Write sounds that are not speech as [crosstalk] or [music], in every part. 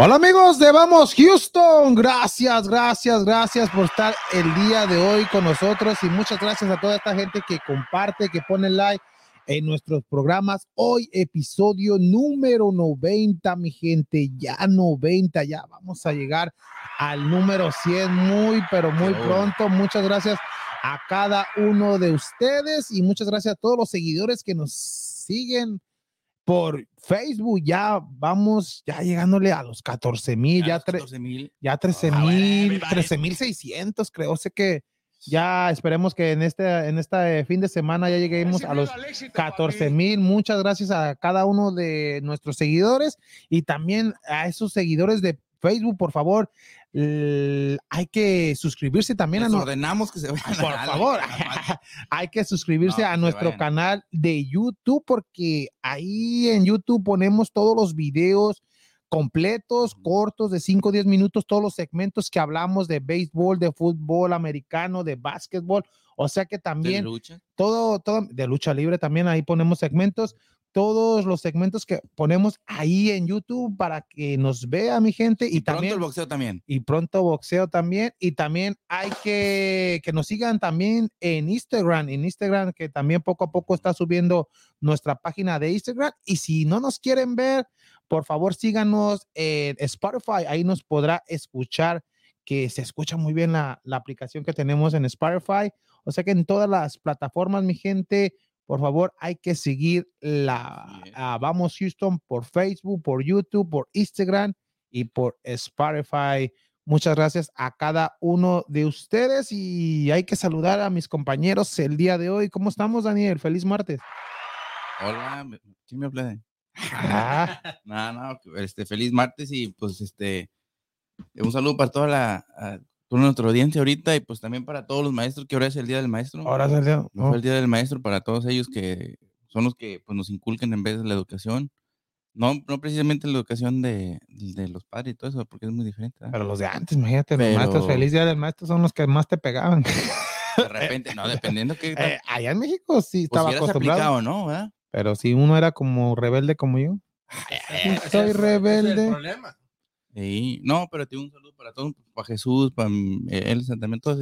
Hola amigos de Vamos Houston, gracias, gracias, gracias por estar el día de hoy con nosotros. Y muchas gracias a toda esta gente que comparte, que pone like en nuestros programas. Hoy episodio número 90, mi gente, ya 90, ya vamos a llegar al número 100 muy, pero muy pronto. Muchas gracias a cada uno de ustedes y muchas gracias a todos los seguidores que nos siguen por Facebook ya vamos ya llegándole a los 14 mil, ya, ya 13 ah, mil, 13 mil 600, creo. Sé que ya esperemos que en este, en este fin de semana ya lleguemos a los 14 mil. Muchas gracias a cada uno de nuestros seguidores y también a esos seguidores de Facebook, por favor, hay que suscribirse también a ordenamos que se Por favor, [laughs] hay que suscribirse a nuestro canal de YouTube porque ahí en YouTube ponemos todos los videos completos, cortos, de 5 o 10 minutos, todos los segmentos que hablamos de béisbol, de fútbol americano, de básquetbol. O sea que también todo, todo de lucha libre también ahí ponemos segmentos todos los segmentos que ponemos ahí en YouTube para que nos vea mi gente y, también pronto el boxeo también. y pronto boxeo también. Y también hay que que nos sigan también en Instagram en Instagram que también poco a poco está subiendo nuestra página de Instagram. Y si no nos quieren ver por favor síganos en Spotify. Ahí nos podrá escuchar que se escucha muy bien la, la aplicación que tenemos en Spotify. O sea que en todas las plataformas mi gente por favor, hay que seguir la Vamos Houston por Facebook, por YouTube, por Instagram y por Spotify. Muchas gracias a cada uno de ustedes y hay que saludar a mis compañeros el día de hoy. ¿Cómo estamos, Daniel? Feliz martes. Hola, ¿sí me aplauden? Ah. [laughs] no, no, este, feliz martes y pues este, un saludo para toda la, con nuestra audiencia ahorita y pues también para todos los maestros, que ahora es el Día del Maestro. Ahora es el Día, oh. día del Maestro para todos ellos que son los que pues, nos inculquen en vez de la educación. No, no precisamente la educación de, de los padres y todo eso, porque es muy diferente. Pero los de antes, imagínate, los maestros, feliz Día del Maestro son los que más te pegaban. De repente, no, dependiendo que... [laughs] Eh, allá en México sí pues, estaba acostumbrado. ¿no? Pero si uno era como rebelde como yo. soy rebelde. Es el problema. Sí, no, pero tengo un saludo para todos, para Jesús, para él, también todos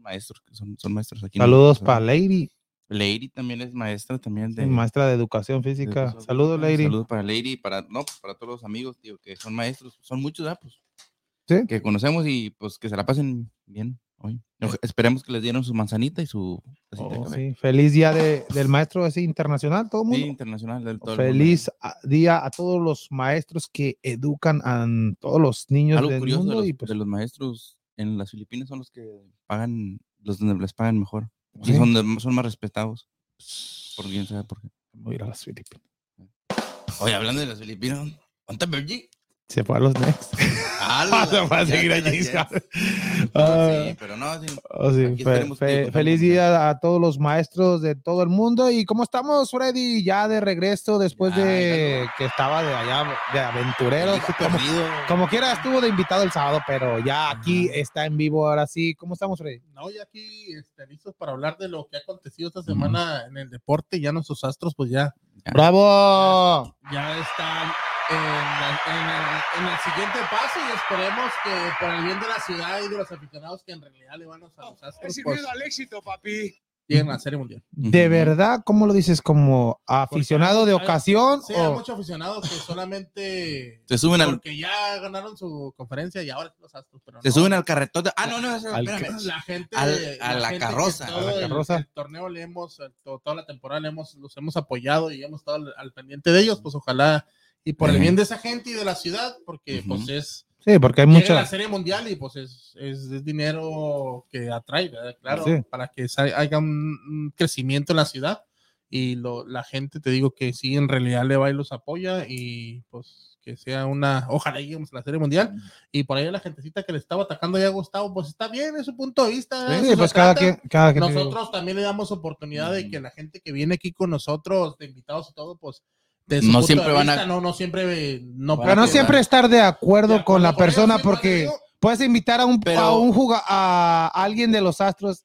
maestros, son, son maestros aquí. Saludos para Lady. Lady también es maestra también de maestra de educación física. Saludos, Lady. Saludos para Lady, para no, pues, para todos los amigos, tío, que son maestros, son muchos, ah, pues, que conocemos y pues que se la pasen bien hoy. Esperemos que les dieron su manzanita y su oh, sí. Feliz día del maestro así internacional, todo el mundo. Sí, internacional del todo Feliz día a todos los maestros que educan a todos los niños del mundo. De los, pues de los maestros en las Filipinas son los que pagan, los donde les pagan mejor. Y son, son más respetados. Por quién sabe por qué. Voy a ir a las Filipinas. Oye, hablando de las Filipinas, ¿cuántas se fue a los Next. [laughs] Ah, se fue a seguir allí. sí, pero no. Oh, feliz día a todos los maestros de todo el mundo. ¿Y cómo estamos, Freddy? Ya de regreso después de que estaba de allá de aventurero. [laughs] Como, como, quiera, estuvo de invitado el sábado, pero ya aquí está en vivo ahora sí. ¿Cómo estamos, Freddy? No, ya aquí este, listos para hablar de lo que ha acontecido esta semana en el deporte. Ya nuestros astros, pues ya. ¡Bravo! ya están en, el, siguiente paso y esperemos que por el bien de la ciudad y de los aficionados que en realidad le van a los Astros. Pues, al éxito, papi. A la Serie Mundial. ¿De verdad? ¿Cómo lo dices? ¿Como aficionado de ocasión? Sí, hay muchos aficionados que solamente. Se suben al. Porque ya ganaron su conferencia y ahora los Astros. Pero se suben al carretón. Ah, no, no, al... la gente. a la, carroza. A la carroza. El, torneo le hemos, toda la temporada le hemos, los hemos apoyado y hemos estado al pendiente de ellos. Pues ojalá y por el bien de esa gente y de la ciudad, porque pues es... Sí, porque hay mucha... la serie mundial y pues es, es, dinero que atrae, Claro, para que haya un, crecimiento en la ciudad y lo, la gente, te digo que sí, en realidad le va y los apoya y pues que sea una, ojalá lleguemos a la serie mundial y por ahí la gentecita que le estaba atacando ya a Gustavo, pues está bien, es su punto de vista. Sí, pues cada quien, cada Nosotros también le damos oportunidad de que la gente que viene aquí con nosotros, de invitados y todo, pues no siempre van a no, no siempre no pero no siempre estar de acuerdo, con la persona porque puedes invitar a un a un a alguien de los Astros.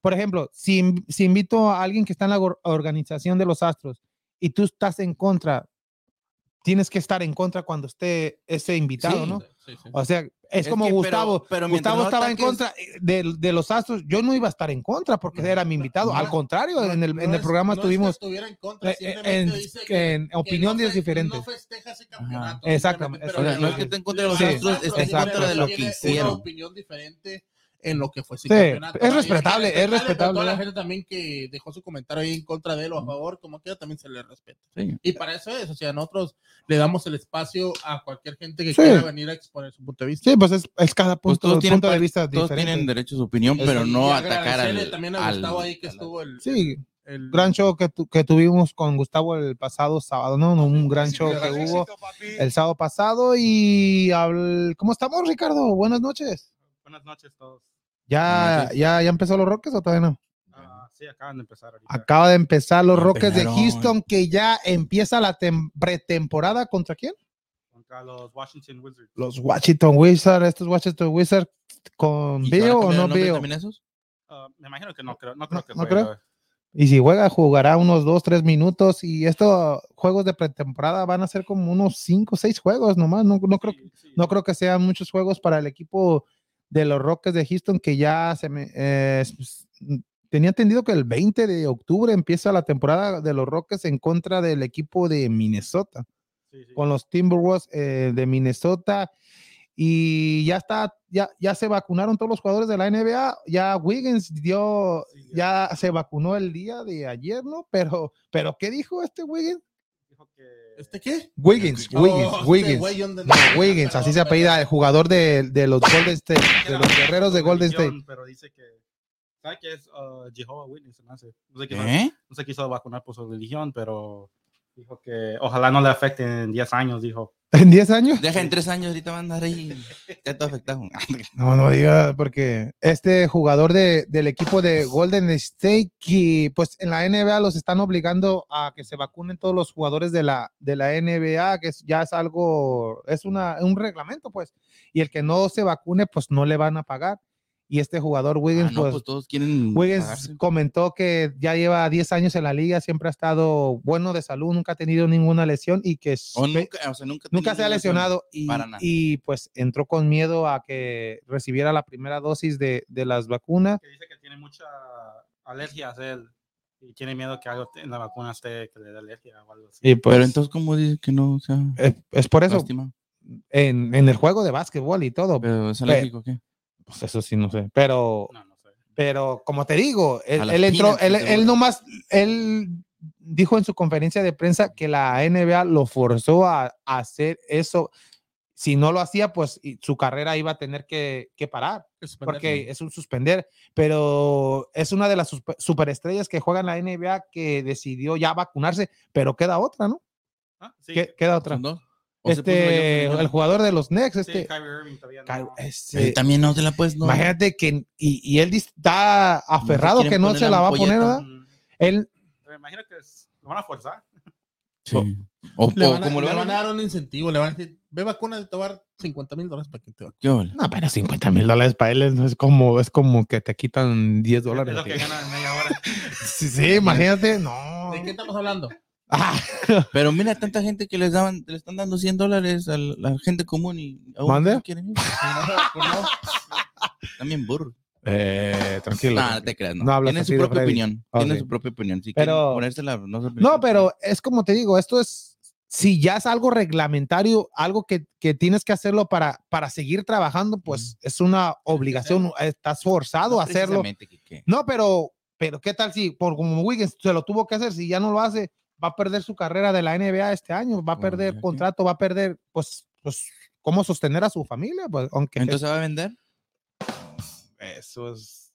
Por ejemplo si, si invito a alguien que está en la organización de los Astros y tú estás en contra tienes que estar en contra cuando esté ese invitado, ¿no? O sea, es, como Gustavo. Pero, Gustavo estaba en contra de, de, los Astros. Yo no iba a estar en contra porque era mi invitado. Al contrario, en el, en el programa estuvimos en, contra, eh, en, en opiniones diferentes. No festeja ese campeonato. Exactamente. no es que esté en contra de los Astros, está en contra de lo que hicieron. Una opinión diferente en lo que fue sí, Es respetable, es respetable. Toda la gente también que dejó su comentario ahí en contra de él o a favor, como quiera, también se le respeta. Y para eso es, o sea, nosotros le damos el espacio a cualquier gente que quiera venir a exponer su punto de vista. Sí, pues es, es cada pues punto, punto de vista todos diferente. tienen derecho a su opinión, pero no atacar al... También a Gustavo ahí que estuvo el... Sí. El gran show que, que, tuvimos con Gustavo el pasado sábado, ¿no? Un gran show que hubo el sábado pasado. Y ¿cómo estamos, Ricardo? Buenas noches. Buenas noches a todos. ¿Ya, ya, ya empezó los Rockets o todavía no? Ah, sí, acaban de empezar. Acaba de empezar los Rockets de Houston, que ya empieza la pretemporada. ¿Contra quién? Contra los Washington Wizards. Los Washington Wizards, estos Washington Wizards, ¿con Bio o no Bio? Uh, me imagino que no creo. No creo que no creo. Y si juega, jugará unos dos, tres minutos. Y estos juegos de pretemporada van a ser como unos cinco, seis juegos nomás. No, no, creo, no creo que sean muchos juegos para el equipo de los Rockets de Houston que ya se me... Eh, pues, tenía entendido que el 20 de octubre empieza la temporada de los Rockets en contra del equipo de Minnesota, con los Timberwolves eh, de Minnesota. Y ya está, ya, ya se vacunaron todos los jugadores de la NBA. Ya Wiggins dio, ya, se vacunó el día de ayer, ¿no? Pero, pero ¿qué dijo este Wiggins? ¿Este qué? Wiggins, oh, Wiggins, este Wiggins. no, Wiggins, así se apellida, el jugador de, de los [laughs] Golden State, de los guerreros de Golden State. Pero dice que, ¿sabe qué es uh, Jehovah Witness? No sé, no sé, ¿Eh? no se quiso vacunar por su religión, pero dijo que ojalá no le afecte en 10 años, dijo. ¿En 10 años? Deja en 3 años, ahorita va a andar ahí. Ya todo afectado. [laughs] No, no diga, porque este jugador de, del equipo de Golden State, que pues en la NBA los están obligando a que se vacunen todos los jugadores de la, de la NBA, que ya es algo, es una, un reglamento, pues. Y el que no se vacune, pues no le van a pagar. Y este jugador Wiggins, ah, pues, pues, todos quieren Wiggins comentó que ya lleva 10 años en la liga, siempre ha estado bueno de salud, nunca ha tenido ninguna lesión y que nunca, se ha lesionado y, y, pues entró con miedo a que recibiera la primera dosis de, de las vacunas. Que dice que tiene mucha alergia a él y tiene miedo que algo en la vacuna esté que le dé alergia o algo así. Y pues, Pero entonces, ¿cómo dice que no? O sea, es, por eso. En, en, el juego de básquetbol y todo. Pero es alérgico, ¿qué? Pues eso sí, no sé. Pero, pero como te digo, él, entró, él, él nomás, él dijo en su conferencia de prensa que la NBA lo forzó a, hacer eso. Si no lo hacía, pues su carrera iba a tener que, que parar, porque es un suspender. Pero es una de las superestrellas que juega en la NBA que decidió ya vacunarse, pero queda otra, ¿no? Ah, sí. Queda otra. Este, el jugador de los Knicks, este. este también no se la puedes. Imagínate que, y, y él está aferrado que no se la va a poner, ¿verdad? Él. Me imagino que lo van a forzar. Sí. O, le van, a, como le, van, a dar un incentivo, le van a decir, ve vacuna de tomar 50 mil dólares para que te vacune. No, pero 50 mil dólares para él es como, es como que te quitan 10 dólares. Es lo que gana en media hora. [laughs] sí, sí, imagínate, no. ¿De qué estamos hablando? Ah. [laughs] Pero mira, tanta gente que les daban, le están dando 100 dólares a la gente común y aún no quieren ir. También burro. Eh, tranquilo. No, te creas, no. Tiene su propia opinión. Tiene su propia opinión. Si pero, no, no, pero es como te digo, esto es, si ya es algo reglamentario, algo que, que tienes que hacerlo para, para seguir trabajando, pues es una obligación, estás forzado a hacerlo. No, pero, pero ¿qué tal si por como Wiggins se lo tuvo que hacer, si ya no lo hace? Va a perder su carrera de la NBA este año, va a perder contrato, va a perder, pues, pues, cómo sostener a su familia, pues, aunque. Entonces va a vender. Eso es.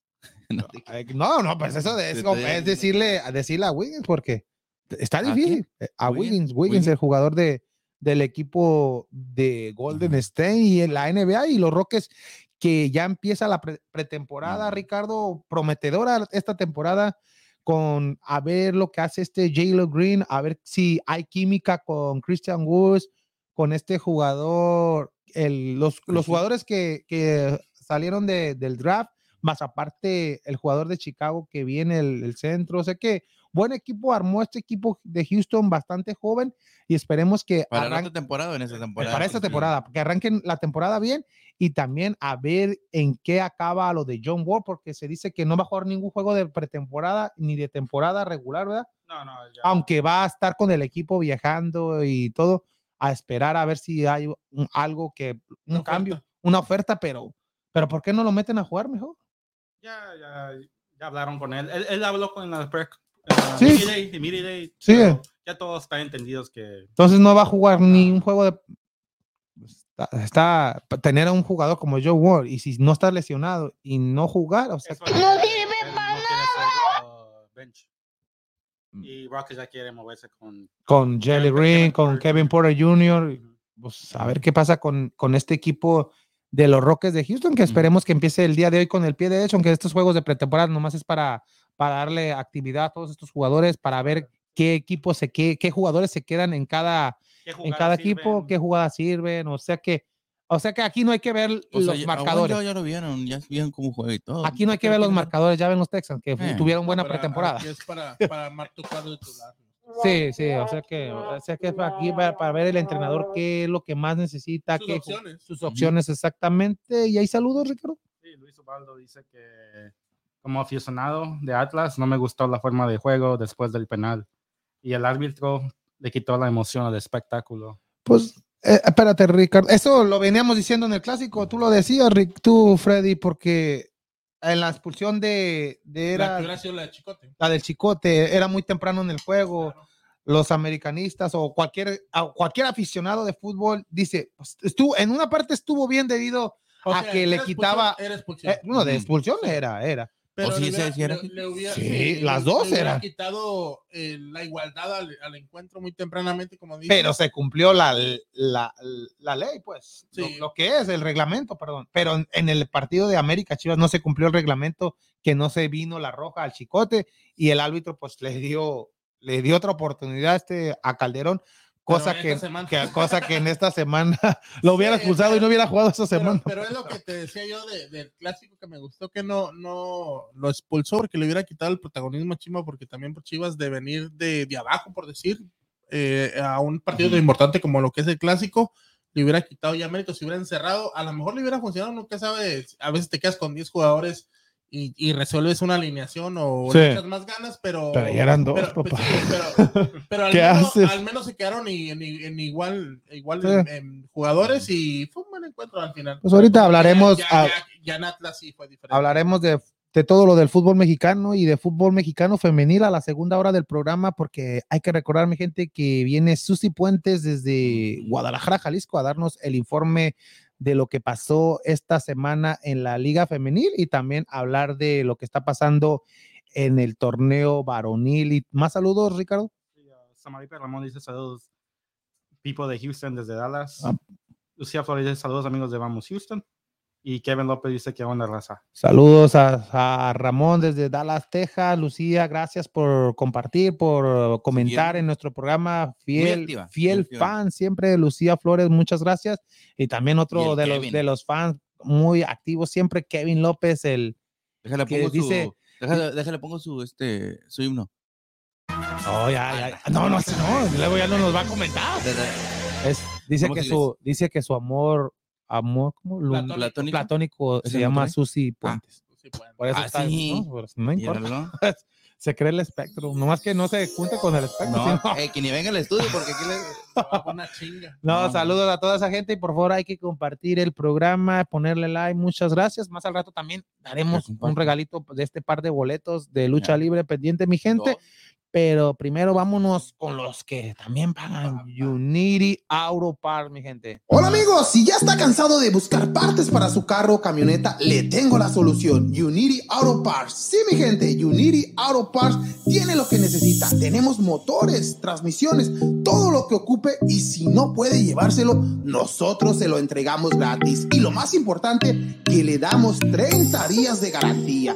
[laughs] No, no, pues eso [laughs] es, es decirle, decirle a Wiggins, porque está difícil. Eh, a Wiggins, Wiggins, el jugador de, del equipo de Golden State y en la NBA y los Rockets que ya empieza la pretemporada, Ricardo, prometedora esta temporada con a ver lo que hace este J-Lo Green, a ver si hay química con Christian Woods, con este jugador, el, los, los jugadores que, que salieron de, del draft, más aparte el jugador de Chicago que viene el, el centro, o sea que buen equipo armó este equipo de Houston bastante joven y esperemos que para la temporada en esa temporada. Para esta temporada, que arranquen la temporada bien y también a ver en qué acaba lo de John Wall, porque se dice que no va a jugar ningún juego de pretemporada ni de temporada regular, ¿verdad? No, no, Aunque va a estar con el equipo viajando y todo, a esperar a ver si hay algo que, un cambio, una oferta, pero, pero ¿por qué no lo meten a jugar mejor? Ya, ya, ya hablaron con él. Él, habló con la sí. sí. Ya todos están entendidos que. Entonces no va a jugar ni un juego de. Está, tener a un jugador como Joe Ward y si no está lesionado y no jugar, o sea, no sirve para nada. Mm. Y Rockets ya quiere moverse con. Con Jelly Ring, con Kevin Porter Jr. Pues a ver qué pasa con, con este equipo de los Rockets de Houston, que esperemos que empiece el día de hoy con el pie derecho, aunque estos juegos de pretemporada nomás es para, para darle actividad a todos estos jugadores, para ver qué equipos se qué, qué jugadores se quedan en cada, en cada equipo, qué jugadas sirven, o sea que o sea que aquí no hay que ver los marcadores. Ya, lo vieron, ya vieron cómo juega y todo. Aquí no hay que ver los marcadores, ya ven los Texans, que eh. tuvieron buena pretemporada. Es para, [laughs] para Sí, sí, o sea que, o sea que es aquí para, ver el entrenador qué es lo que más necesita, sus qué, opciones, sus opciones exactamente. Y ahí saludos, Ricardo. Sí, Luis Ubaldo dice que como aficionado de Atlas no me gustó la forma de juego después del penal y el árbitro le quitó la emoción al espectáculo. Pues eh, espérate, Ricardo. Eso lo veníamos diciendo en el clásico. Tú lo decías, Rick, tú, Freddy, porque en la expulsión de, de era, la, la, Chicote. la del Chicote era muy temprano en el juego. Los americanistas o cualquier, cualquier aficionado de fútbol dice, pues, estuvo, en una parte estuvo bien debido a que le quitaba. Era expulsión. Eh, no, de expulsión era, era. Pero sí, sí, las dos eran. quitado eh, la igualdad al, encuentro muy tempranamente, como dice. Pero se cumplió la, la, la ley, pues. Lo, que es el reglamento, perdón. Pero en, el partido de América Chivas no se cumplió el reglamento, que no se vino la roja al chicote y el árbitro, pues, le dio, le dio otra oportunidad este, a Calderón cosa que, cosa que en esta semana [laughs] lo hubiera expulsado y no hubiera jugado esta semana. Pero, es lo que te decía yo del clásico que me gustó que no, no lo expulsó porque le hubiera quitado el protagonismo a Chivas, porque también por Chivas de venir de, de abajo, por decir, eh, a un partido importante como lo que es el clásico, le hubiera quitado ya mérito, si hubiera encerrado, a lo mejor le hubiera funcionado, nunca sabes, a veces te quedas con 10 jugadores y, resuelves una alineación o muchas más ganas, pero. Pero ya eran dos, pero, papá. [laughs] pero, al, menos, al, menos, se quedaron en, igual, igual en, jugadores y fue un buen encuentro al final. Pues ahorita hablaremos. Ya, en Atlas sí fue diferente. Hablaremos de, de, todo lo del fútbol mexicano y de fútbol mexicano femenil a la segunda hora del programa, porque hay que recordar, mi gente, que viene Susi Puentes desde Guadalajara, Jalisco, a darnos el informe de lo que pasó esta semana en la Liga Femenil y también hablar de lo que está pasando en el torneo varonil. Y más saludos, Ricardo. Sí, Samarita Ramón dice saludos, people de Houston desde Dallas. Ah. Lucía Flores dice saludos, amigos de Vamos Houston. Y Kevin López dice que onda raza. Saludos a, Ramón desde Dallas, Texas. Lucía, gracias por compartir, por comentar en nuestro programa. Fiel, fiel fan siempre, Lucía Flores, muchas gracias. Y también otro de los, de los fans muy activos siempre, Kevin López, el déjale que pongo dice. Su, déjale, pongo su, este, su himno. Oh, ya, ya. No, no, no, luego ya no nos va a comentar. dice, que su, dice que su amor amor como platónico, platónico se llama Susi ah, Puentes. Por eso ah, está, sí. ¿no? importa. [laughs] se cree el espectro, nomás que no se junte con el espectro. No, eh, que ni venga al estudio porque aquí le [laughs] una chinga. No, saludos a toda esa gente y por favor hay que compartir el programa, ponerle like, muchas gracias. Más al rato también daremos un regalito de este par de boletos de lucha libre pendiente, mi gente. Pero primero vámonos con los que también pagan Unity Auto Parts, mi gente. Hola amigos, si ya está cansado de buscar partes para su carro o camioneta, le tengo la solución. Unity Auto Parts. Sí, mi gente, Unity Auto Parts tiene lo que necesita. Tenemos motores, transmisiones, todo lo que ocupe y si no puede llevárselo, nosotros se lo entregamos gratis. Y lo más importante, que le damos 30 días de garantía.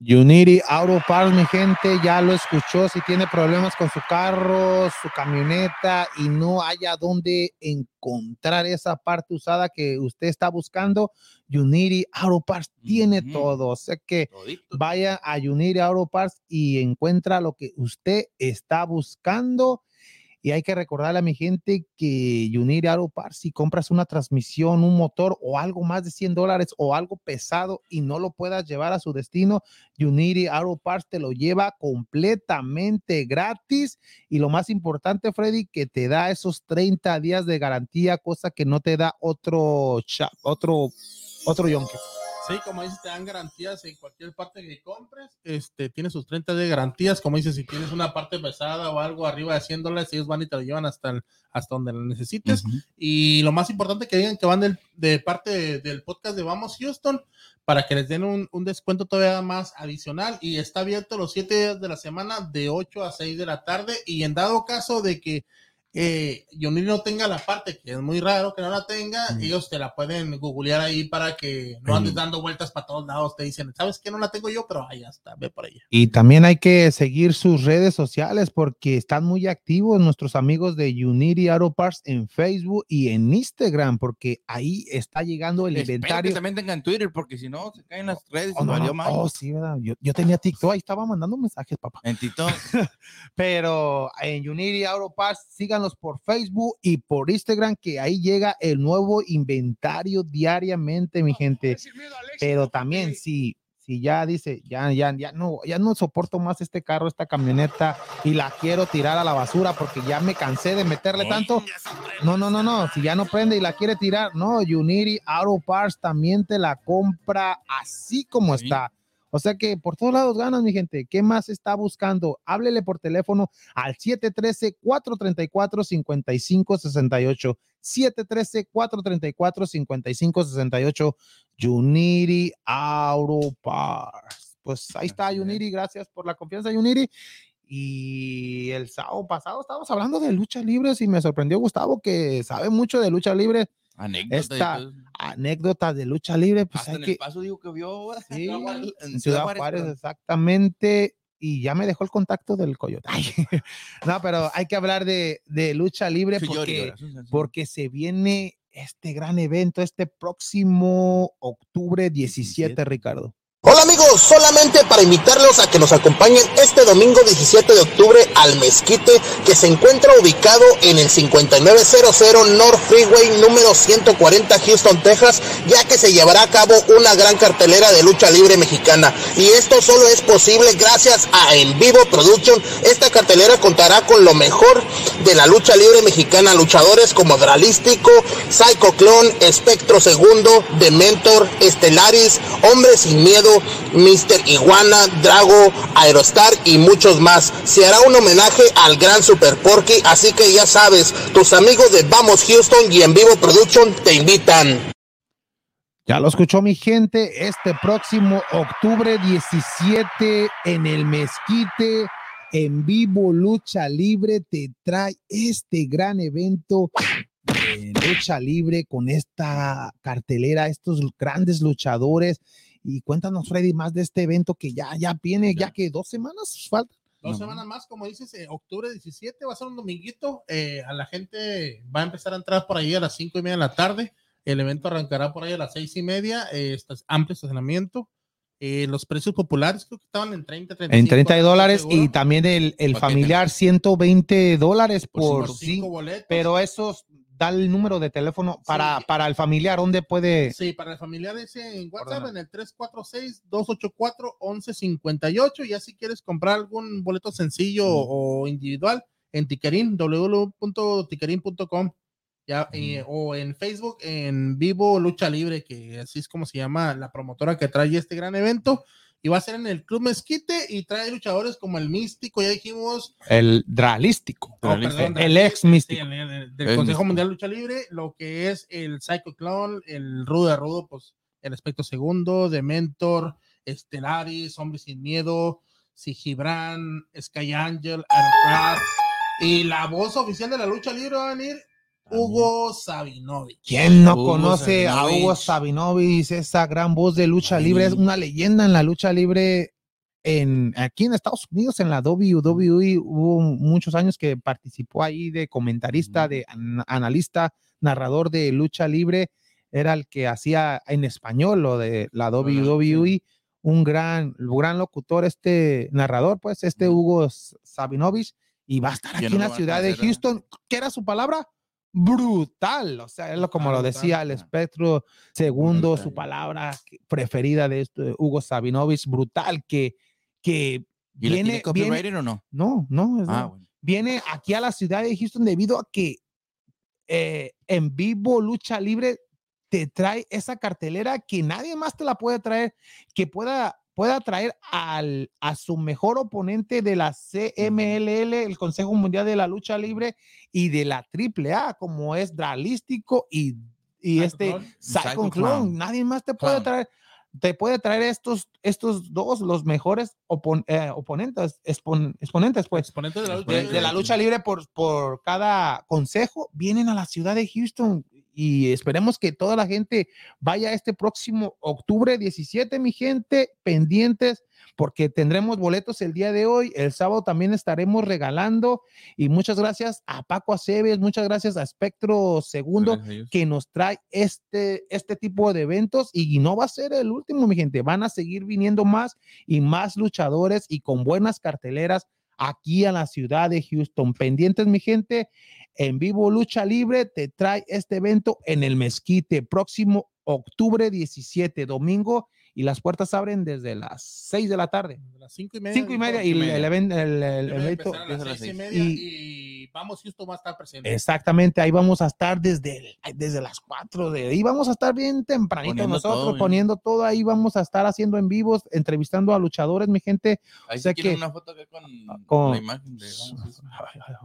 Unity Auto Parts, mi gente, ya lo escuchó. Si tiene problemas con su carro, su camioneta y no haya dónde encontrar esa parte usada que usted está buscando, Unity Auto Parts tiene todo. O sea que vaya a Unity Auto Parts y encuentra lo que usted está buscando y hay que recordarle a mi gente que Unir Auto Parts, si compras una transmisión, un motor o algo más de 100 dólares o algo pesado y no lo puedas llevar a su destino, Unity Auto Parts te lo lleva completamente gratis. Y lo más importante, Freddy, que te da esos 30 días de garantía, cosa que no te da otro, otro, otro yonke. Sí, como dices, te dan garantías en cualquier parte que compres. Este, tiene sus 30 de garantías. Como dices, si tienes una parte pesada o algo arriba de 100 dólares, ellos van y te lo llevan hasta, hasta donde lo necesites. Y lo más importante que digan que van de parte del podcast de Vamos Houston para que les den un, un, descuento todavía más adicional. Y está abierto los 7 días de la semana de 8 a 6 de la tarde. Y en dado caso de que eh, Johnny no tenga la parte, que es muy raro que no la tenga, ellos te la pueden googlear ahí para que no andes dando vueltas para todos lados. Te dicen, ¿sabes que No la tengo yo, pero ahí está, ve por ella. Y también hay que seguir sus redes sociales porque están muy activos nuestros amigos de Unity Auto Parts en Facebook y en Instagram, porque ahí está llegando el inventario. Que también tengan Twitter, porque si no, se caen las redes. Oh, oh sí, ¿verdad? Yo, yo, tenía TikTok, ahí estaba mandando mensajes, papá. En TikTok. [laughs] pero en Unity Auto Parts, sigan por Facebook y por Instagram, que ahí llega el nuevo inventario diariamente, mi gente. Pero también, si, si ya dice, ya, ya, ya no, ya no soporto más este carro, esta camioneta y la quiero tirar a la basura porque ya me cansé de meterle tanto. No, no, no, no. Si ya no prende y la quiere tirar, no, Unity Auto Parts también te la compra así como está o sea que por todos lados ganas, mi gente. ¿Qué más está buscando? Háblele por teléfono al 713-434-5568. 713-434-5568. Unity Auto Parts. Pues ahí está Unity. Gracias por la confianza, Unity. Y el sábado pasado estábamos hablando de lucha libre y me sorprendió Gustavo que sabe mucho de lucha libre. Anécdota esta anécdota de lucha libre, pues Hasta en que, el paso digo que vio sí, [laughs] en Ciudad Juárez, exactamente, y ya me dejó el contacto del coyote. [laughs] no, pero hay que hablar de, de lucha libre porque, porque se viene este gran evento este próximo octubre 17. Ricardo. Hola amigos, solamente para invitarlos a que nos acompañen este domingo 17 de octubre al Mezquite que se encuentra ubicado en el 5900 North Freeway número 140 Houston, Texas, ya que se llevará a cabo una gran cartelera de lucha libre mexicana. Y esto solo es posible gracias a En Vivo Production. Esta cartelera contará con lo mejor de la lucha libre mexicana, luchadores como Dralístico, Psycho Clone, Espectro Segundo, Dementor, Estelaris, Hombres sin Miedo, Mr. Iguana, Drago, Aerostar y muchos más. Se hará un homenaje al gran Super Porky, así que ya sabes, tus amigos de Vamos Houston y En Vivo Production te invitan. Ya lo escuchó mi gente, este próximo octubre 17 en el Mezquite, en vivo lucha libre, te trae este gran evento de lucha libre con esta cartelera, estos grandes luchadores y cuéntanos, Freddy, más de este evento que ya, ya viene, ya, que dos semanas faltan. Dos semanas más, como dices, eh, octubre 17 va a ser un dominguito. Eh, a la gente va a empezar a entrar por ahí a las cinco y media de la tarde. El evento arrancará por ahí a las seis y media. Eh, amplio estacionamiento. Eh, los precios populares creo que estaban en 30, 35, En 30 dólares y también el, el familiar 120 dólares por, por cinco boletos. Pero esos da el número de teléfono para, para el familiar, ¿dónde puede? Sí, para el familiar ese en WhatsApp en el 346-284-1158. Ya si quieres comprar algún boleto sencillo o individual en Tiquerín, www.tiquerín.com. Ya, eh, o en Facebook, en Vivo Lucha Libre, que así es como se llama la promotora que trae este gran evento y va a ser en el Club Mezquite y trae luchadores como el Místico, ya dijimos. El Dralístico. el ex Místico. del Consejo Mundial de Lucha Libre, lo que es el Psycho Clone, el Rudo de Rudo, pues el aspecto segundo, Dementor, Estelaris, Hombre Sin Miedo, Sigibran, Sky Angel, Aerocraft. Y la voz oficial de la lucha libre va a venir Hugo Sabinovich. ¿Quién no conoce a Hugo Sabinovich? Esa gran voz de lucha libre, es una leyenda en la lucha libre en, aquí en Estados Unidos, en la WWE, hubo muchos años que participó ahí de comentarista, de analista, narrador de lucha libre. Era el que hacía en español lo de la WWE. Un gran, gran locutor, este narrador, pues, este Hugo Sabinovich, y va a estar aquí en la ciudad de Houston. ¿Qué era su palabra? Brutal, o sea, es lo, como lo decía el espectro segundo, su palabra preferida de esto, Hugo Sabinovich, brutal, que, que viene, viene o no? No, no, ah, viene aquí a la ciudad de Houston debido a que eh, en vivo lucha libre te trae esa cartelera que nadie más te la puede traer, que pueda pueda traer al, a su mejor oponente de la CMLL, el Consejo Mundial de la Lucha Libre y de la AAA, como es Dralístico y, y este Psycho Clone. Nadie más te puede traer te puede traer estos, estos dos, los mejores eh, oponentes, exponentes, pues, exponentes de, la lucha, de, la lucha libre por, por cada consejo, vienen a la ciudad de Houston y esperemos que toda la gente vaya este próximo octubre 17, mi gente, pendientes, porque tendremos boletos el día de hoy. El sábado también estaremos regalando. Y muchas gracias a Paco Aceves, muchas gracias a Espectro Segundo, que nos trae este, este tipo de eventos. Y no va a ser el último, mi gente. Van a seguir viniendo más y más luchadores y con buenas carteleras aquí a la ciudad de Houston. Pendientes, mi gente en vivo Lucha Libre te trae este evento en el Mezquite próximo octubre 17, domingo, y las puertas abren desde las 6 de la tarde. las 5 y media. 5 y media, y el, evento, el, evento. y, vamos, Justo va a estar presente. Exactamente, ahí vamos a estar desde, desde las 4 de ahí, vamos a estar bien tempranito nosotros, poniendo todo ahí, vamos a estar haciendo en vivos, entrevistando a luchadores, mi gente. Ahí o que, una foto con, la imagen de.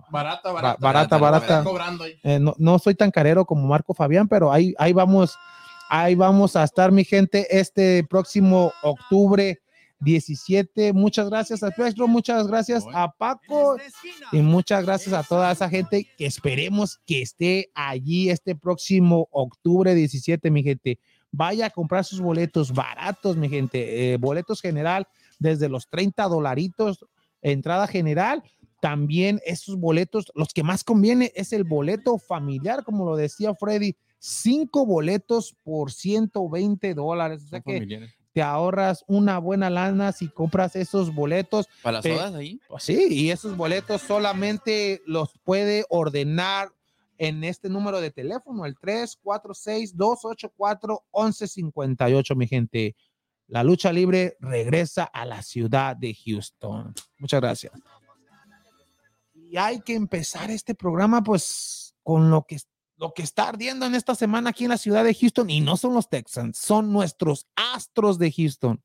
Barata, barata. Barata, barata. Eh, no, no soy tan carero como Marco Fabián, pero ahí, ahí vamos Ahí vamos a estar, mi gente, este próximo octubre 17. Muchas gracias a Pedro, muchas gracias a Paco y muchas gracias a toda esa gente que esperemos que esté allí este próximo octubre 17, mi gente. Vaya a comprar sus boletos baratos, mi gente. Eh, boletos general desde los 30 dolaritos, entrada general. También esos boletos, los que más conviene es el boleto familiar, como lo decía Freddy, cinco boletos por 120 dólares. O sea que te ahorras una buena lana si compras esos boletos. ¿Para las sodas ahí? Pues sí, y esos boletos solamente los puede ordenar en este número de teléfono, el 346-284-1158, mi gente. La lucha libre regresa a la ciudad de Houston. Muchas gracias. Y hay que empezar este programa pues con lo que lo que está ardiendo en esta semana aquí en la ciudad de Houston y no son los Texans, son nuestros astros de Houston.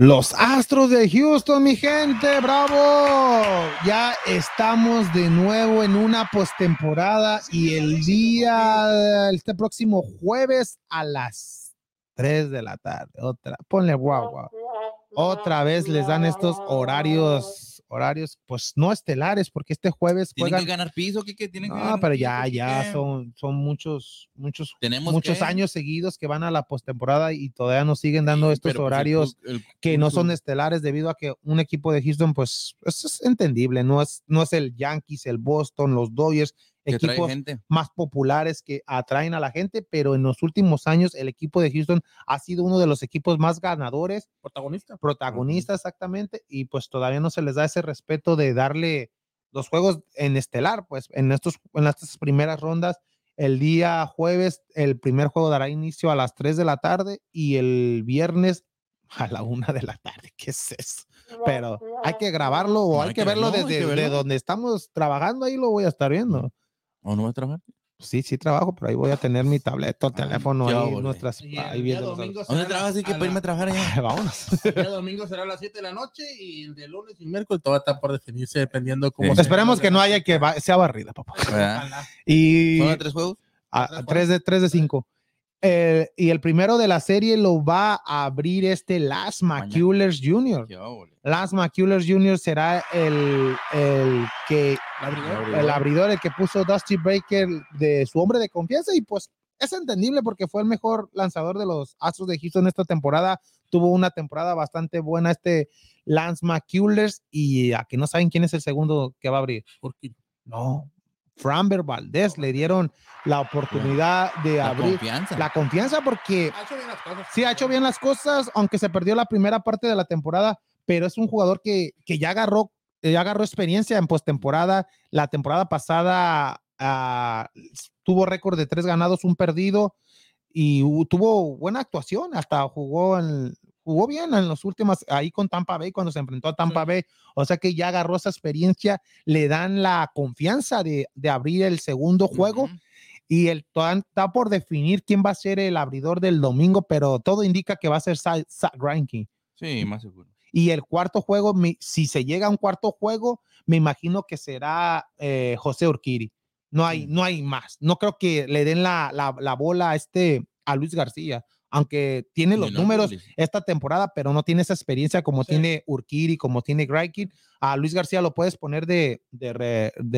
Los Astros de Houston, mi gente, bravo. Ya estamos de nuevo en una postemporada y el día, este próximo jueves a las 3 de la tarde, otra, ponle guau, guau. Otra vez les dan estos horarios horarios, pues no estelares, porque este jueves ¿Tienen que ganar piso? ¿Qué, tienen no, pero ya, ya son, son muchos, muchos, muchos años seguidos que van a la postemporada y todavía nos siguen dando estos pues, horarios que no son estelares debido a que un equipo de Houston, pues eso es entendible, no es, no es el Yankees, el Boston, los Dodgers, equipos más populares que atraen a la gente, pero en los últimos años el equipo de Houston ha sido uno de los equipos más ganadores. Protagonista. Protagonista, exactamente, y pues todavía no se les da ese respeto de darle los juegos en estelar, pues en, estos, en estas primeras rondas. El día jueves, el primer juego dará inicio a las 3 de la tarde y el viernes a la 1 de la tarde. ¿Qué es eso? Pero hay que grabarlo o hay, que, verlo desde donde estamos trabajando, ahí lo voy a estar viendo. ¿O no vas a trabajar? Sí, sí trabajo, pero ahí voy a tener mi tableta, ah, teléfono, ahí nuestras... ahí viendo ¿Dónde trabajas? Hay que irme a trabajar allá. [laughs] Vámonos. [laughs] El domingo será a las 7 de la noche y el de lunes y miércoles todo está por definirse dependiendo cómo... Esperemos que no haya que sea barrida, papá. y... ¿Son tres juegos? A, tres, de, tres de cinco. Eh, y el primero de la serie lo va a abrir este Last McCullers Jr. Last McCullers Jr. será el, el que el abridor, el que puso Dusty Baker de su hombre de confianza y pues es entendible porque fue el mejor lanzador de los Astros de Houston esta temporada. Tuvo una temporada bastante buena este Lance McCullers y a que no saben quién es el segundo que va a abrir. No, Framber Valdez le dieron la oportunidad de abrir la confianza porque sí ha hecho bien las cosas, aunque se perdió la primera parte de la temporada, pero es un jugador que, que ya agarró ya agarró experiencia en postemporada. La temporada pasada uh, tuvo récord de tres ganados, un perdido y tuvo buena actuación. Hasta jugó en, jugó bien en los últimos, ahí con Tampa Bay, cuando se enfrentó a Tampa Bay. O sea que ya agarró esa experiencia, le dan la confianza de, de abrir el segundo juego. Y el, está por definir quién va a ser el abridor del domingo, pero todo indica que va a ser Zach Greinke. Sí, más seguro. Y el cuarto juego, si se llega a un cuarto juego, me imagino que será eh, José Urquiri. No hay, no hay más. No creo que le den la, la, la bola a este a Luis García aunque tiene los números esta temporada, pero no tiene esa experiencia como tiene Urquiri, como tiene Graikin. A Luis García lo puedes poner de, de,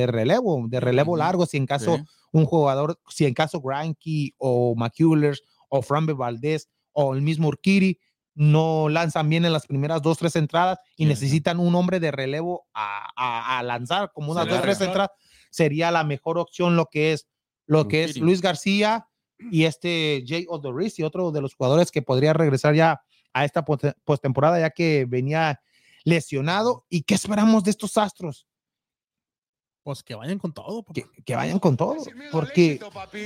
relevo, de relevo largo, si en caso un jugador, si en caso Greinke o McCullers o Frambe Valdez o el mismo Urquiri no lanzan bien en las primeras dos, tres entradas y necesitan un hombre de relevo a, a, lanzar como unas dos, tres entradas, sería la mejor opción lo que es, lo que es Luis García y este Jay y otro de los jugadores que podría regresar ya a esta postemporada, ya que venía lesionado. ¿Y qué esperamos de estos Astros? Pues que vayan con todo. Que, vayan con todo. Porque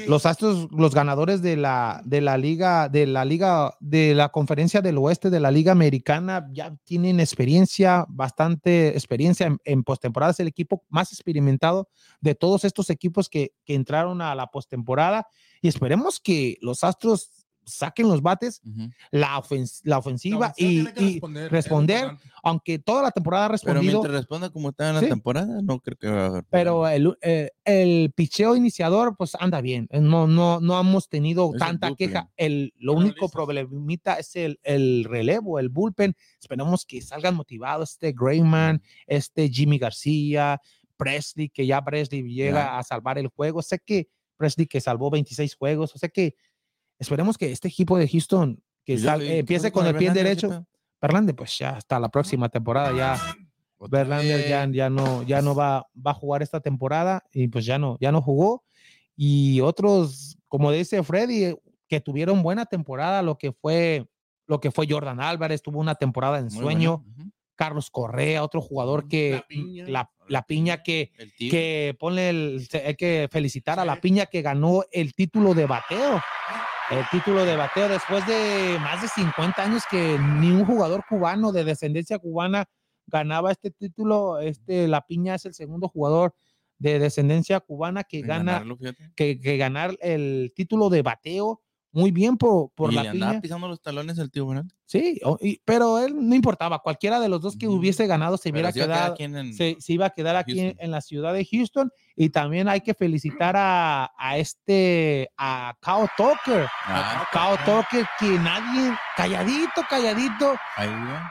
los Astros, los ganadores de la, de la liga, de la liga, de la conferencia del oeste de la liga americana, ya tienen experiencia, bastante experiencia en, en postemporada. Es el equipo más experimentado de todos estos equipos que, que entraron a la postemporada y esperemos que los Astros saquen los bates, la, la, ofensiva y, responder, aunque toda la temporada ha respondido. Pero mientras responda como está en la temporada, no creo que va a Pero el, eh, el picheo iniciador, pues anda bien. No, no, no hemos tenido tanta queja. El, lo único problemita es el, el, relevo, el bullpen. Esperemos que salgan motivados este Grayman, este Jimmy García, Presley, que ya Presley llega a salvar el juego. Sé que Presley que salvó 26 juegos. O sea que esperemos que este equipo de Houston que eh, empiece con el pie derecho. Verlander, pues ya hasta la próxima temporada ya. Verlander ya, ya, no, ya no va, va a jugar esta temporada y pues ya no, ya no jugó. Y otros, como dice Freddy, que tuvieron buena temporada, lo que fue, lo que fue Jordan Álvarez, tuvo una temporada en sueño. Carlos Correa, otro jugador que la piña, que, que pone el, hay que felicitar a la piña que ganó el título de bateo. El título de bateo después de más de 50 años que ni un jugador cubano de descendencia cubana ganaba este título. Este, la piña es el segundo jugador de descendencia cubana que gana, que, que ganar el título de bateo muy bien por, por ¿Y la le piña. pisando los talones el tío Bueno. Sí, pero él no importaba, cualquiera de los dos que hubiese ganado se hubiera quedado, se, iba a quedar aquí en, la ciudad de Houston y también hay que felicitar a, a este, a Kao Tucker, ah, Kao Tucker que nadie, calladito, calladito,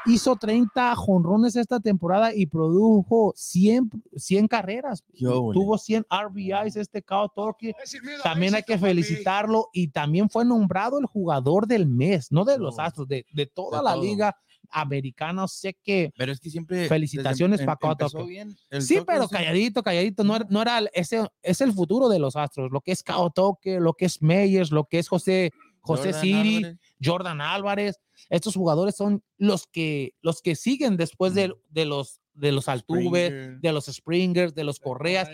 hizo 30 jonrones esta temporada y produjo 100, 100 carreras, tuvo 100 RBIs este Kao Tucker, también hay que felicitarlo y también fue nombrado el jugador del mes, no de los Astros, de, de toda la liga americana. Sé que. Pero es que siempre. Felicitaciones para Kao Sí, pero calladito, calladito. No, no era. Ese es el futuro de los Astros. Lo que es Kao lo que es Meyers, lo que es José. José Siri, Jordan Álvarez, estos jugadores son los que, los que siguen después de, de los de los Altuve, de los Springers, de los Correas,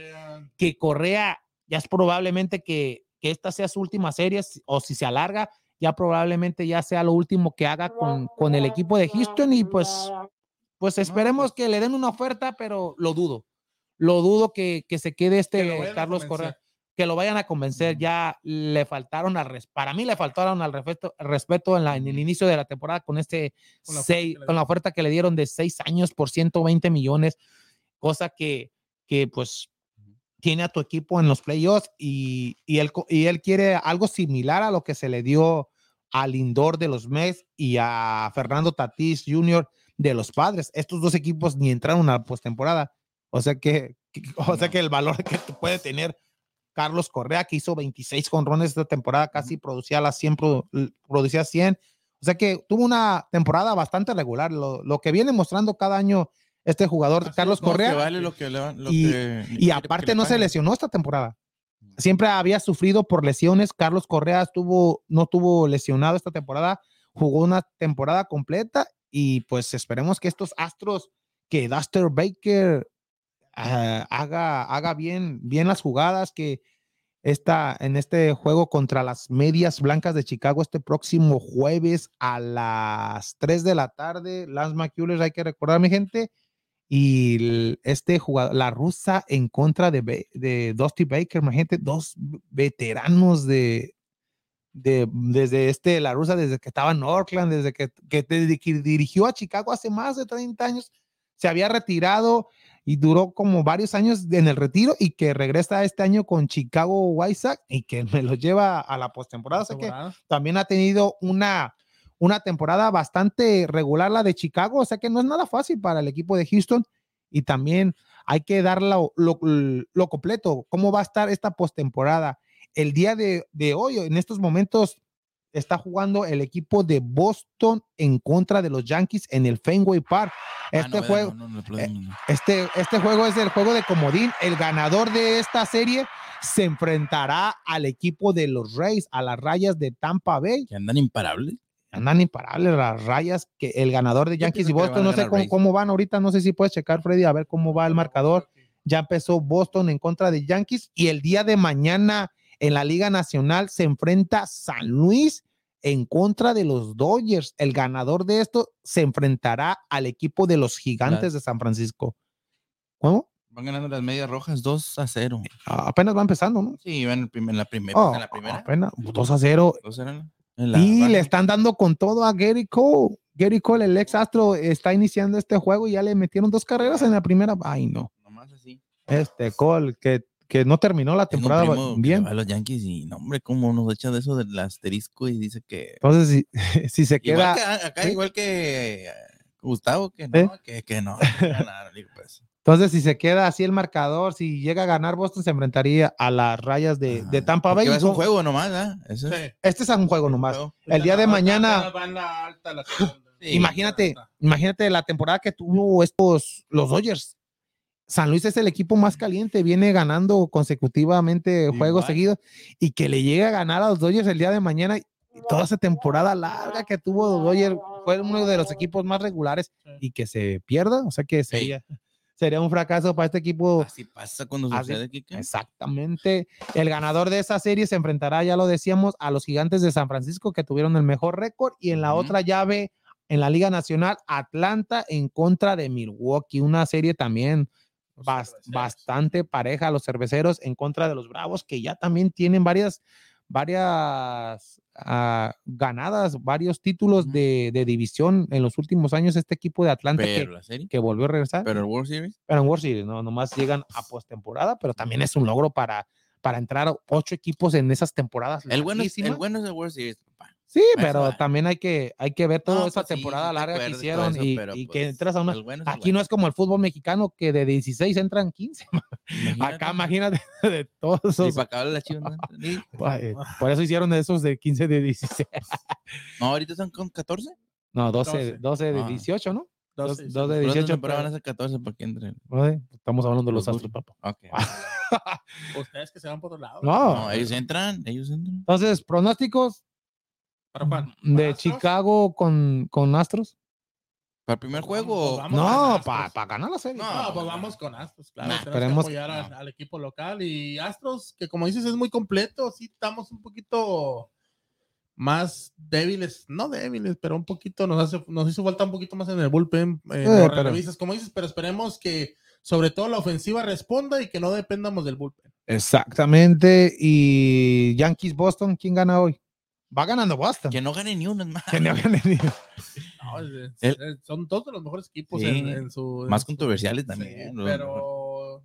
que Correa ya es probablemente que, que esta sea su última serie o si se alarga, ya probablemente ya sea lo último que haga con, con el equipo de Houston y pues, pues esperemos que le den una oferta, pero lo dudo. Lo dudo que, que se quede este Carlos Correa, que lo vayan a convencer. Ya le faltaron al para mí le faltaron al respeto, respeto en, la, en el inicio de la temporada con este con la, seis, con la oferta que le dieron de seis años por 120 millones, cosa que, que pues tiene a tu equipo en los playoffs y, y, él, y él quiere algo similar a lo que se le dio a Lindor de los Mets y a Fernando Tatís Jr. de los Padres. Estos dos equipos ni entraron a la postemporada. O sea que, [laughs] o sea que el valor que puede tener Carlos Correa, que hizo 26 conrones esta temporada, casi producía las 100, producía 100. O sea que tuvo una temporada bastante regular. Lo, lo que viene mostrando cada año este jugador, Carlos Correa. y, aparte no se lesionó esta temporada. Siempre había sufrido por lesiones. Carlos Correa no tuvo lesionado esta temporada, jugó una temporada completa y pues esperemos que estos astros, que Duster Baker ah, haga, haga bien, bien las jugadas, que está en este juego contra las medias blancas de Chicago este próximo jueves a las 3 de la tarde. Lance McCullers, hay que recordar, mi gente, y este jugador, la rusa en contra de, de Dusty Baker, imagínate, dos veteranos de, de, desde este, la rusa, desde que estaba en Oakland, desde que, que, dirigió a Chicago hace más de 30 años, se había retirado y duró como varios años en el retiro y que regresa este año con Chicago White Sox y que me lo lleva a la postemporada. O sea que también ha tenido una, una temporada bastante regular la de Chicago, o sea que no es nada fácil para el equipo de Houston y también hay que dar lo, lo, completo, cómo va a estar esta postemporada. El día de, de, hoy, en estos momentos, está jugando el equipo de Boston en contra de los Yankees en el Fenway Park. Este juego, este, este juego es el juego de comodín. El ganador de esta serie se enfrentará al equipo de los Rays, a las rayas de Tampa Bay. Que andan imparables andan imparables las rayas que el ganador de Yankees y Boston, no sé cómo, van ahorita, no sé si puedes checar Freddy a ver cómo va el marcador. Ya empezó Boston en contra de Yankees y el día de mañana en la Liga Nacional se enfrenta San Luis en contra de los Dodgers. El ganador de esto se enfrentará al equipo de los Gigantes de San Francisco. ¿Cómo? Van ganando las medias rojas 2 a 0. apenas va empezando, ¿no? Sí, van en, la, primera. Oh, la primera. Apenas 2 a 0. 2 a 0 y le están dando con todo a Gary Cole. Gary Cole, el ex astro, está iniciando este juego y ya le metieron dos carreras en la primera. Ay, no. Nomás así. Este Cole, que, que no terminó la temporada bien. A los Yankees y, no, hombre, como nos echa de eso del asterisco y dice que. Entonces, si, [laughs] si se queda. acá, igual que eh, Gustavo, que no, ¿Eh? que, que, no. pues. Entonces, si se queda así el marcador, si llega a ganar Boston, se enfrentaría a las rayas de, de Tampa Bay. Es un juego nomás, ¿eh? Este es un juego nomás. El día de mañana. imagínate, imagínate la temporada que tuvo estos los Dodgers. San Luis es el equipo más caliente, viene ganando consecutivamente juegos seguidos y que le llegue a ganar a los Dodgers el día de mañana. Y toda esa temporada larga que tuvo los Dodgers fue uno de los equipos más regulares y que se pierda, o sea que sería sería un fracaso para este equipo. Así pasa cuando sucede, Exactamente. El ganador de esa serie se enfrentará, ya lo decíamos, a los gigantes de San Francisco que tuvieron el mejor récord y en la otra llave, en la Liga Nacional, Atlanta en contra de Milwaukee, una serie también bastante pareja, los cerveceros en contra de los Bravos, que ya también tienen varias, varias uh, ganadas, varios títulos de, de, división en los últimos años. Este equipo de Atlanta que, que, volvió a regresar. Pero en World Series. Pero en World Series, no, nomás llegan a postemporada, pero también es un logro para, para entrar ocho equipos en esas temporadas. El bueno, el bueno es el World Series. Sí, pero también hay que, hay que ver toda esa pues temporada larga que hicieron y, y que pues, entras a una. aquí no es como el fútbol mexicano que de 16 entran 15. Acá imagínate [laughs] de todos esos. Y para acabar la pues, [laughs] Por eso hicieron esos de 15 de 16. [laughs] no, ahorita son con 14. No, 12, 12, de 18, ah. ¿no? 12, 12 de 18. Pero van a ser 14 para que entren. Estamos hablando de los, astros, papá. Okay. Ustedes que se van por otro lado. No. no, ellos entran, ellos entran. Entonces, pronósticos ¿De Chicago con, con Astros? ¿Para el primer pues juego? Pues no, para ganar la serie. No, pues vamos con Astros, claro. tenemos que apoyar al, equipo local y Astros, que como dices es muy completo, sí estamos un poquito más débiles, no débiles, pero un poquito nos hace, nos hizo falta un poquito más en el bullpen, eh, eh como dices, pero esperemos que sobre todo la ofensiva responda y que no dependamos del bullpen. Exactamente, y Yankees Boston, ¿quién gana hoy? Va ganando Boston. Que no gane ni uno, más. Que no gane ni uno. son todos los mejores equipos en, su. Más controversiales también. pero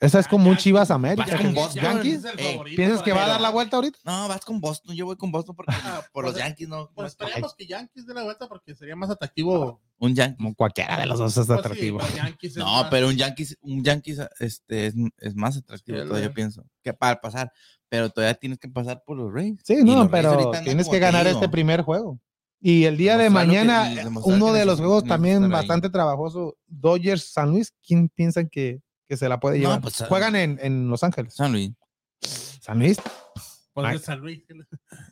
Esa es como un Chivas América. Vas con Boston. Yankees. Es el Ey, favorito ¿Piensas que va a dar la vuelta ahorita? No, vas con Boston. Yo voy con Boston porque por los pues, Yankees no. Pues no- esperemos que Yankees dé la vuelta porque sería más atractivo. un Yankee. Como cualquiera de los dos es Pues sí, atractivo. Yankees No, más- pero un Yankees, un Yankees este, es, es más atractivo Sí, todavía, lo- pienso, que para pasar. Pero todavía tienes que pasar por los Rays. Sí, Y no, pero tienes que ganar este primer juego. Y el día de que- mañana, uno de los juegos también estar ahí. bastante trabajoso, Dodgers San Luis. ¿Quién piensan que, que se la puede No, llevar? pues, Juegan en, en Los Ángeles. San Luis. San Luis. Pues, Ay. [laughs] de San Luis.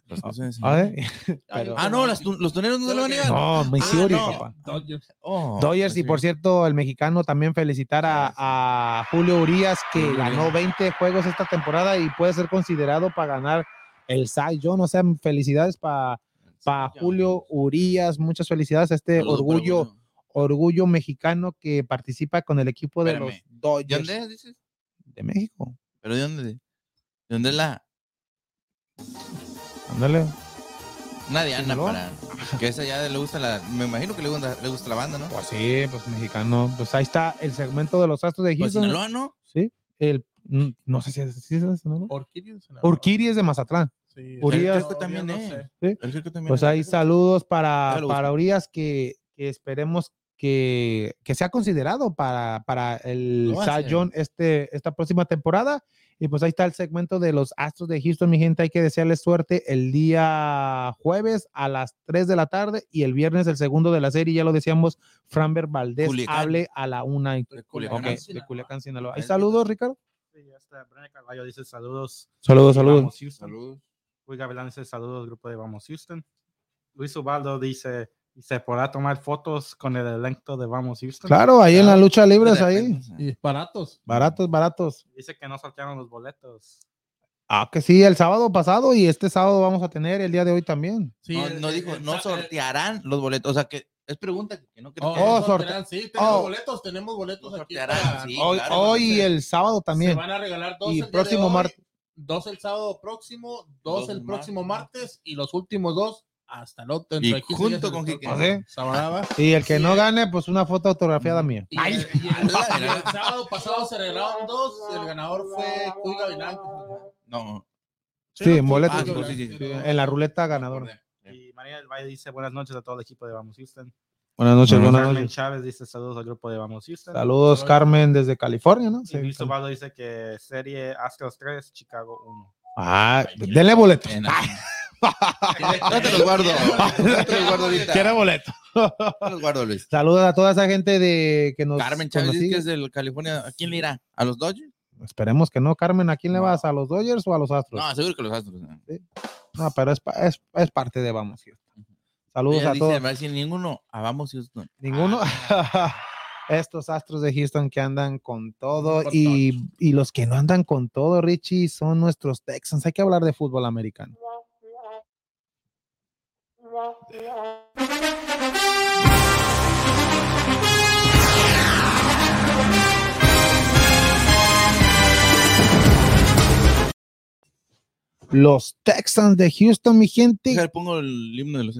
Los que son de San A Luis. ver. Pero- Ah, no, las los toneros no se lo van a llevar. No, Missouri, no. papá. Dodgers. Oh, Dodgers, y por cierto, el mexicano también felicitar a, a Julio Urias, que Julio ganó Urias. 20 juegos esta temporada y puede ser considerado para ganar el Cy Young. O sea, felicidades para Julio Urias, muchas felicidades a este orgullo, orgullo mexicano que participa con el equipo de Espérame. los ¿De Dodgers dónde es, dices? de México. ¿Pero de dónde? ¿De dónde es la? Ándale. Una Diana Sinaloa. para. Que esa ya le gusta la. Me imagino que le gusta, le gusta la banda, ¿no? Pues sí, pues mexicano. Pues ahí está el segmento de los Astros de Pues Houston. Sinaloa, ¿no? Sí, el, mm, no sé si es, si es de Sinaloa. Es de Mazatlán. Sí, Urias. Que también No es. sé. El también Pues es. ahí saludos para, para. Urias que, que esperemos que, que sea considerado para, para el. Young este, esta próxima temporada. Y pues ahí está el segmento de los Astros de Houston, mi gente. Hay que desearles suerte el día jueves a las 3 de la tarde y el viernes el segundo de la serie. Ya lo decíamos, Framber Valdés Culiacán. hable a la una. y- De Culiacán, Ok, de Sinaloa. Culiacán, Sinaloa. Hay saludos, Ricardo. Sí, este, Brené Carballo dice saludos. Saludos, saludos. Saludos. Luis Gavilán dice saludos, grupo de Vamos Houston. Luis Ubaldo dice, ¿y se podrá tomar fotos con el elenco de Vamos Houston? Claro, ahí en la lucha libre, ahí. Y baratos. Baratos, baratos. Dice que no sortearon los boletos. Ah, que sí, el sábado pasado y este sábado vamos a tener el día de hoy también. Sí, no, el- no dijo, el- no el- sortearán los boletos. O sea, que es pregunta que no creo Oh, que. Sorte- sortearán, sí, tenemos oh. boletos, tenemos boletos No aquí. sortearán, para- sí. hoy claro, hoy y el sábado Se también. van a regalar dos Y el próximo martes. Dos el sábado próximo, dos, Dos el el próximo martes. martes y los últimos dos hasta el otro. Y dentro de 15 junto con el Quique. ¿Ah, sí? Sabadaba. Y el que Sí, no gane, pues una foto autografiada mía. Y, el, y el- y el sábado pasado se regalaron dos. El ganador fue Cuy Gavilán. No. Sí, en boletos. Ah, sí, Gavilán. sí, sí. Sí, En la ruleta ganadora. Y María del Valle dice buenas noches a todo el equipo de Vamos Houston. Buenas noches, buenas Carmen noches. Chávez dice saludos al grupo de Vamos Houston. Saludos, Carmen, desde California, ¿no? Y Sí. Luis Ubaldo dice que serie Astros 3, Chicago 1. Ah, denle boleto. [laughs] No te los guardo. No te los guardo ahorita. Quiere boleto. No los guardo, Luis. Saludos a toda esa gente de que nos. Carmen Chávez que es del California. ¿A quién le irá? ¿A los Dodgers? Esperemos que no, Carmen. ¿A quién le vas? ¿A los Dodgers o a los Astros? No, seguro que los Astros. ¿no? No, pero es, pa- es, es parte de Vamos Houston. Saludos Ella a dice, todos. a decir ninguno. Ah, vamos Houston. Ninguno. [laughs] Estos astros de Houston que andan con todo Con y, y los que no andan con todo, Richie, son nuestros Texans. Hay que hablar de fútbol americano. Los Texans de Houston, mi gente. Déjale, pongo el himno de los.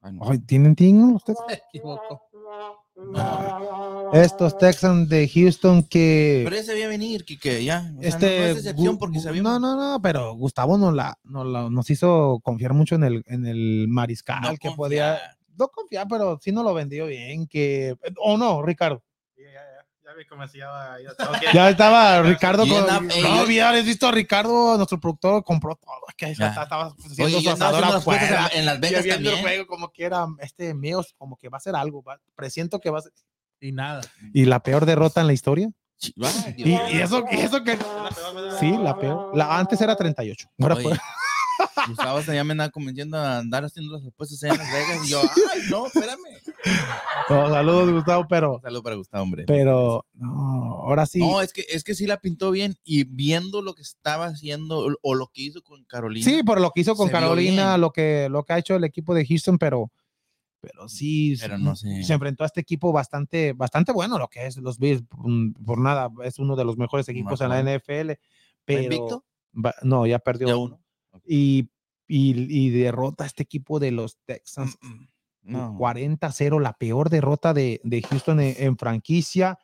Ah, no. Ay, ¿Tienen tingo los Texans? Se equivocó. Estos Texans de Houston que... Pero ya se veía venir, Kike, ya. O sea, este no, no no no no pero Gustavo nos la, nos la- nos hizo confiar mucho en el en el mariscal No que confía. podía no confiar pero sí nos lo vendió bien que o no Ricardo Ya, ya, ya, ya vi cómo se llama. Ya, ok. ya estaba Ricardo con, no yo- había visto a Ricardo nuestro productor compró todo. Es que estaba haciendo Oye, su asador haciendo afuera. en, en Las Vegas viendo el también. juego como que era este mío como que va a ser algo va- presiento que va a ser Y nada. y la peor derrota en la historia y, y eso y eso que sí la peor. La antes era 38 ahora Oye, fue- Gustavo ya me andaba convenciendo a andar haciendo las apuestas en Las Vegas. Y yo, [laughs] ay, no, espérame. No, saludos, Gustavo, pero, Saludos para Gustavo, hombre. pero, no, ahora sí. No, es que, es que sí la pintó bien y viendo lo que estaba haciendo o, lo que hizo con Carolina. sí, por lo que hizo con Carolina, lo que, lo que ha hecho el equipo de Houston, pero, pero sí, Pero no sé. se enfrentó a este equipo bastante, bastante bueno, lo que es los Bills, mm, por nada, es uno de los mejores equipos en la. NFL, ¿Va pero, invicto? no, ya perdió uno. Y, y, y derrota a este equipo de los Texans. No. 40-0, la peor derrota de, de Houston en, en franquicia.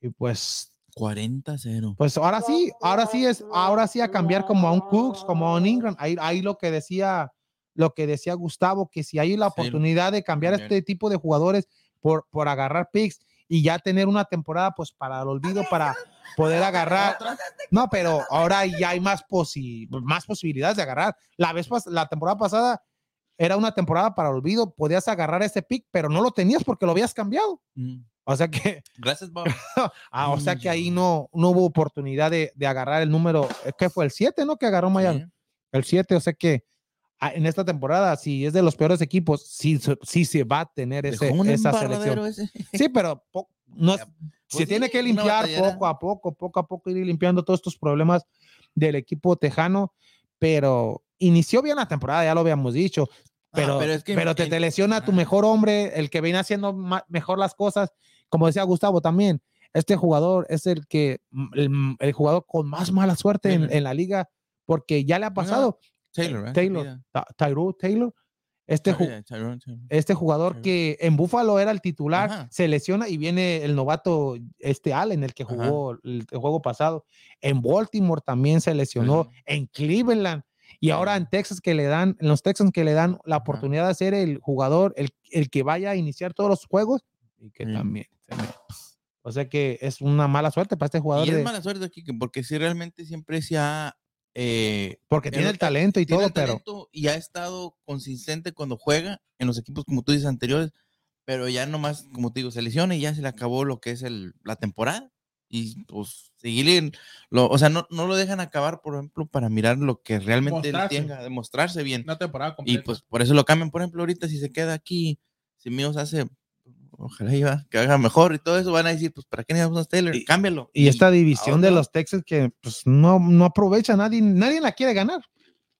Y pues 40-0. Pues ahora sí, ahora sí es, ahora sí a cambiar como a un Cooks, como a un Ingram. Ahí, ahí lo que decía, lo que decía Gustavo, que si hay la oportunidad de cambiar cambiar. este tipo de jugadores por, por agarrar picks y ya tener una temporada, pues para el olvido, para poder agarrar. No, pero ahora ya hay más, posi más posibilidades de agarrar. La vez pas- la temporada pasada era una temporada para olvido, podías agarrar ese pick, pero no lo tenías porque lo habías cambiado. Mm. O sea que [laughs] Gracias, Bob. [laughs] Ah, o sea que ahí no, no hubo oportunidad de, de agarrar el número, eh, ¿qué fue? El 7, ¿no? Que agarró Miami. Sí. El 7, o sea que ah, en esta temporada, si es de los peores equipos, sí, se- sí se va a tener ese, esa selección. ese. Sí, pero no, es- Se pues tiene que limpiar poco a poco, poco a poco, ir limpiando todos estos problemas del equipo tejano, pero inició bien la temporada, ya lo habíamos dicho. Ah, Pero, pero es que pero te, te lesiona tu mejor hombre, el que viene haciendo mejor las cosas. Como decía Gustavo también, este jugador es el que mm, el, el jugador con más mala suerte en, Taylor. en la liga, porque ya le ha pasado. Taylor, ¿eh? Taylor, Mira. Ta- Tyrod Taylor, este, ju- este jugador que en Buffalo era el titular, Ajá. se lesiona y viene el novato este Allen, el que jugó el, el juego pasado. En Baltimore también se lesionó, en Cleveland. Y ahora en Texas que le dan, en los Texans que le dan la oportunidad de ser el jugador, el, el que vaya a iniciar todos los juegos y que Sí. también. O sea que es una mala suerte para este jugador Y es de- mala suerte porque si realmente siempre se ha. Eh, porque tiene el- el talento y tiene todo, el pero talento y ha estado consistente cuando juega en los equipos, como tú dices, anteriores, pero ya nomás, como te digo, se lesiona y ya se le acabó lo que es el, la temporada. Y pues seguirle, en lo, o sea, no, no lo dejan acabar, por ejemplo, para mirar lo que realmente él tenga, demostrarse bien. Una temporada Y completa. pues por eso lo cambian, por ejemplo, ahorita si se queda aquí, si Míos hace, ojalá iba, que haga mejor y todo eso, van a decir, pues ¿para qué necesitamos a Taylor? Y- Cámbialo. y esta división de los Texas que pues, no, no aprovecha, nadie, nadie la quiere ganar.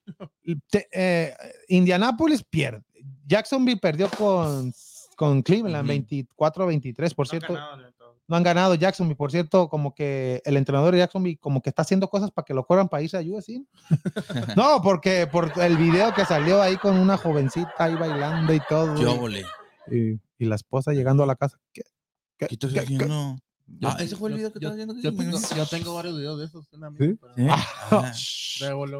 [laughs] Te- eh, Indianapolis pierde. Jacksonville perdió con, con Cleveland Ujú. 24 a 23, por No han cierto. ganado. No han ganado Jacksonville, por cierto, como que el entrenador de Jacksonville como que está haciendo cosas para que lo corran para irse a USC. [laughs] No, porque por el video que salió ahí con una jovencita ahí bailando y todo. Yo y- volé. y, y la esposa llegando a la casa. ¿Qué- qué- ¿Qué estás qué- haciendo? Yo Ah, tengo- ese fue el video que estás viendo. que Yo tengo, yo tengo varios videos de esos. ¿Sí? pero- ¿Sí? [laughs] Ah,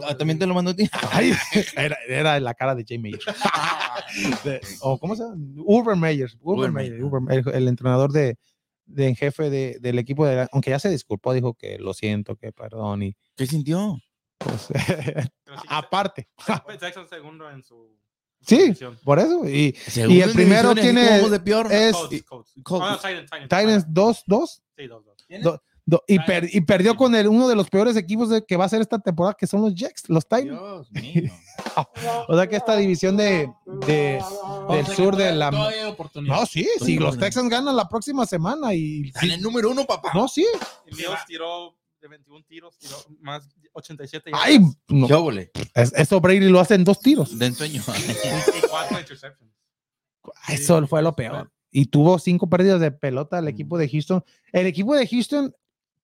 Ah, También te lo mando a ti. [laughs] Ay, era, era la cara de Jay Mayer. [laughs] O ¿cómo se llama? Urban Meyer. Urban. Urban Meyer, el entrenador de, de en jefe de- del equipo de aunque ya se disculpó, dijo que lo siento, que perdón y ¿Qué sintió? pues aparte. Texas segundo en su Sí, por eso. Y el primero tiene peor. es Colts, Colts. Colts. No, Titans, Titans. Titans 2 2 Sí, dos, dos. do- y, per- y perdió con el, uno de los peores equipos de, que va a ser esta temporada, que son los Jets, los Titans. Dios [laughs] mío. O sea que esta división de, de- O del sea, sur de la. todavía hay oportunidad. No, sí, sí, los Texans ganan la próxima semana y. Están en número uno, papá. No, sí. Y tiró de 21 tiros, tiró más 87 Ay, no, Yo volé. es- eso Brady lo hace en dos tiros. De ensueño. y cuatro interceptions. Eso fue lo peor. Y tuvo cinco pérdidas de pelota el equipo de Houston. El equipo de Houston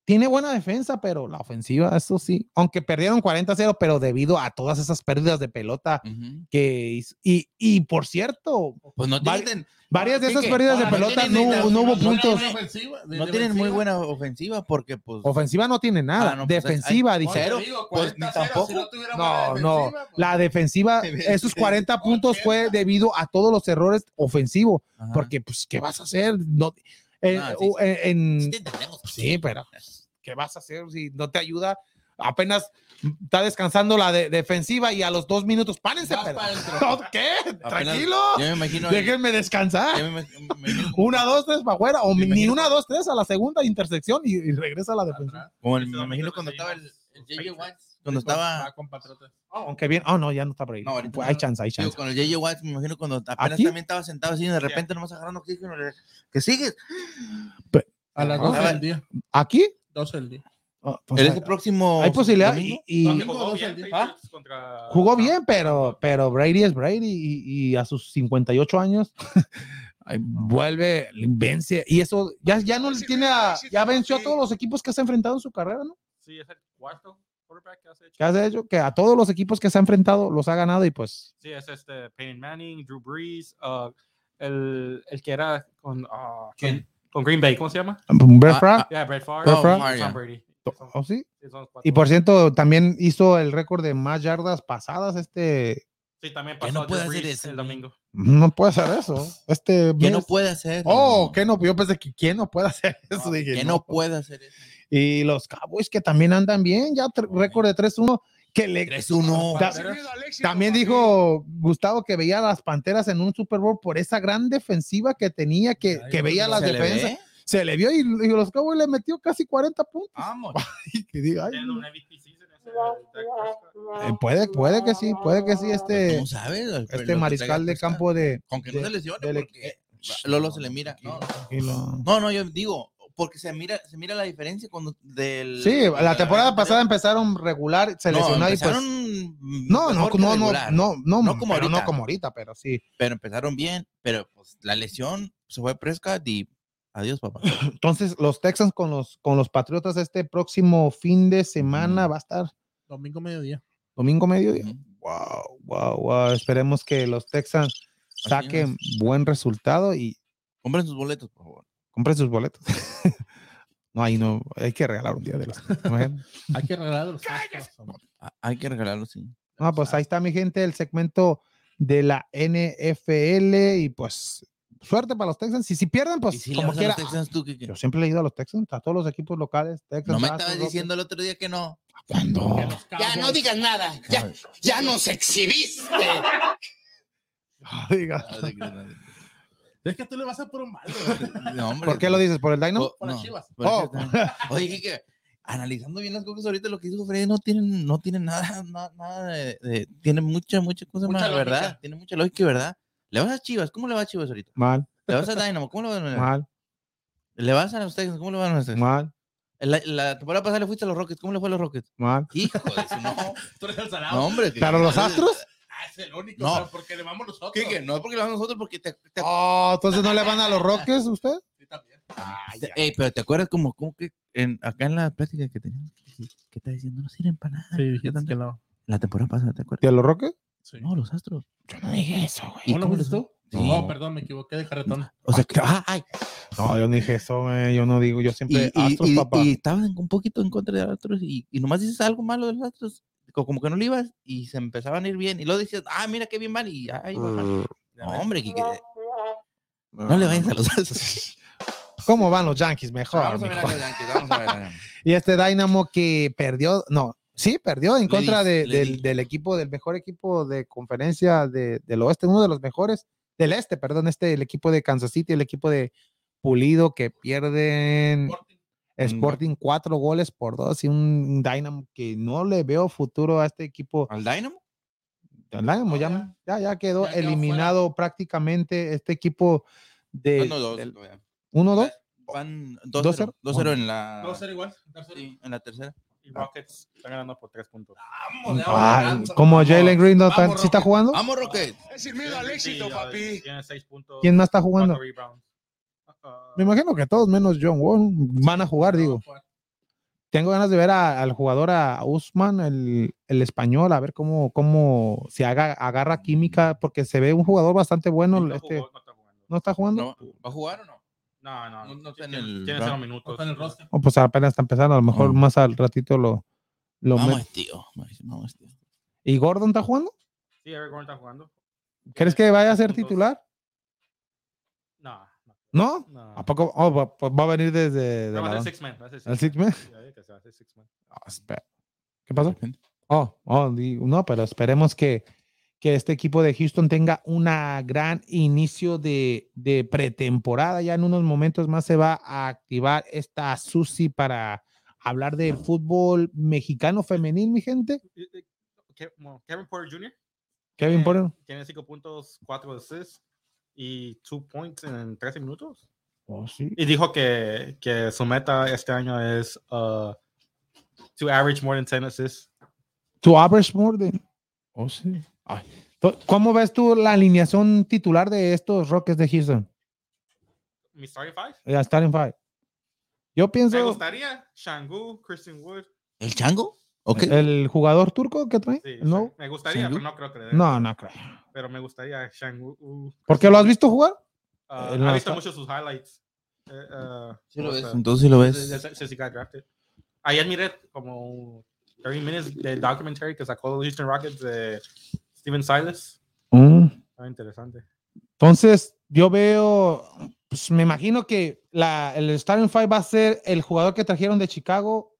tiene buena defensa, pero la ofensiva, eso sí. Aunque perdieron 40-0, pero debido a todas esas pérdidas de pelota que hizo. Y, y por cierto, Pues no Vari- tienen, varias de ¿Qué, esas pérdidas de no pelota no, no hubo puntos. Ofensiva, no tienen muy buena ofensiva porque pues Ofensiva no tiene nada. Ah, no, pues, defensiva, hay- dice. Digo, pues, 40 ni cero, tampoco. si no No, pues, La defensiva, [laughs] esos 40 puntos fue debido a todos los errores ofensivos. Ajá. Porque, pues, ¿qué vas a hacer? No, en- Ah, sí, u- en- en- Sí te entendemos. sí, pero ¿qué vas a hacer si no te ayuda? Apenas está descansando la de- defensiva y a los dos minutos, párense. ¿Qué? [laughs] Apenas- Tranquilo. Yo me imagino. Déjenme descansar. me, me imagino como, Una, dos, tres para afuera. O ni una, dos, tres a la segunda intersección y, y regresa a la defensa. como el- Ese me imagino cuando estaba el, el J.J. Watt. Cuando estaba. con Patriotas. Aunque bien. Oh, no, ya no está por ahí. No, Pues no. hay chance, hay Digo, chance. con el J.J. Watt, me imagino cuando apenas ¿Aquí? también estaba sentado así y de repente nomás agarrando le- Que sigues. A las 12 va- del día. ¿Aquí? 12 del día. Oh, pues, Él es el próximo. hay posibilidad. domingo. Y, y Domingo. Jugó bien contra- jugó bien, pero, pero Brady es Brady y, y a sus 58 años [laughs] vuelve, vence. Y eso ya, ya no le tiene a. Ya venció a todos los equipos que se ha enfrentado en su carrera, ¿no? Sí, es el cuarto quarterback que has hecho. Que hace hecho que a todos los equipos que se ha enfrentado los ha ganado y pues. Sí, es este Peyton Manning, Drew Brees, uh, el, el que era con, ah, ¿Quién? con, con Green Bay, ¿cómo se llama? Brett Ah, Favre. ah, Yeah, Brett Favre. Brett Favre. y Tom Yeah. Brady. Son- ¿Oh, sí? Y por cierto, también hizo el récord de más yardas pasadas este. Sí, también Que pasó no puede hacer eso, el domingo. No puede hacer eso. Este. ¿Quién no puede hacer? Oh, que no. Yo pensé que quién no puede hacer eso. Dije, ¿Quién no, no puede hacer eso? Y los Cowboys que también andan bien, ya récord de 3-1. Que le 3-1. Ta- También dijo Gustavo que veía a las Panteras en un Super Bowl por esa gran defensiva que tenía, que, Ay, que no, veía no las ¿Se le defensas. Se le vio y, y los Cowboys le metió casi 40 puntos. Vamos. [laughs] Y que diga, ay, eh, puede, puede que sí, puede que sí, este, este mariscal de campo de. Con que no de- se lesione, del- porque Lolo se le mira. No, no, no, yo digo, porque se mira, se mira la diferencia cuando del. Sí, la temporada pasada empezaron regular, se No, lesionó y pues. empezaron No, no, que no, no, no, no, No como pero no ahorita. como ahorita, pero sí. Pero empezaron bien, pero pues la lesión se fue Prescott y adiós, papá. [laughs] Entonces, los Texans con los, con los Patriotas este próximo fin de semana va a estar Domingo mediodía. domingo mediodía. Wow, wow, wow. Esperemos que los Texans Así saquen buen resultado y Compren sus boletos, por favor. Compren sus boletos. [laughs] no, ahí no, hay que regalar un día de los. [laughs] Hay que regalar los Astros, hombre. Ah, Hay que regalarlo, sí. No, pues ahí está mi gente, el segmento de la NFL y pues suerte para los Texans. Y si pierden, pues si le como quiera. Texans, ¿tú qué- qué? Yo siempre he ido a los Texans, a todos los equipos locales. Texans, No me estabas diciendo el otro día que no. ¿Cuándo? Ya no digas nada, ya, ya nos exhibiste. [laughs] Diga. Es que tú le vas a por un mal, [laughs] No, hombre. ¿Por qué lo dices? ¿por el Dino? Oh, Por las no, Chivas. por Oh. eso [laughs] Oye, que, que analizando bien las cosas ahorita, lo que dijo Freddy no tienen, no tienen nada, [laughs] nada, nada de, de- tiene mucha, mucha cosa Mucha más, lógica. ¿verdad? Tiene mucha lógica y verdad. Le vas a Chivas, ¿cómo le va a Chivas ahorita? Mal, Le vas a Dynamo, ¿cómo le va a mal, Le vas a los Texans, ¿cómo le van a los Texans? mal, La, la temporada pasada le fuiste a los Rockets, ¿cómo le fue a los Rockets? mal. Hijo de su, no. Tú eres el salado. No, hombre. ¿Pero los Astros? Es el único, No. pero porque le vamos nosotros. ¿Qué, qué? No es porque le vamos nosotros, porque te, te- Oh, entonces no le van a los Rockets usted. Sí, también. ey, pero te acuerdas como, como que en, acá en la plática que teníamos, que, que está diciendo, no sirven para nada. Sí, dijiste que no. La temporada pasada, ¿te acuerdas? ¿Y a los Rockets? Sí. No, los Astros. Yo no dije eso, güey. ¿Y ¿No lo tú? Sí. Oh, perdón, me equivoqué de carretón. O sea, que, ah, ay, No, yo no dije eso, güey. Yo no digo, yo siempre y, Astros, y- papá. y estaban un poquito en contra de los Astros y, y nomás dices algo malo de los Astros, como que no le ibas y se empezaban a ir bien y luego decías, ah, mira qué bien van y ay, bajan. No, hombre, no le vayas a los. [laughs] ¿Cómo van los Yankees? Mejor. Vamos a ver a los Yankees, vamos a ver. a- [laughs] Y este Dynamo que perdió, no, sí, perdió en Le contra di- de- le del, di. del equipo, del mejor equipo de conferencia de- del oeste, uno de los mejores, del este, perdón, este, el equipo de Kansas City, el equipo de Pulido que pierden Sporting cuatro goles por dos y un Dynamo que no le veo futuro a este equipo. ¿Al Dynamo? El Dynamo No, ya, ya, ya quedó ya quedó eliminado prácticamente este equipo de Ah, no, dos, del- todavía. 1-2. Van 2-0. 2-0 2-0 en la ¿Va a ser igual? ¿Tercero? sí, en la tercera. Y Rockets están ganando por tres puntos. Vamos, Ah, vamos, como. Jalen Green no está, ¿sí está Rockets. jugando. Vamos, Rocket. Es el miedo al éxito, papi. Tiene seis puntos. ¿Quién más está jugando? rebounds. Me imagino que todos menos John Wall van a jugar, digo. Tengo ganas de ver a- al jugador a Usman, el, el español, a ver cómo, cómo se haga, agarra química, porque se ve un jugador bastante bueno. no este, jugó, no está jugando. ¿No está jugando? No, ¿Va a jugar o no? No, no, No, está en el tiene cero No minutos. está en el roster. O pues apenas está empezando, a lo mejor Oh. más al ratito lo, lo Vamos, met- tío. Vamos, tío. ¿Y Gordon está jugando? Sí, Eric Gordon está jugando. ¿Crees que vaya a ser titular? No. ¿A poco? Oh, va, pues va a venir desde de No, six man, ¿El six man? Man. Ah, espera. ¿Qué pasó? Oh, oh, no, pero esperemos que, que este equipo de Houston tenga una gran inicio de, de pretemporada. Ya en unos momentos más se va a activar esta Susi para hablar del fútbol mexicano femenil, mi gente. Eh, eh, Kevin Porter Jr. Kevin tiene- Porter. Tiene 5 puntos, 4 assists y 2 points en 13 minutos. Oh, sí. Y dijo que, que su meta este año es uh, to average more than 10 assists. Tu average more than- Oh, sí. Ay. To- ¿Cómo ves tú la alineación titular de estos Rockets de Houston? Mi starting five. Ya starting five. Yo Me pienso gustaría Shangu, Christian Wood. ¿El chango? Ok. el jugador turco que trae. Sí, no, Me gustaría, pero no creo que le no, no creo. Pero me gustaría Shangu. uh, ¿Por qué lo has visto jugar? uh, en he la visto mucho sus highlights. Uh, sí lo ves, entonces sí lo ves. Since he got drafted. Ayer miré como 30 minutes de documentary que sacó los Houston Rockets de Steven Silas. Mm. Está interesante. Entonces, yo veo, pues me imagino que la, el starting five va a ser el jugador que trajeron de Chicago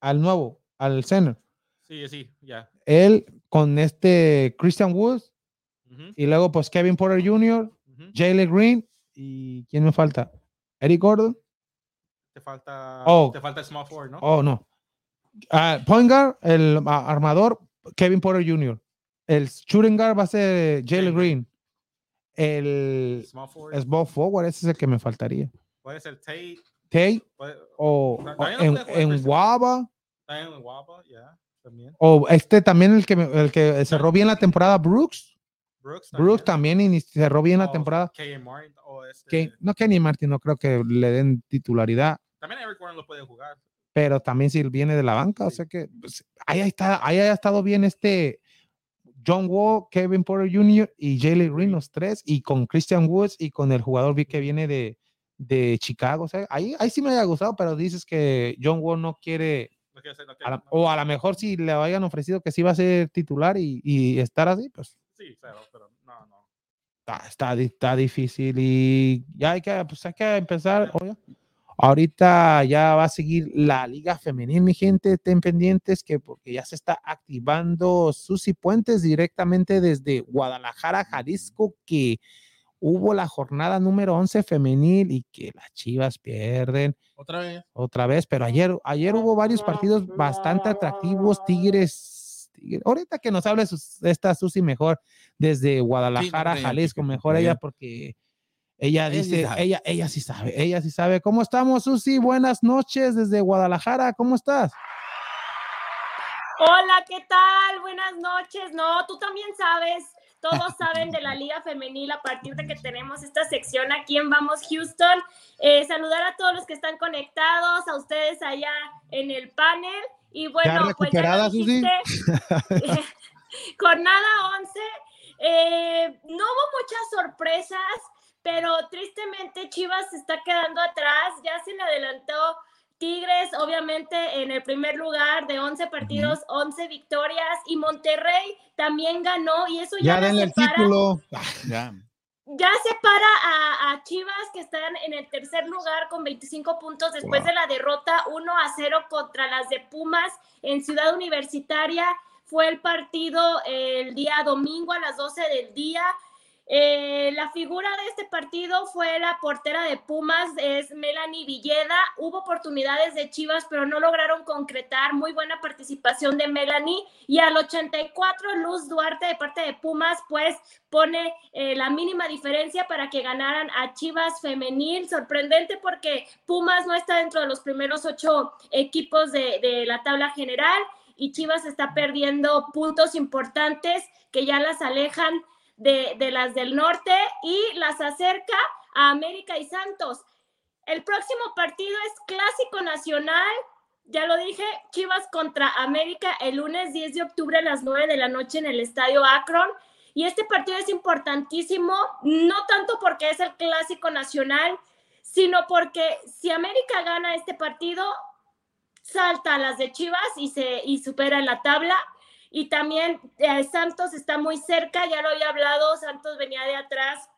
al nuevo, al center. Sí, sí, ya. Él con este Christian Woods y luego pues Kevin Porter Jr., Jalen Green y ¿quién me falta? Eric Gordon. Te falta, oh. te falta el small forward, ¿no? Oh, no. Uh, point guard, el armador, Kevin Porter Jr. El shooting guard va a ser Jalen Green. El small forward. small forward, ese es el que me faltaría. Puede ser Tate. Tate. O, o en, en Waba. En ya. También. O este también el que, el que cerró bien la temporada, Brooks. Brooks también, Brooks también y cerró bien la temporada. Martin, o este... No, Kenny Martin, no creo que le den titularidad. También Eric Warren lo puede jugar. Pero también si viene de la banca, o sea que pues, ahí, está, ahí ha estado bien este John Wall, Kevin Porter Jr. y Jalen Green, los tres, y con Christian Woods y con el jugador que viene de, de Chicago. O sea, ahí, ahí sí me haya gustado, pero dices que John Wall no quiere no quiere, no quiere, a la, o a lo mejor si le hayan ofrecido que sí va a ser titular y, y estar así, pues. Sí, pero, pero no, no. Está, está, está, difícil y ya hay que, pues hay que empezar. Oye, ahorita ya va a seguir la liga femenil, mi gente, estén pendientes que porque ya se está activando Susi Puentes directamente desde Guadalajara, Jalisco, que hubo la jornada número 11 femenil y que las Chivas pierden. Otra vez. Otra vez, pero ayer, ayer hubo varios partidos bastante atractivos. Tigres, Tigres. ahorita que nos hable esta Susi mejor desde Guadalajara, sí, Jalisco, mejor ella porque ella dice, ella, ella sí sabe, ella sí sabe. ¿Cómo estamos, Susi? Buenas noches desde Guadalajara, ¿cómo estás? Hola, ¿qué tal? Buenas noches. No, tú también sabes todos saben de la Liga Femenil a partir de que tenemos esta sección aquí en Vamos Houston. Eh, saludar a todos los que están conectados, a ustedes allá en el panel. Y bueno, pues ya lo dijiste, [laughs] jornada 11. Eh, no hubo muchas sorpresas, pero tristemente Chivas se está quedando atrás. Ya se le adelantó Tigres, obviamente, en el primer lugar de 11 partidos, 11 victorias. Y Monterrey también ganó. Y eso ya, ya denle el título. ya. ya separa a, a, Chivas, que están en el tercer lugar con 25 puntos después wow. de la derrota 1 a 0 contra las de Pumas en Ciudad Universitaria. Fue el partido el día domingo a las 12 del día. Eh, la figura de este partido fue la portera de Pumas, es Melanie Villeda. Hubo oportunidades de Chivas, pero no lograron concretar. Muy buena participación de Melanie. Y al 84, Luz Duarte de parte de Pumas, pues pone eh, la mínima diferencia para que ganaran a Chivas femenil. Sorprendente porque Pumas no está dentro de los primeros ocho equipos de, de la tabla general y Chivas está perdiendo puntos importantes que ya las alejan de, las del norte y las acerca a América y Santos. El próximo partido es Clásico Nacional, ya lo dije, Chivas contra América el lunes 10 de octubre a las 9 de la noche en el Estadio Akron. Y este partido es importantísimo, no tanto porque es el Clásico Nacional, sino porque si América gana este partido, salta a las de Chivas y, se, y supera en la tabla y también eh, Santos está muy cerca, ya lo había hablado, Santos venía de atrás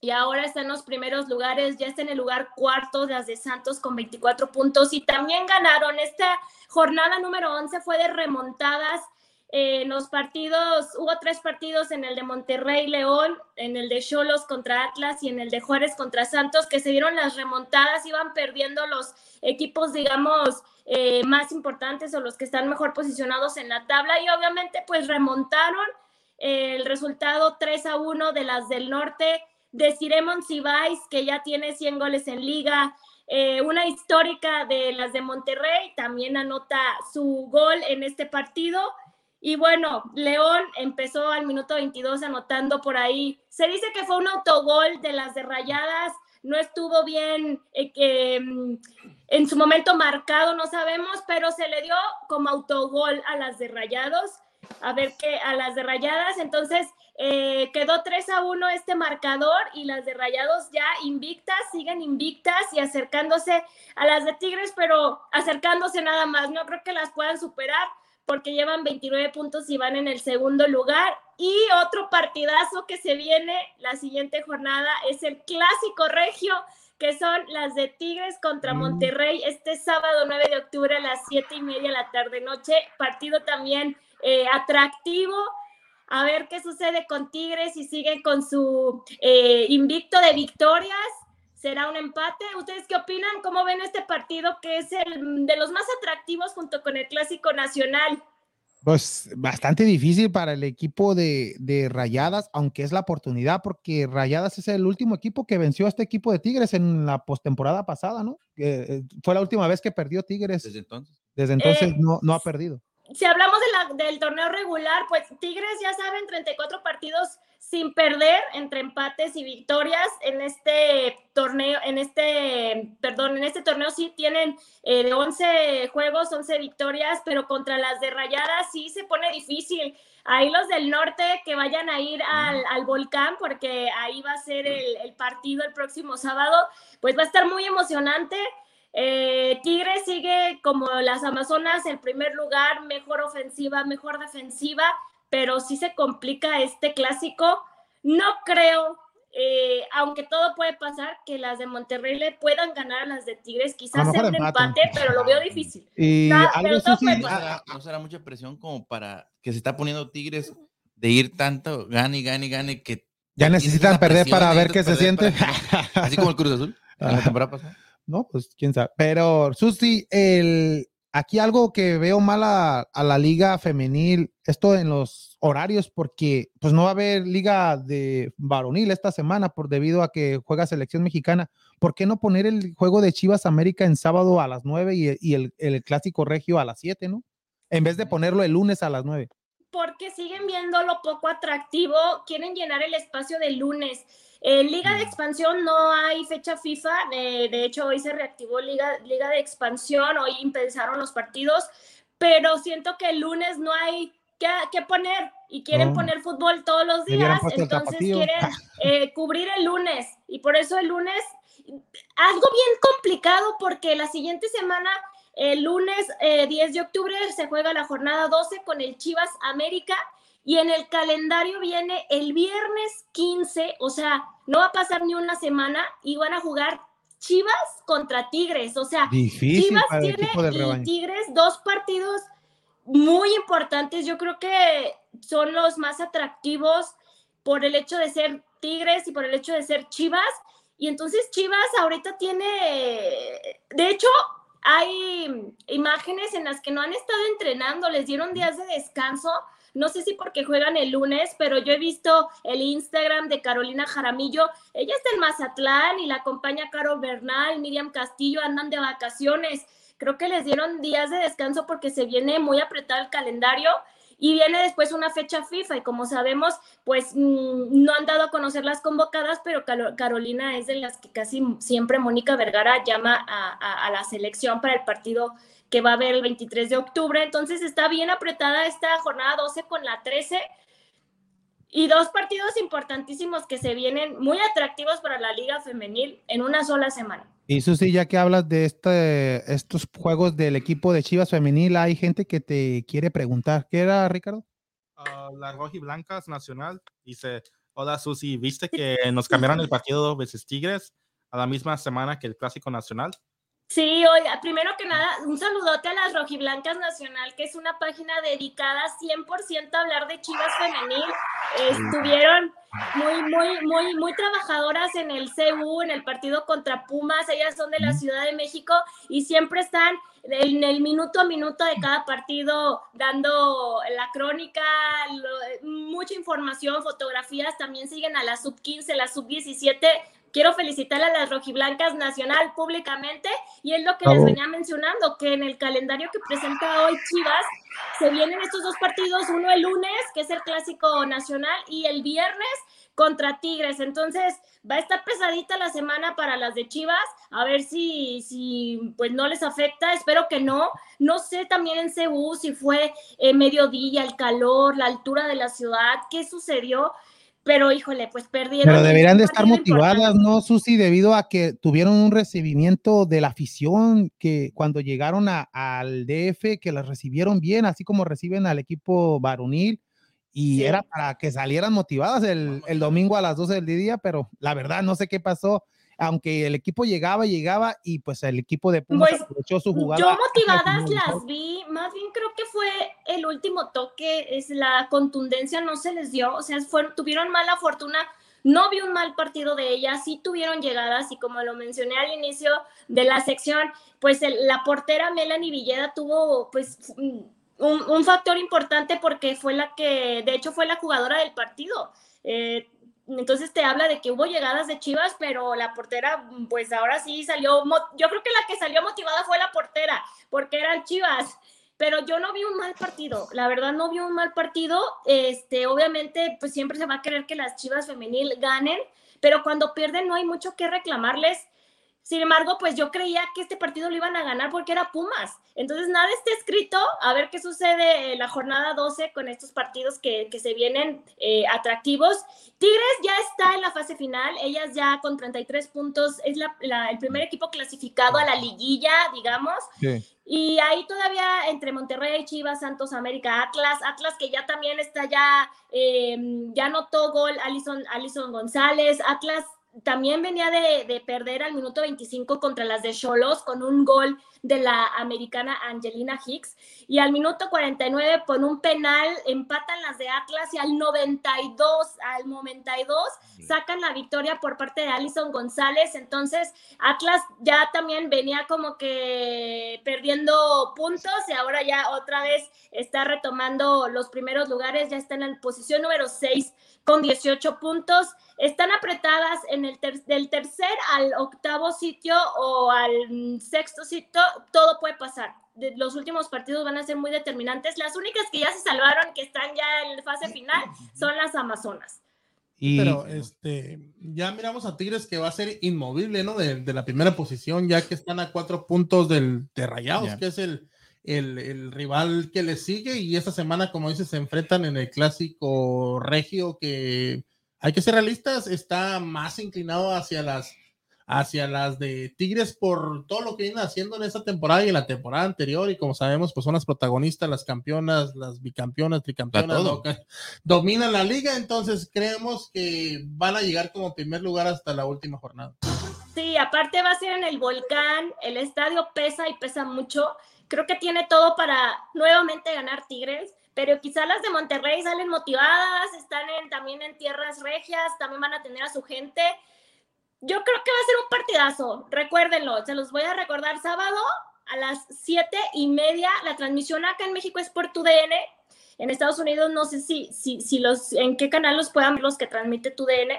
y ahora está en los primeros lugares, ya está en el lugar cuarto las de Santos con 24 puntos y también ganaron. Esta jornada número 11 fue de remontadas. Eh, los partidos, hubo tres partidos en el de Monterrey León, en el de Cholos contra Atlas y en el de Juárez contra Santos, que se dieron las remontadas, iban perdiendo los equipos, digamos, eh, más importantes o los que están mejor posicionados en la tabla y obviamente pues remontaron el resultado 3 a 1 de las del norte de Ciremon Cibais que ya tiene 100 goles en liga, eh, una histórica de las de Monterrey, también anota su gol en este partido. Y bueno, León empezó al minuto 22 anotando por ahí. Se dice que fue un autogol de las de Rayadas, no estuvo bien eh, eh, en su momento marcado, no sabemos, pero se le dio como autogol a las de Rayados. a ver qué, a las de Rayadas. Entonces, eh, quedó 3 a 1 este marcador y las de Rayados ya invictas, siguen invictas y acercándose a las de Tigres, pero acercándose nada más. No creo que las puedan superar porque llevan 29 puntos y van en el segundo lugar. Y otro partidazo que se viene la siguiente jornada es el clásico regio, que son las de Tigres contra mm. Monterrey este sábado 9 de octubre a las 7 y media de la tarde noche. Partido también eh, atractivo. A ver qué sucede con Tigres y siguen con su eh, invicto de victorias será un empate. ¿Ustedes qué opinan? ¿Cómo ven este partido que es el de los más atractivos junto con el Clásico Nacional? Pues bastante difícil para el equipo de, de, Rayadas, aunque es la oportunidad, porque Rayadas es el último equipo que venció a este equipo de Tigres en la postemporada pasada, ¿no? Eh, fue la última vez que perdió Tigres. Desde entonces. Desde entonces eh, no, no ha perdido. Si hablamos de la, del torneo regular, pues Tigres ya saben, 34 partidos sin perder entre empates y victorias en este torneo, en este, perdón, en este torneo sí tienen eh, de 11 juegos, 11 victorias, pero contra las de Rayadas sí se pone difícil. Ahí los del norte que vayan a ir al, al volcán, porque ahí va a ser el, el, partido el próximo sábado, pues va a estar muy emocionante. Eh, Tigre sigue como las Amazonas, el primer lugar, mejor ofensiva, mejor defensiva pero sí se complica este clásico. No creo, eh, aunque todo puede pasar, que las de Monterrey le puedan ganar a las de Tigres. Quizás sea un empate, pero lo veo difícil. Y no, será, mucha presión como para que se está poniendo Tigres de ir tanto, gane, gane, gane, que ya necesitan perder para ver qué se siente. así como el Cruz Azul la temporada pasada. No, pues quién sabe. Pero, Susi, el, aquí algo que veo mal a, la liga femenil, esto en los horarios, porque pues no va a haber liga de varonil esta semana por debido a que juega selección mexicana. ¿Por qué no poner el juego de Chivas América en sábado a las 9 y, el, el, clásico regio a las 7, no? En vez de ponerlo el lunes a las 9. Porque siguen viendo lo poco atractivo, quieren llenar el espacio del lunes. En Liga de Expansión no hay fecha FIFA, de hecho hoy se reactivó Liga, Liga de Expansión, hoy empezaron los partidos, pero siento que el lunes no hay que, poner y quieren poner fútbol todos los días, entonces quieren [laughs] eh, cubrir el lunes y por eso el lunes, algo bien complicado porque la siguiente semana, el lunes 10 eh, de octubre se juega la jornada 12 con el Chivas América y en el calendario viene el viernes 15, o sea, no va a pasar ni una semana y van a jugar Chivas contra Tigres. O sea, Chivas tiene y Tigres dos partidos muy importantes. Yo creo que son los más atractivos por el hecho de ser Tigres y por el hecho de ser Chivas. Y entonces Chivas ahorita tiene, de hecho, hay imágenes en las que no han estado entrenando, les dieron días de descanso no sé si porque juegan el lunes, pero yo he visto el Instagram de Carolina Jaramillo. Ella está en Mazatlán y la acompaña Caro Bernal, Miriam Castillo, andan de vacaciones. Creo que les dieron días de descanso porque se viene muy apretado el calendario y viene después una fecha FIFA y como sabemos, pues mm, no han dado a conocer las convocadas, pero Carolina es de las que casi siempre Mónica Vergara llama a, la selección para el partido que va a haber el 23 de octubre. Entonces está bien apretada esta jornada 12 con la 13 y dos partidos importantísimos que se vienen muy atractivos para la liga femenil en una sola semana. Y Susi, ya que hablas de este, estos juegos del equipo de Chivas femenil, hay gente que te quiere preguntar. ¿Qué era, Ricardo? Uh, la Roji Blancas Nacional dice, hola Susi, ¿viste que nos cambiaron el partido dos veces Tigres a la misma semana que el Clásico Nacional? Sí, oiga, primero que nada, un saludote a las Rojiblancas Nacional, que es una página dedicada 100% a hablar de Chivas femenil. Estuvieron muy, muy, muy, muy trabajadoras en el CU, en el partido contra Pumas. Ellas son de la Ciudad de México y siempre están en el minuto a minuto de cada partido dando la crónica, mucha información, fotografías. También siguen a la sub 15, la sub 17 quiero felicitar a las rojiblancas nacional públicamente y es lo que les venía mencionando, que en el calendario que presenta hoy Chivas se vienen estos dos partidos, uno el lunes, que es el clásico nacional, y el viernes contra Tigres. Entonces, va a estar pesadita la semana para las de Chivas, a ver si, si pues no les afecta, espero que no. No sé también en Ceú si fue eh, mediodía, el calor, la altura de la ciudad, qué sucedió, pero híjole, pues perdieron. Pero deberían de estar motivadas, ¿no, Susi? Debido a que tuvieron un recibimiento de la afición, que cuando llegaron al DF, que las recibieron bien, así como reciben al equipo varonil, y era para que salieran motivadas el, el, domingo a las 12 del día, pero la verdad no sé qué pasó aunque el equipo llegaba, llegaba y pues el equipo de Pumas pues, aprovechó su jugada. Yo motivadas las vi, más bien creo que fue el último toque, es la contundencia no se les dio, o sea, fueron, tuvieron mala fortuna. No vi un mal partido de ellas, sí tuvieron llegadas y como lo mencioné al inicio de la sección, pues la portera Melanie Villeda tuvo pues un, un, factor importante porque fue la que, de hecho fue la jugadora del partido. Eh, entonces te habla de que hubo llegadas de Chivas, pero la portera, pues ahora sí salió, yo creo que la que salió motivada fue la portera, porque eran Chivas, pero yo no vi un mal partido, la verdad no vi un mal partido, este, obviamente pues siempre se va a querer que las Chivas femenil ganen, pero cuando pierden no hay mucho que reclamarles, sin embargo, pues yo creía que este partido lo iban a ganar porque era Pumas. Entonces, nada está escrito. A ver qué sucede en la jornada 12 con estos partidos que, se vienen eh, atractivos. Tigres ya está en la fase final. Ellas ya con 33 puntos es el primer equipo clasificado a la liguilla, digamos. Y ahí todavía entre Monterrey, Chivas, Santos, América, Atlas, Atlas que ya también está ya, eh, ya anotó gol Alison, Alison González, Atlas también venía de, perder al minuto 25 contra las de Cholos con un gol de la americana Angelina Hicks y al minuto 49 con un penal empatan las de Atlas y al 92, al 92 sacan la victoria por parte de Alison González, entonces Atlas ya también venía como que perdiendo puntos y ahora ya otra vez está retomando los primeros lugares, ya está en la posición número 6 con 18 puntos. Están apretadas en el del tercer al octavo sitio o al sexto sitio, todo puede pasar. Los últimos partidos van a ser muy determinantes. Las únicas que ya se salvaron, que están ya en la fase final, son las Amazonas. Pero este, ya miramos a Tigres que va a ser inmovible, ¿no? De, la primera posición, ya que están a cuatro puntos del, de Rayados, que es el, el, rival que le sigue y esta semana, como dices, se enfrentan en el clásico regio que hay que ser realistas, está más inclinado hacia las hacia las de Tigres por todo lo que vienen haciendo en esta temporada y en la temporada anterior. Y como sabemos pues son las protagonistas, las campeonas, las bicampeonas, tricampeonas, dominan la liga, entonces creemos que van a llegar como primer lugar hasta la última jornada. Sí, aparte va a ser en el volcán, el estadio pesa y pesa mucho. Creo que tiene todo para nuevamente ganar Tigres, pero quizá las de Monterrey salen motivadas, están también en tierras regias, también van a tener a su gente. Yo creo que va a ser un partidazo, recuérdenlo, se los voy a recordar sábado a las siete y media, la transmisión acá en México es por TUDN, en Estados Unidos no sé si, si, si los, en qué canal los puedan ver los que transmite TUDN,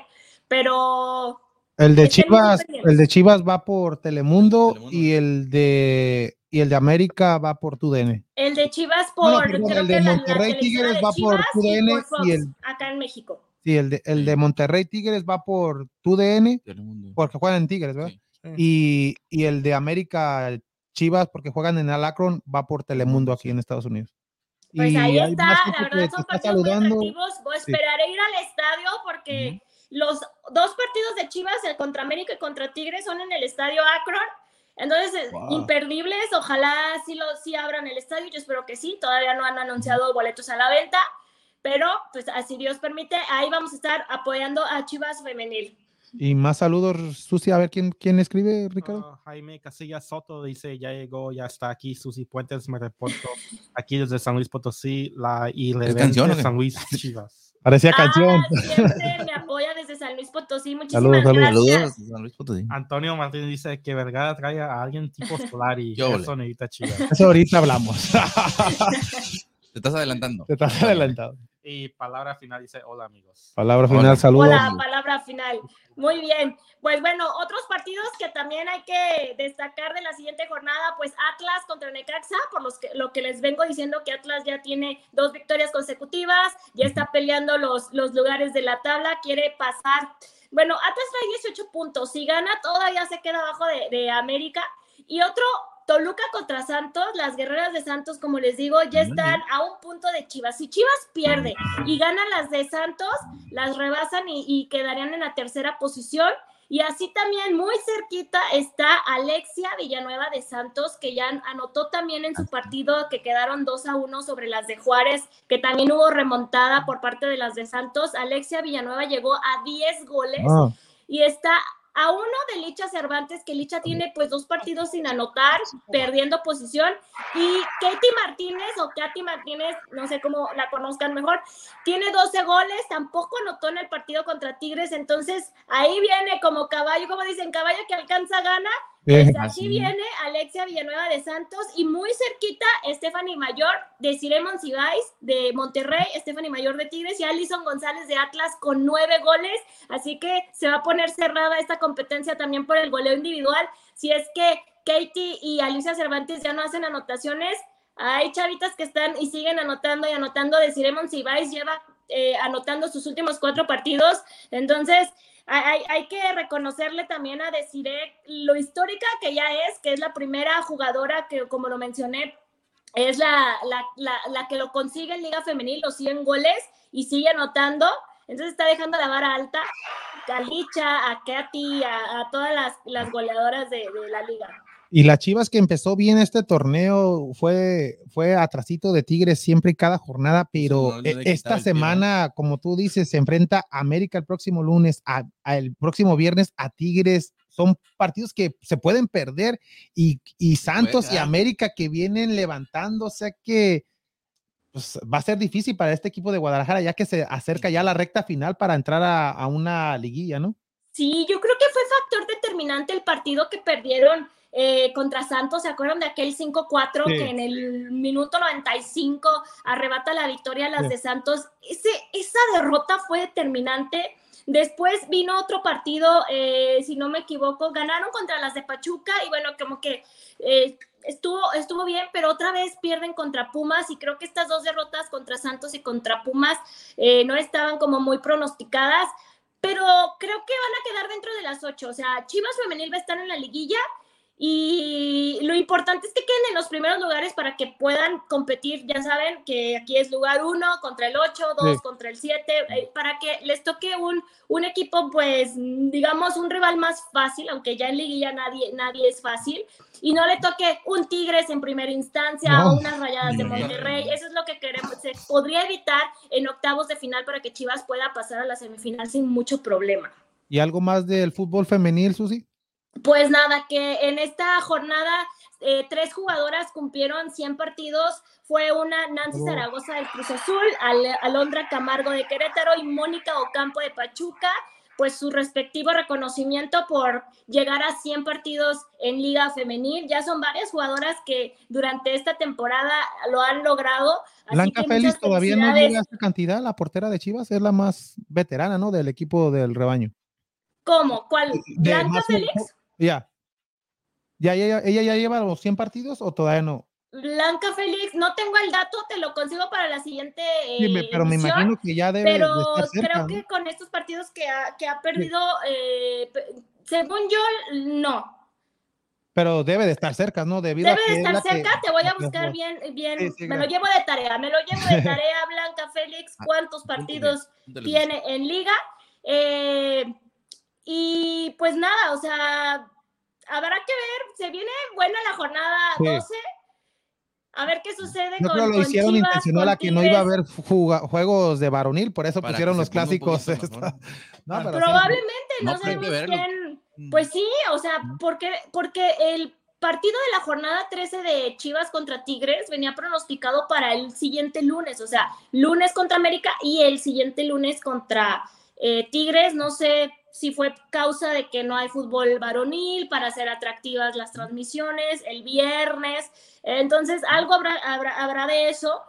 pero... El de Chivas, el de Chivas va por Telemundo. y el de y el de América va por TUDN. El de Chivas por. el de Monterrey Tigres va por TUDN y, el. Acá en México. Sí, el de, el de Monterrey Tigres va por TUDN porque juegan en Tigres, ¿verdad? Y, y, el de América Chivas porque juegan en Alacron va por Telemundo aquí en Estados Unidos. Pues ahí está, la verdad son partidos muy atractivos. Voy, esperaré ir al estadio porque los dos partidos de Chivas, el contra América y contra Tigres, son en el estadio Akron. Entonces, eh, imperdibles, ojalá sí, lo, sí abran el estadio, yo espero que sí, todavía no han anunciado boletos a la venta, pero pues así Dios permite, ahí vamos a estar apoyando a Chivas Femenil. Y más saludos, Susi, a ver quién, quién escribe, Ricardo. Ah, Jaime Casillas Soto dice, ya llegó, ya está aquí, Susi Puentes, me reporto aquí desde San Luis Potosí, la y le de San Luis Chivas. [laughs] Parecía canción. Siempre me apoya desde San Luis Potosí. Muchísimas saludos, gracias. Saludos, San Luis Potosí. Antonio Martín dice que Vergara trae a alguien tipo Solari. Yo [laughs] eso necesita chiva. Eso ahorita hablamos. [laughs] Te estás adelantando. Te estás adelantando. Y palabra final dice hola amigos. Palabra final, saludos. Hola, palabra final. Muy bien. Pues bueno, otros partidos que también hay que destacar de la siguiente jornada, pues Atlas contra Necaxa, por los que, lo que les vengo diciendo que Atlas ya tiene dos victorias consecutivas, ya está peleando los, los lugares de la tabla, quiere pasar. Bueno, Atlas trae 18 puntos, si gana todavía se queda abajo de, de América. Y otro Toluca contra Santos, las guerreras de Santos, como les digo, ya están a un punto de Chivas. Si Chivas pierde y gana las de Santos, las rebasan y, quedarían en la tercera posición. Y así también muy cerquita está Alexia Villanueva de Santos, que ya anotó también en su partido que quedaron 2 a 1 sobre las de Juárez, que también hubo remontada por parte de las de Santos. Alexia Villanueva llegó a 10 goles ah. y está a uno de Licha Cervantes, que Licha tiene pues dos partidos sin anotar, perdiendo posición, y Katie Martínez o Katy Martínez, no sé cómo la conozcan mejor, tiene 12 goles, tampoco anotó en el partido contra Tigres, entonces ahí viene como caballo, como dicen, caballo que alcanza gana, pues aquí viene Alexia Villanueva de Santos y muy cerquita Stephanie Mayor de Ciremon Cibáis de Monterrey, Stephanie Mayor de Tigres y Alison González de Atlas con nueve goles. Así que se va a poner cerrada esta competencia también por el goleo individual. Si es que Katie y Alicia Cervantes ya no hacen anotaciones, hay chavitas que están y siguen anotando y anotando de Ciremon Cibáis, lleva eh, anotando sus últimos cuatro partidos. Entonces, hay, que reconocerle también a Desiree lo histórica que ya es, que es la primera jugadora que, como lo mencioné, es la, la, que lo consigue en Liga Femenil, los 100 goles y sigue anotando. Entonces está dejando la vara alta a Licha, a Katy, a, todas las, las goleadoras de la liga. Y la Chivas que empezó bien este torneo fue, fue atrasito de Tigres siempre y cada jornada, pero e, esta semana, como tú dices, se enfrenta a América el próximo lunes, a, el próximo viernes a Tigres. Son partidos que se pueden perder y, Santos y América que vienen levantando, o sea que pues, va a ser difícil para este equipo de Guadalajara ya que se acerca ya la recta final para entrar a, a una liguilla, ¿no? Sí, yo creo que fue factor determinante el partido que perdieron eh, contra Santos, ¿se acuerdan de aquel 5-4 que en el minuto 95 arrebata la victoria a las de Santos? Ese, esa derrota fue determinante. Después vino otro partido, eh, si no me equivoco, ganaron contra las de Pachuca y bueno, como que eh, estuvo, estuvo bien, pero otra vez pierden contra Pumas y creo que estas dos derrotas contra Santos y contra Pumas no estaban como muy pronosticadas, pero creo que van a quedar dentro de las ocho. O sea, Chivas Femenil va a estar en la liguilla y lo importante es que queden en los primeros lugares para que puedan competir. Ya saben que aquí es lugar uno contra el 8, dos contra el 7, eh, para que les toque un, un equipo, pues, digamos, un rival más fácil, aunque ya en liguilla nadie, nadie es fácil, y no le toque un Tigres en primera instancia o unas rayadas de Monterrey. Eso es lo que queremos. Se podría evitar en octavos de final para que Chivas pueda pasar a la semifinal sin mucho problema. ¿Y algo más del fútbol femenil, Susi? Pues nada, que en esta jornada eh, tres jugadoras cumplieron 100 partidos. Fue una Nancy oh. Zaragoza del Cruz Azul, Alondra Camargo de Querétaro y Mónica Ocampo de Pachuca. Pues su respectivo reconocimiento por llegar a 100 partidos en Liga Femenil. Ya son varias jugadoras que durante esta temporada lo han logrado. Blanca Félix todavía no llega a esa cantidad. La portera de Chivas es la más veterana, ¿no? Del equipo del rebaño. ¿Cómo? ¿Cuál? ¿Blanca Félix? Ya. ¿Ya ella, ya lleva los 100 partidos o todavía no? Blanca Félix, no tengo el dato, te lo consigo para la siguiente. pero me imagino que ya debe. Pero creo que con estos partidos que ha, que ha perdido, eh, según yo, no. Pero debe de estar cerca, ¿no? Debido debe de estar cerca, te voy a buscar bien, bien. me lo llevo de tarea, me lo llevo de [laughs] tarea, Blanca Félix, ah, cuántos partidos tiene en liga. Eh, y pues nada, o sea, habrá que ver, se viene buena la jornada 12. A ver qué sucede Yo creo lo hicieron intencional a que no iba a haber juegos de varonil, por eso pusieron los clásicos. [laughs] Probablemente, no, sabemos quién. Mm. Pues sí, o sea, porque, porque el partido de la jornada 13 de Chivas contra Tigres venía pronosticado para el siguiente lunes, o sea, lunes contra América y el siguiente lunes contra eh, Tigres. No sé si fue causa de que no hay fútbol varonil para hacer atractivas las transmisiones el viernes. Entonces, algo habrá, habrá, habrá de eso.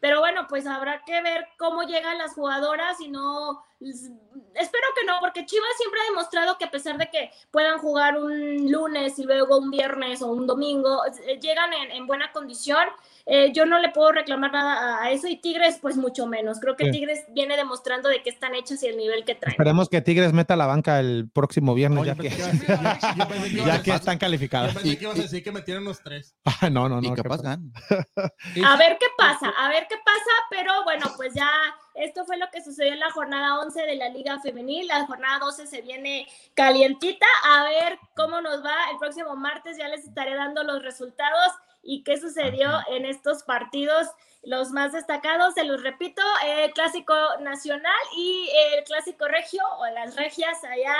pero bueno, pues habrá que ver cómo llegan las jugadoras y no, espero que no, porque Chivas siempre ha demostrado que a pesar de que puedan jugar un lunes y luego un viernes o un domingo, llegan en, en buena condición eh, yo no le puedo reclamar nada a eso y Tigres pues mucho menos. Creo que Tigres viene demostrando de que están hechos y el nivel que traen. Esperemos que Tigres meta la banca el próximo viernes ya, que, [laughs] ya que están calificados. Yo pensé que ibas a decir que metieron los tres. [laughs] Ah, no, no, no. Y qué [laughs] a ver qué pasa, a ver qué pasa, pero bueno, pues ya esto fue lo que sucedió en la jornada 11 de la Liga Femenil. La jornada 12 se viene calientita. A ver cómo nos va el próximo martes. Ya les estaré dando los resultados y qué sucedió en estos partidos. Los más destacados, se los repito, el Clásico Nacional y el Clásico Regio o las Regias allá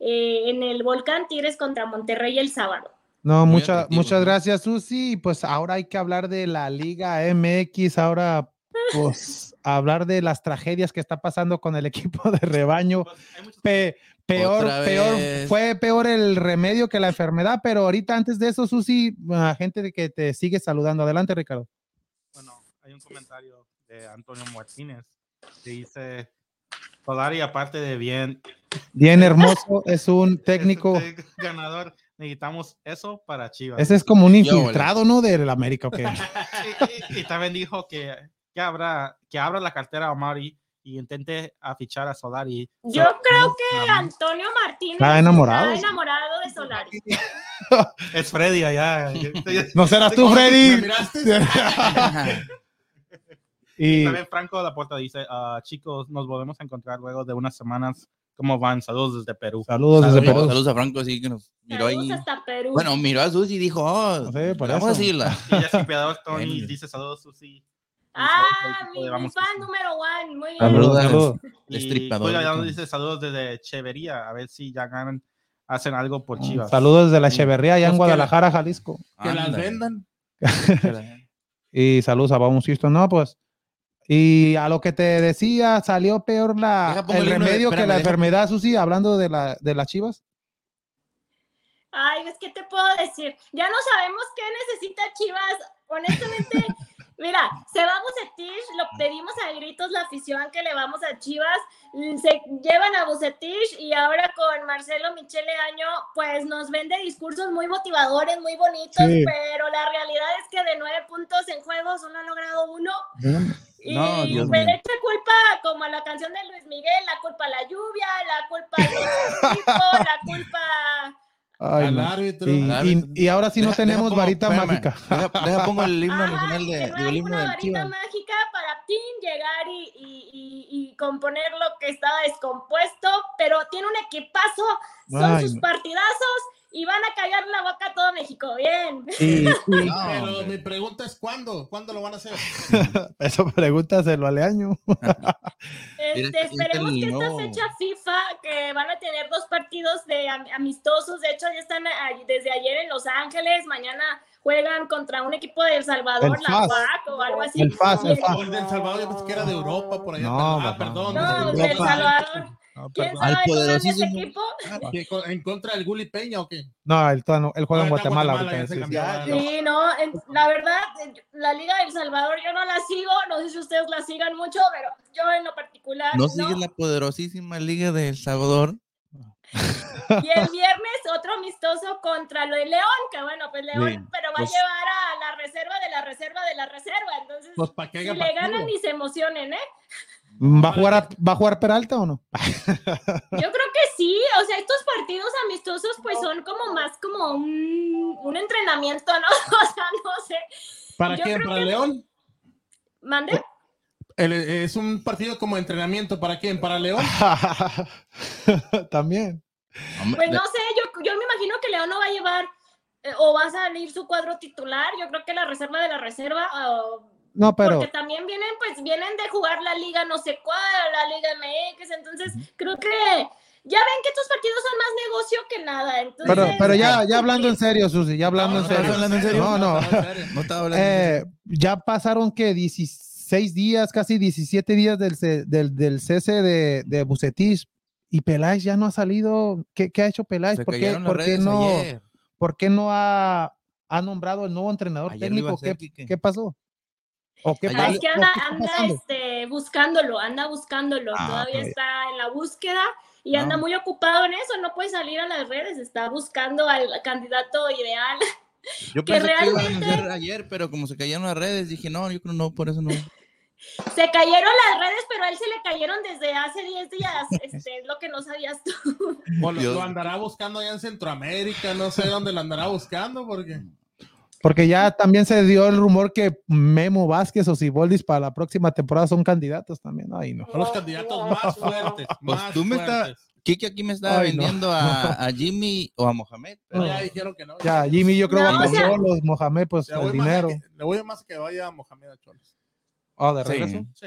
eh, en el Volcán Tigres contra Monterrey el sábado. No, muchas muchas gracias, Susi. Pues ahora hay que hablar de la Liga MX, ahora pues hablar de las tragedias que está pasando con el [laughs] equipo de rebaño. Pues, Peor, peor, fue peor el remedio que la enfermedad, pero ahorita antes de eso, Susi, la gente que te sigue saludando. Adelante, Ricardo. Bueno, hay un comentario de Antonio Martínez que dice, Solari, aparte de bien... Bien hermoso, es un [laughs] técnico... ganador, necesitamos eso para Chivas. Ese es como un infiltrado, ¿no? De América, ¿ok? [laughs] y, también dijo que, que, abra, que abra la cartera a Mari y intente fichar a Solari. Yo creo que Antonio Martínez está enamorado, está enamorado de Solari. [laughs] es Freddy allá. [laughs] no serás tú, Freddy. [laughs] y... también Franco de la Puerta dice, uh, chicos, nos volvemos a encontrar luego de unas semanas. ¿Cómo van? Saludos desde Perú. Saludos desde Perú. Saludos a Franco, sí, que nos miró ahí. Hasta Perú. Bueno, miró a Susi y dijo, oh, no sé, vamos a decirla. Y Piedad Tony dice, saludos, Susi. Ah, mi, mi fan número uno, muy bien. Saludos, saludos. Dice saludos desde Chevería, a ver si ya ganan, hacen algo por Chivas. Saludos desde la Chevería, allá en Guadalajara, Jalisco. Que las vendan. [laughs] y saludos a Vamos Houston, no, pues. Y a lo que te decía, salió peor la, el remedio que la enfermedad, Susi, hablando de, la, de las chivas. Ay, es que te puedo decir, ya no sabemos qué necesita Chivas. Honestamente, Mira, se va a Bucetich, lo pedimos a gritos la afición que le vamos a Chivas, se llevan a Bucetich y ahora con Marcelo Michele Año, pues nos vende discursos muy motivadores, muy bonitos, pero la realidad es que de nueve puntos en juego solo ha logrado uno. Y no, me le echa culpa como a la canción de Luis Miguel, la culpa a la lluvia, la culpa al [laughs] equipo, la culpa Ay, árbitro. Y, ahora sí no tenemos varita mágica. Deja, [laughs] pongo el himno nacional de, el himno una varita mágica para Tim llegar y, y, y, componer lo que estaba descompuesto, pero tiene un equipazo, son sus partidazos y van a callar la boca a todo México. Bien. [laughs] pero mi pregunta es ¿cuándo? ¿Cuándo lo van a hacer? [laughs] Eso pregúntaselo al año. [laughs] este, esperemos que esta fecha FIFA, que van a tener dos partidos de amistosos, de hecho ya están desde ayer en Los Ángeles, mañana juegan contra un equipo de El Salvador, la FAC o algo así. El FAS, el FAS. El de El Salvador yo pensé que era de Europa, por allá. No, ah, perdón. No, de El Salvador. ¿Quién sabe al poderosísimo. Ese equipo? ¿En contra del Gulli Peña o qué? No, él, él juega en Ah, Guatemala. Ya sí, sí. cambió. Sí, no, en- la verdad, la Liga del Salvador yo no la sigo, no sé si ustedes la sigan mucho, pero yo en lo particular ¿No no. sigue la poderosísima Liga de El Salvador? Y el viernes otro amistoso contra lo de León, que bueno, pues León, Sí, pero va pues- a llevar a la reserva de la reserva de la reserva, entonces Pues si le partido. ganan y se emocionen, ¿eh? ¿Va a jugar, a- ¿Va a jugar Peralta o no? [laughs] Yo creo que sí, o sea, estos partidos amistosos pues son como más como un, un entrenamiento, ¿no? [laughs] O sea, no sé. ¿Para Yo quién? ¿Para que- León? ¿Mande? El- es un partido como entrenamiento. ¿Para quién? ¿Para León? [laughs] También. Pues no sé, yo, yo me imagino que León no va a llevar eh, o va a salir su cuadro titular, yo creo que la reserva de la reserva, No, pero porque también vienen, pues vienen de jugar la liga no sé cuál, la liga MX, entonces creo que ya ven que estos partidos son más negocio que nada, entonces... pero, pero ya, ya hablando en serio, Susi, ya hablando en no, serio. no, hablando en serio. No, no. no estaba hablando. Eh, ya pasaron que 16 días, casi 17 días del, del, del cese de, de Bucetich y Peláez ya no ha salido. ¿Qué, qué ha hecho Peláez? Se ¿Por qué, por no, ayer. por qué no ha, ha nombrado el nuevo entrenador Ayer técnico? ¿Qué, qué pasó? ¿O qué Ah, pasa? es que ¿O anda, anda este, buscándolo, anda buscándolo. Ah, Todavía ok. está en la búsqueda y anda No. muy ocupado en eso. No puede salir a las redes. Está buscando al candidato ideal. [laughs] Yo que pensé que iban a realmente- ayer, pero como se cayeron las redes, dije, no, yo creo no, por eso no. [laughs] Se cayeron las redes, pero a él se le cayeron desde hace 10 días. Este, es lo que no sabías tú. [laughs] O lo, andará buscando allá en Centroamérica, no sé dónde lo andará buscando, porque Porque ya también se dio el rumor que Memo Vázquez o Siboldis para la próxima temporada son candidatos también. Ay, no. son los candidatos más fuertes. Pues más tú me estás-. Kiki aquí me Ay, no. vendiendo a, a Jimmy o a Mohamed. Pero ya dijeron que no. Ya, Jimmy, yo creo No, que sea- los Mohamed, pues el más a dinero. que, le voy más a que vaya a Mohamed a Cholos. Oh, de Sí. regreso. Sí.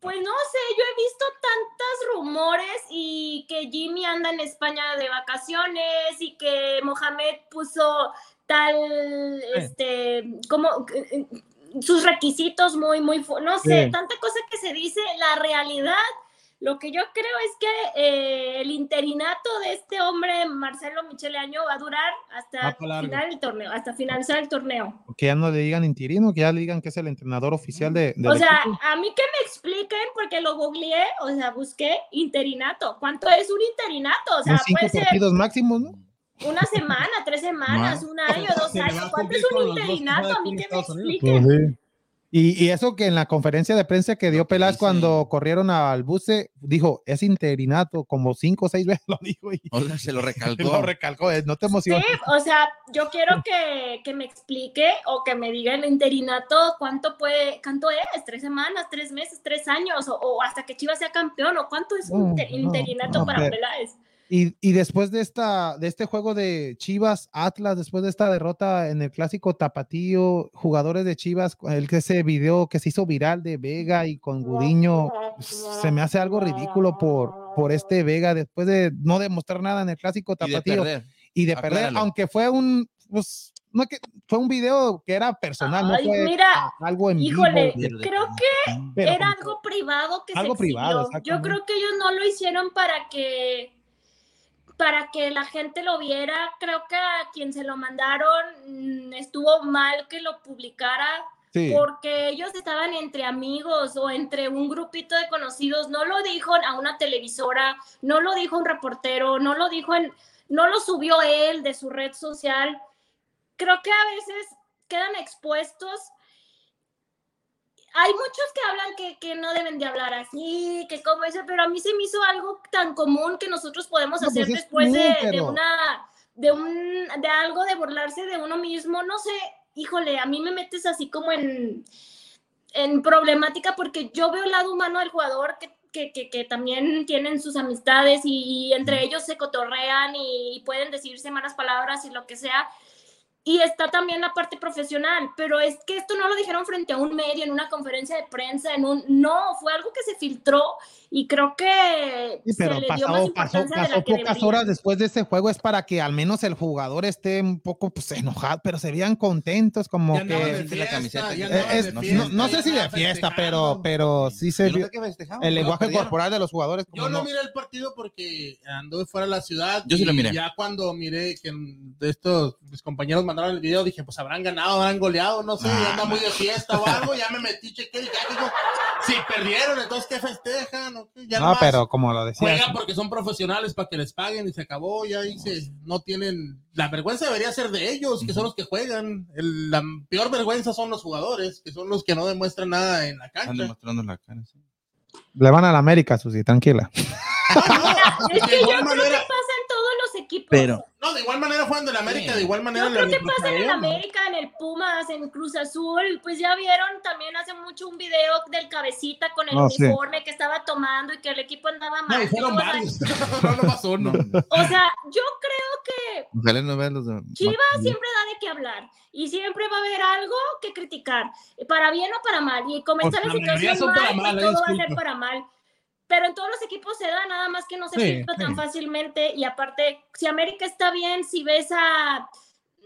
Pues no sé, yo he visto tantos rumores y que Jimmy anda en España de vacaciones y que Mohamed puso tal, este, como sus requisitos muy, muy, no sé, Sí. tanta cosa que se dice, la realidad. Lo que yo creo es que eh, el interinato de este hombre, Marcelo Michele Año, va a durar hasta final del torneo, hasta finalizar el torneo. Que ya no le digan interino, que ya le digan que es el entrenador oficial de. O sea, equipo. a mí que me expliquen, porque lo googleé, o sea, busqué interinato. ¿Cuánto es un interinato? O sea, cinco puede ser partidos máximos, ¿no? Una semana, tres semanas, un año, dos años. a ¿Cuánto es un interinato? A mí que me Estados Unidos. expliquen. Y, y eso que en la conferencia de prensa que dio Peláez dice- cuando corrieron al buce, dijo, es interinato, como cinco o seis [laughs] veces lo dijo y O sea, se lo [laughs] recalcó. lo recalcó, eh, no te Sí, emociones. o sea, yo quiero que, que me explique o que me diga el interinato cuánto puede, cuánto es, tres semanas, tres meses, tres años, o, o hasta que Chivas sea campeón, o cuánto es un No, inter- no, interinato no, para pero- Peláez. Y, y después de esta, de este juego de Chivas Atlas, después de esta derrota en el clásico Tapatío, jugadores de Chivas, el que ese video que se hizo viral de Vega y con Gudiño, se me hace algo ridículo por, por este Vega, después de no demostrar nada en el clásico Y de Tapatío perder. y de perder, aunque fue un, pues, no que fue un video que era personal, Ay, no fue mira, algo en híjole, vivo. creo que pero era algo privado que Algo se privado, Yo creo que ellos no lo hicieron para que para que la gente lo viera. Creo que a quien se lo mandaron mm, estuvo mal que lo publicara sí. porque ellos estaban entre amigos o entre un grupito de conocidos. No lo dijo a una televisora, no lo dijo un reportero, no lo dijo en, no lo subió él de su red social. Creo que a veces quedan expuestos. Hay muchos que hablan que, que no deben de hablar así, que como eso, pero a mí se me hizo algo tan común que nosotros podemos No, hacer pues es después de, una, de un, de algo de burlarse de uno mismo, no sé, híjole, a mí me metes así como en, en problemática porque yo veo el lado humano del jugador que, que, que, que también tienen sus amistades y, y entre ellos se cotorrean y pueden decirse malas palabras y lo que sea. Y está también la parte profesional, pero es que esto no lo dijeron frente a un medio, en una conferencia de prensa, en un... No, fue algo que se filtró y creo que Sí, pero se le dio más pasó, pasó, pasó pocas horas después de ese juego, es para que al menos el jugador esté un poco pues, enojado, pero se vean contentos, como Ya que... de de la fiesta, camiseta, ya eh, andaban es- de no- no, fiesta, no sé si de fiesta, pero, pero sí se vio el lenguaje perdieron. corporal de los jugadores. como Yo no no- miré el partido porque anduve fuera de la ciudad. Yo sí lo miré. Ya cuando miré que de estos mis compañeros mandaron el video, dije, pues habrán ganado, habrán goleado, no sé, Ah, anda muy de fiesta o algo. Ya me [laughs] metí, chequé, y ya digo, si perdieron, entonces ¿qué festejan? Ya No, pero como lo decía, Juegan porque son profesionales para que les paguen y se acabó, ya dice, no tienen, la vergüenza debería ser de ellos, que son los que juegan, El- la peor vergüenza son los jugadores, que son los que no demuestran nada en la Están cancha. demostrando la cara. sí. le van a la América, Susi, tranquila. [laughs] Es que yo creo manera- que pasa en todos los equipos. Pero- No, de igual manera juegan de la América, Sí. de igual manera Yo creo le- que pasa en el. América, en el Pumas, en Cruz Azul. Pues ya vieron también hace mucho un video del cabecita con el No, sí. uniforme que estaba tomando y que el equipo andaba mal. No, y fueron O sea, varios, [laughs] no nomás uno. O sea, yo creo que Ojalá no vean los de. Chivas siempre da de qué hablar y siempre va a haber algo que criticar, para bien o para mal. Y como está la situación mal, para mal, ahí todo va a ser para mal. Pero en todos los equipos se da, nada más que no se Sí, filtra tan sí. fácilmente. Y aparte, si América está bien, si ves a,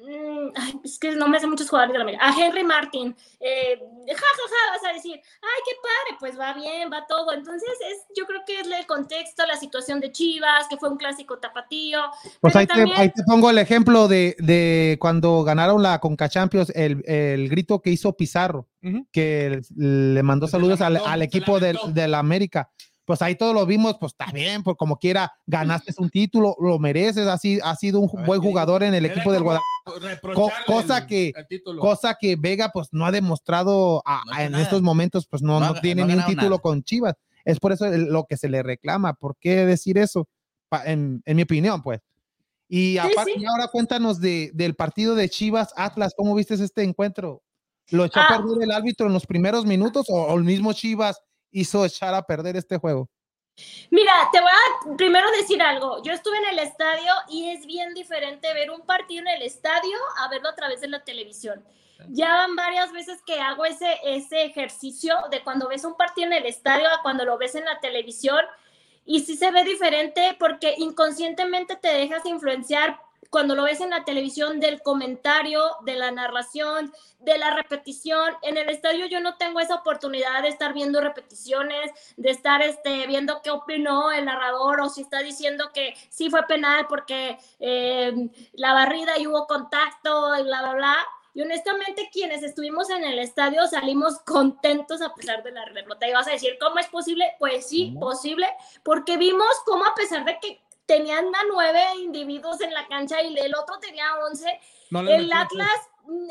Mm, es que no me hace muchos jugadores de la América, a Henry Martin, eh, ja, ja, ja, vas a decir, ay, qué padre, pues va bien, va todo. Entonces, es, yo creo que es el contexto, la situación de Chivas, que fue un clásico tapatío. Pues ahí, te, ahí, te, pongo el ejemplo de, de cuando ganaron la Conca Champions, el, el, grito que hizo Pizarro, uh -huh. que le mandó saludos al, al, equipo de, de la América pues ahí todos lo vimos, pues está bien, por como quiera, ganaste un título, lo mereces, así ha sido un buen jugador en el equipo del Guadalajara. Co cosa el, que el cosa que Vega pues no ha demostrado a, no a, en estos momentos, pues no, no, no tiene no ni un título nada. con Chivas. Es por eso lo que se le reclama. ¿Por qué decir eso? En, en mi opinión, pues. Y aparte, sí, sí. ahora cuéntanos de, del partido de Chivas Atlas, ¿cómo viste este encuentro? ¿Lo echó ah. a perder el árbitro en los primeros minutos o, o el mismo Chivas hizo echar a perder este juego? Mira, te voy a primero decir algo. Yo estuve en el estadio y es bien diferente ver un partido en el estadio a verlo a través de la televisión. Ya van varias veces que hago ese, ese ejercicio de cuando ves un partido en el estadio a cuando lo ves en la televisión. Y sí se ve diferente porque inconscientemente te dejas influenciar cuando lo ves en la televisión del comentario, de la narración, de la repetición. En el estadio yo no tengo esa oportunidad de estar viendo repeticiones, de estar este, viendo qué opinó el narrador o si está diciendo que sí fue penal porque eh, la barrida y hubo contacto y bla, bla, bla. Y honestamente, quienes estuvimos en el estadio salimos contentos a pesar de la derrota. Y vas a decir, ¿cómo es posible? Pues sí, ¿Cómo? posible, porque vimos cómo a pesar de que tenían a nueve individuos en la cancha y el otro tenía once. No el Atlas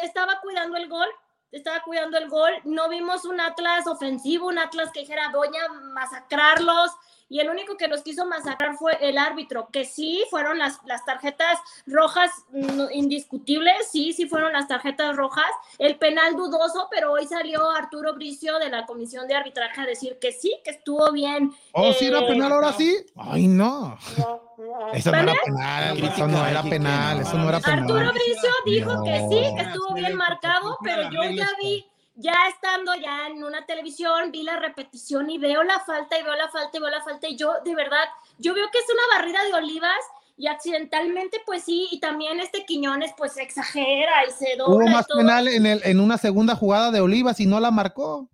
estaba cuidando el gol, estaba cuidando el gol. No vimos un Atlas ofensivo, un Atlas que dijera, voy a masacrarlos. Y el único que los quiso masacrar fue el árbitro, que sí fueron las, las tarjetas rojas indiscutibles, sí, sí fueron las tarjetas rojas. El penal dudoso, pero hoy salió Arturo Bricio de la Comisión de Arbitraje a decir que sí, que estuvo bien. ¿Oh, eh, sí era penal ahora sí? Ay, no. Eso no era penal, eso no era penal, eso no era penal. Arturo Bricio dijo no. que sí, que estuvo bien marcado, pero yo ya vi ya estando ya en una televisión, vi la repetición y veo la falta y veo la falta y veo la falta y yo de verdad, yo veo que es una barrida de olivas y accidentalmente pues sí, y también este Quiñones pues exagera y se dobla. Hubo más penal en, el, en una segunda jugada de olivas y no la marcó.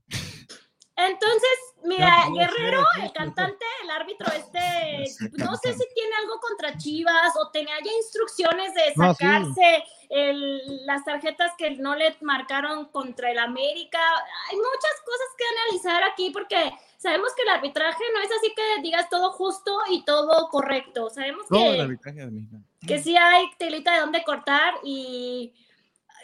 Entonces, mira, Guerrero, el cantante, el árbitro este, no sé si tiene algo contra Chivas o tenía ya instrucciones de sacarse no, sí. El, las tarjetas que no le marcaron contra el América. Hay muchas cosas que analizar aquí porque sabemos que el arbitraje no es así que digas todo justo y todo correcto. Sabemos no, que, el arbitraje que sí hay telita de dónde cortar y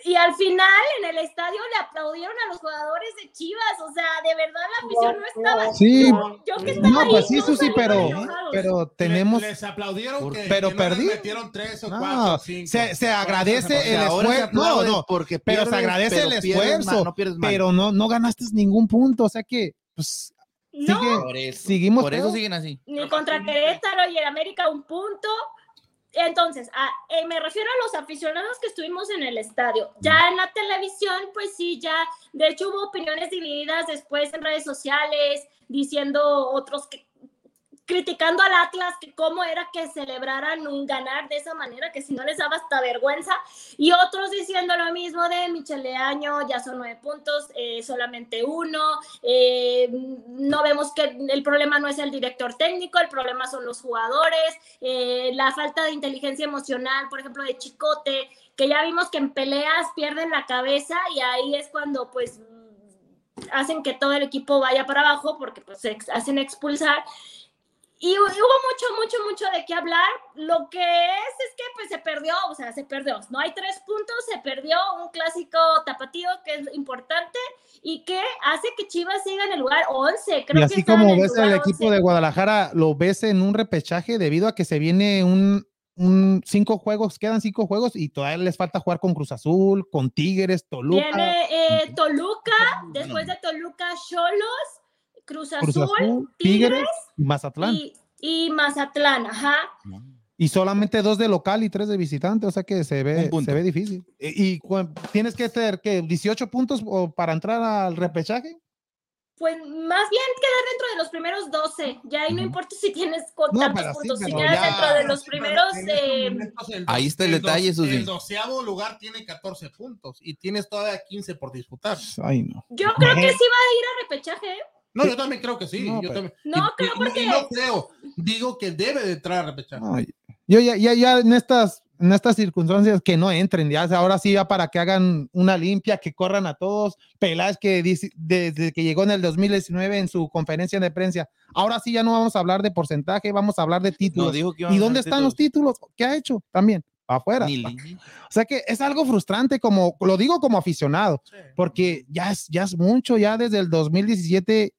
y al final en el estadio le aplaudieron a los jugadores de Chivas, o sea, de verdad la afición no estaba. Sí, yo, yo que estaba no, ahí, pues sí, Susi, pero, pero tenemos. Les, aplaudieron, que, pero que perdí. metieron tres o no, cuatro, cinco. Se, se agradece el esfuerzo. No, no, porque pierdes, pero se agradece pero el esfuerzo, no pero no, no ganaste ningún punto, o sea que, pues. No, sigue, por eso, seguimos por eso siguen así. Ni contra Querétaro y el América un punto, entonces, eh, me refiero a los aficionados que estuvimos en el estadio. Ya en la televisión, pues sí, ya, de hecho hubo opiniones divididas después en redes sociales, diciendo otros que criticando al Atlas que cómo era que celebraran un ganar de esa manera, que si no les daba hasta vergüenza, y otros diciendo lo mismo de Michele Año, ya son nueve puntos, eh, solamente uno, eh, no vemos que el problema no es el director técnico, el problema son los jugadores, eh, la falta de inteligencia emocional, por ejemplo, de Chicote, que ya vimos que en peleas pierden la cabeza y ahí es cuando pues hacen que todo el equipo vaya para abajo porque pues se hacen expulsar y hubo mucho, mucho, mucho de qué hablar. Lo que es, es que pues se perdió, o sea, se perdió. No hay tres puntos, se perdió un clásico tapatío que es importante y que hace que Chivas siga en el lugar 11. Creo y así que como ves el equipo 11. de Guadalajara, lo ves en un repechaje debido a que se viene un, un, cinco juegos, quedan cinco juegos y todavía les falta jugar con Cruz Azul, con Tigres, Toluca. Viene eh, Toluca, después de Toluca, Cholos Cruz Azul, Cruz Azul Tigres, Tigres, y Mazatlán. Y, y, Mazatlán, ajá. Y solamente dos de local y tres de visitante, o sea que se ve, se ve difícil. Y, y, tienes que tener que 18 puntos para entrar al repechaje. pues más bien quedar dentro de los primeros 12. Ya ahí no importa si tienes con tantos puntos, si quedas dentro de los primeros. Eh... Ahí está el, detalle, Susi. El doceavo lugar tiene 14 puntos y tienes todavía 15 por disputar. Ay, no. Yo creo que sí va a ir a repechaje. ¿eh? No, yo también creo que sí. No, yo también. no creo porque. No creo. Digo que debe de entrar a repechaje. yo ya, ya, ya en estas en estas circunstancias que no entren, ya ahora sí ya para que hagan una limpia, que corran a todos. Peláez que dice, desde que llegó en el 2019 en su conferencia de prensa, ahora sí ya no vamos a hablar de porcentaje, vamos a hablar de títulos. ¿Y dónde están los títulos? ¿Qué ha hecho? También afuera. O sea que es algo frustrante, como lo digo como aficionado, porque ya es, ya es mucho, ya desde el 2017,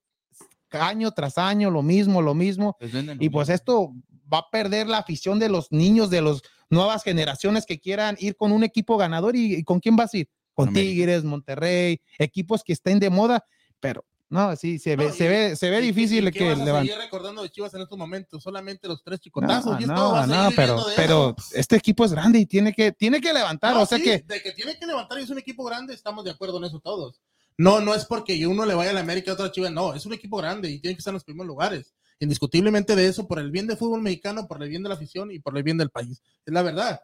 año tras año, lo mismo, lo mismo. Pues y pues esto va a perder la afición de los niños, de los nuevas generaciones que quieran ir con un equipo ganador y, con quién vas a ir? Con Tigres, Monterrey, equipos que estén de moda, pero no, sí, se ve, se ve, se ve difícil que levanten. recordando de Chivas en estos momentos, solamente los tres chicotazos. No, no, pero, pero este equipo es grande y tiene que, tiene que levantar, o sea que. De que tiene que levantar y es un equipo grande, estamos de acuerdo en eso todos. No, no es porque uno le vaya a la América y otro a Chivas, no, es un equipo grande y tiene que estar en los primeros lugares indiscutiblemente de eso, por el bien del fútbol mexicano, por el bien de la afición y por el bien del país. Es la verdad.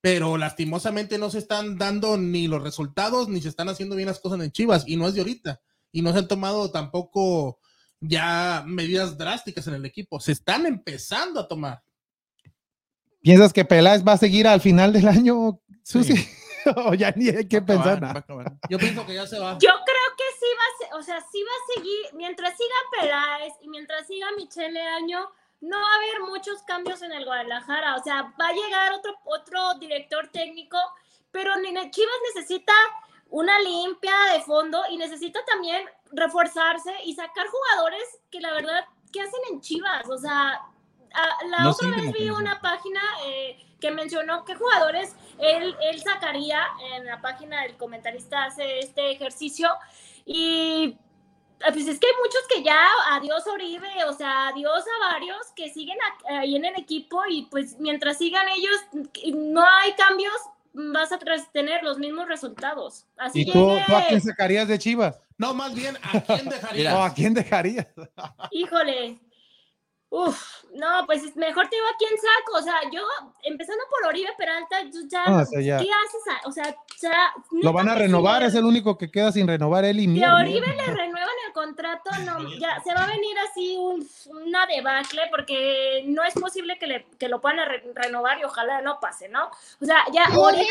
Pero lastimosamente no se están dando ni los resultados, ni se están haciendo bien las cosas en Chivas, y no es de ahorita. Y no se han tomado tampoco ya medidas drásticas en el equipo. Se están empezando a tomar. ¿Piensas que Peláez va a seguir al final del año, Susi? [laughs] o ya ni hay que pensar nada. Yo pienso que ya se va. Yo creo que sí va a, o sea, sí va a seguir, mientras siga Peláez y mientras siga Michele Año, no va a haber muchos cambios en el Guadalajara. O sea, va a llegar otro, otro director técnico, pero Chivas necesita una limpia de fondo y necesita también reforzarse y sacar jugadores que la verdad, ¿qué hacen en Chivas? O sea, la otra vez vi una página eh, que mencionó qué jugadores él, él sacaría en la página del comentarista hace este ejercicio y pues es que hay muchos que ya, adiós Oribe, o sea, adiós a varios que siguen ahí en el equipo y pues mientras sigan ellos, no hay cambios, vas a tener los mismos resultados. Así ¿Y tú, a quién sacarías de Chivas? No, más bien, ¿a quién [laughs] dejarías? ¿a quién dejarías? Híjole, Uf, no, pues mejor te digo a quién saco. O sea, yo, empezando por Oribe Peralta, ya, ¿qué haces? O sea, ya. Lo van a renovar, es el único que queda sin renovar él y Si a Oribe le renuevan el contrato, no, ya se va a venir así un, una debacle, porque no es posible que, le, que lo puedan renovar y ojalá no pase, ¿no? O sea, ya Oribe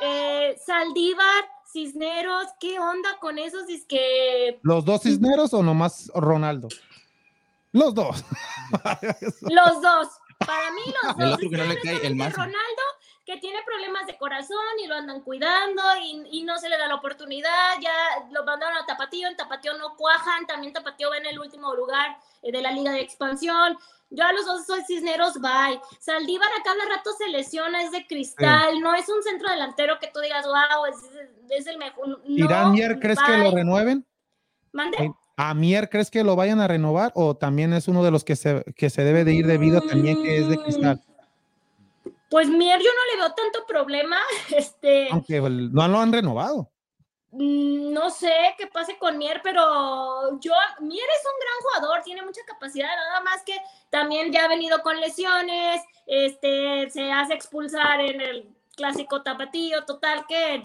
eh, Saldívar, Cisneros, ¿qué onda con esos? Es que. ¿Los dos Cisneros o nomás Ronaldo? Los dos. los dos. Para mí, los dos. El que no le cae, el más. Ronaldo, que tiene problemas de corazón y lo andan cuidando y, no se le da la oportunidad. Ya lo mandaron a Tapatío, en Tapatío no cuajan. También Tapatío va en el último lugar eh, de la Liga de Expansión. Yo a los dos soy Cisneros, bye. Saldívar a cada rato se lesiona, es de cristal, no es un centro delantero que tú digas, wow, es, el mejor. ¿Irán Mier crees que lo renueven? ¿Mande? ¿A Mier crees que lo vayan a renovar o también es uno de los que se, que se debe de ir debido también que es de cristal? Pues Mier yo no le veo tanto problema. [laughs] Este, Aunque no lo han renovado. Mm, no sé qué pase con Mier, pero yo, Mier es un gran jugador, tiene mucha capacidad, nada más que también ya ha venido con lesiones, este, se hace expulsar en el clásico tapatío, total que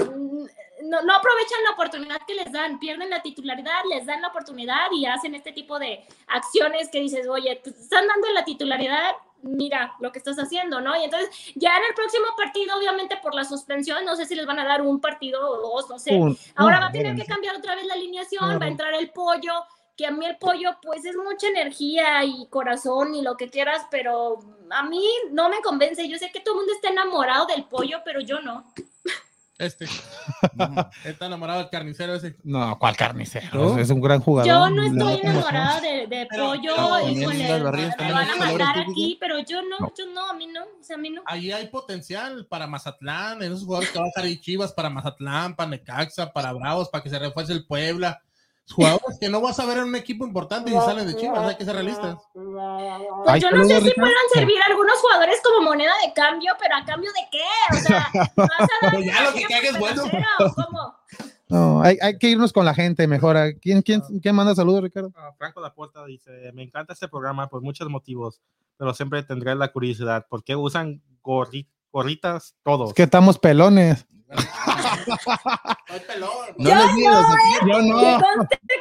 no, aprovechan la oportunidad que les dan, pierden la titularidad, les dan la oportunidad y hacen este tipo de acciones que dices, oye, te están dando la titularidad, mira lo que estás haciendo, ¿no? Y entonces ya en el próximo partido, obviamente por la suspensión, no sé si les van a dar un partido o dos, no sé. Ahora va a tener que cambiar otra vez la alineación, va a entrar el pollo, que a mí el pollo pues es mucha energía y corazón y lo que quieras, pero a mí no me convence. Yo sé que todo el mundo está enamorado del pollo, pero yo no. Este. está enamorado del carnicero ese. No, ¿cuál carnicero? Es un gran jugador. Yo no estoy enamorada de, de pollo. y me van a matar aquí, pero yo no, yo no, a mí no. O sea, a mí no. Ahí hay potencial para Mazatlán, en esos jugadores que van a estar ahí Chivas, para Mazatlán, para Necaxa, para Bravos, para que se refuerce el Puebla jugadores que no vas a ver en un equipo importante y salen de Chivas, hay que ser realistas. Pues yo no sé si puedan servir algunos jugadores como moneda de cambio, pero a cambio de qué? O sea, [laughs] vas a dar pues ya lo que caiga es bueno. ¿Cómo? No, hay, hay, que irnos con la gente mejor. ¿Quién, quién, quién manda saludos, Ricardo? Uh, Franco Laporta dice, me encanta este programa por muchos motivos, pero siempre tendré la curiosidad. ¿Por qué usan gorri gorritas todos? Es que estamos pelones. No yo, no, yo no. Yo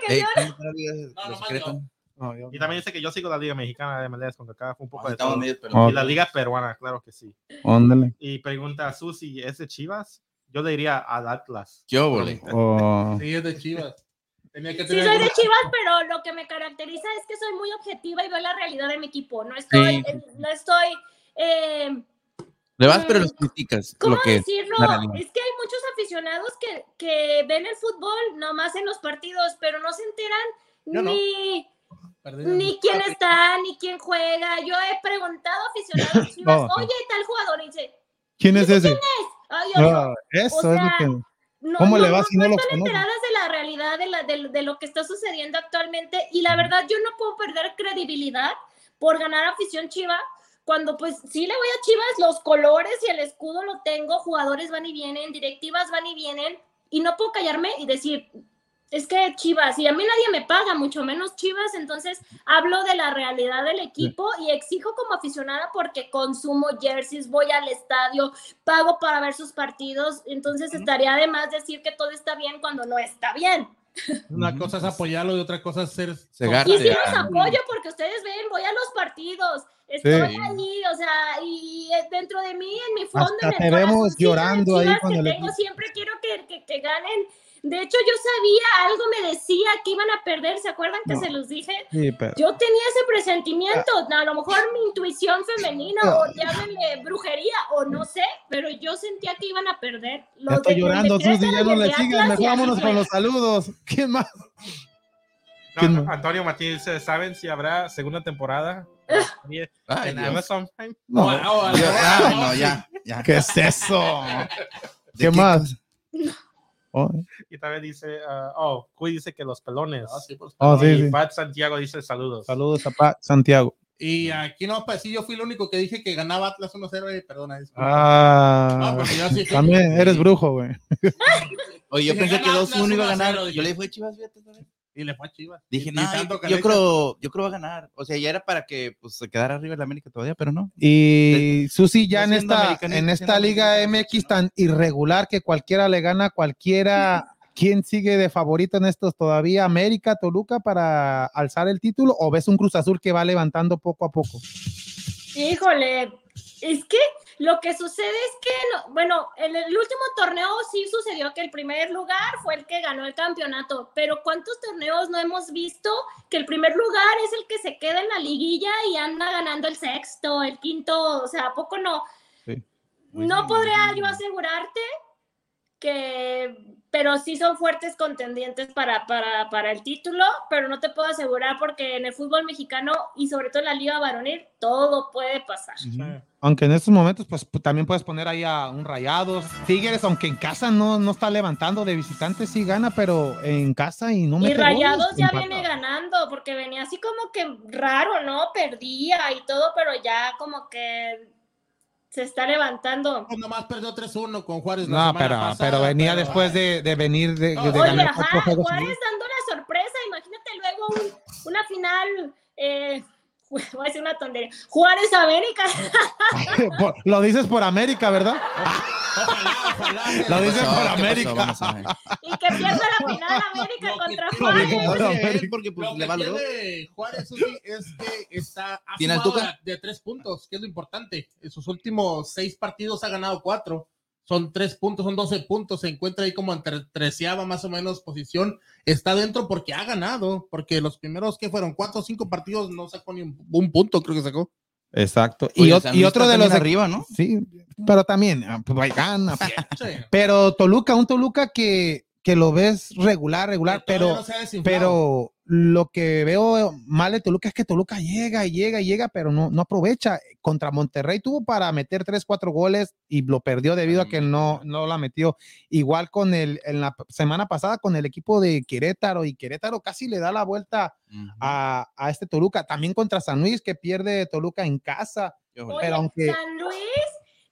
no. y también dice que yo sigo la Liga Mexicana de MLS, con acá fue un poco de todo. Y la Liga Peruana, claro que sí. Óndale. Y pregunta a Susi, ¿es de Chivas? Yo le diría al Atlas. Yo, vole. Oh. [laughs] Sí, es de Chivas. Tenía que sí, soy de Chivas, pero lo que me caracteriza es que soy muy objetiva y veo la realidad de mi equipo. No estoy, sí. no estoy eh, le vas, pero los criticas. ¿Cómo lo que decirlo? Es que hay muchos aficionados que, que, ven el fútbol nomás en los partidos, pero no se enteran ni, no. ni quién está, ni quién juega. Yo he preguntado a aficionados chivas, [laughs] oh. oye, tal jugador, y dice, ¿quién es ese? ¿Quién es? Ay, no, eso o sea, es lo que... No, ¿Cómo no, le va si no, no lo están enteradas de la realidad de, la, de, de, lo que está sucediendo actualmente y la verdad yo no puedo perder credibilidad por ganar afición chiva cuando pues sí le voy a Chivas, los colores y el escudo lo tengo, jugadores van y vienen, directivas van y vienen, y no puedo callarme y decir, es que Chivas, y a mí nadie me paga, mucho menos Chivas, entonces hablo de la realidad del equipo y exijo como aficionada porque consumo jerseys, voy al estadio, pago para ver sus partidos, entonces estaría de más decir que todo está bien cuando no está bien. Una cosa es apoyarlo y otra cosa es ser... Cegarte. Y sí los apoyo porque ustedes ven, voy a los partidos, estoy sí. allí, o sea, y dentro de mí, en mi fondo, Hasta en el te vemos llorando ahí cuando que tengo, siempre quiero que, que, que, ganen. De hecho, yo sabía, algo me decía que iban a perder, ¿se acuerdan que no. se los dije? Sí, pero... Yo tenía ese presentimiento, a lo mejor mi intuición femenina, o llámenle brujería, o no sé, pero yo sentía que iban a perder. Los ya estoy de, llorando, Susi, ya no le sigas, mejor vámonos con los saludos. ¿Quién más? No, Antonio Martínez dice, ¿saben si habrá segunda temporada? [laughs] Ay, en Amazon Prime. No, no, no, ya, no, ya, ya. ¿Qué es eso? ¿Qué, ¿Qué más? Oh. Y también dice, uh, oh, Cuy dice que los pelones. Oh, sí, pues, oh, sí, y sí. Pat Santiago dice saludos. Saludos a Pat Santiago. Y aquí no, pues sí, yo fui el único que dije que ganaba Atlas 1-0 y perdona. Ah, no, yo sí también eres brujo, güey. [laughs] Oye, yo pensé que 2-1 iba a ganar. Yo le dije Chivas, fíjate, y le fue a Chivas. Dije, no, yo, yo, creo, yo creo va a ganar. O sea, ya era para que pues, se quedara arriba en la América todavía, pero no. Y de, Susi, ya en esta, en esta Liga MX tan irregular que cualquiera le gana a cualquiera, ¿quién sigue de favorito en estos todavía? ¿América, Toluca para alzar el título? ¿O ves un Cruz Azul que va levantando poco a poco? Híjole, es que lo que sucede es que, no, bueno, en el último torneo sí sucedió que el primer lugar fue el que ganó el campeonato, pero ¿cuántos torneos no hemos visto que el primer lugar es el que se queda en la liguilla y anda ganando el sexto, el quinto? O sea, ¿a poco no? Sí. No podría yo asegurarte que, pero sí son fuertes contendientes para, para, para el título, pero no te puedo asegurar porque en el fútbol mexicano y sobre todo en la liga varonil, todo puede pasar. Sí. Aunque en estos momentos, pues también puedes poner ahí a un Rayados. Tigres, aunque en casa no, no está levantando de visitantes, sí gana, pero en casa y no me. Y Rayados ya empata. viene ganando, porque venía así como que raro, ¿no? Perdía y todo, pero ya como que se está levantando. Nomás perdió 3-1 con Juárez. No, pero, pasada, pero venía pero, después de, de, venir de, de Oye, ganar ajá, Juárez dando la sorpresa. Imagínate luego un, una final. Eh, [laughs] voy a decir una tontería. Juárez América. [laughs] Lo dices por América, ¿verdad? [laughs] Lo dices por América. y que pierda la final América contra Juárez. Porque pues, le va Juárez es que está ¿Tiene altura? de tres puntos, que es lo importante. En sus últimos seis partidos ha ganado cuatro son tres puntos, son 12 puntos, se encuentra ahí como en treceava más o menos posición, está dentro porque ha ganado, porque los primeros que fueron cuatro o cinco partidos no sacó ni un, un punto, creo que sacó. Exacto. Y, otro de los de arriba, ¿no? Sí, pero también, pues gana. sí. [laughs] Pero Toluca, un Toluca que, que lo ves regular, regular, pero, no pero lo que veo mal de Toluca es que Toluca llega y llega y llega, pero no, no aprovecha. Contra Monterrey tuvo para meter 3, 4 goles y lo perdió debido a que no, no la metió. Igual con el, en la semana pasada con el equipo de Querétaro y Querétaro casi le da la vuelta uh -huh. a, a, este Toluca. También contra San Luis que pierde Toluca en casa. Oye, pero aunque... San Luis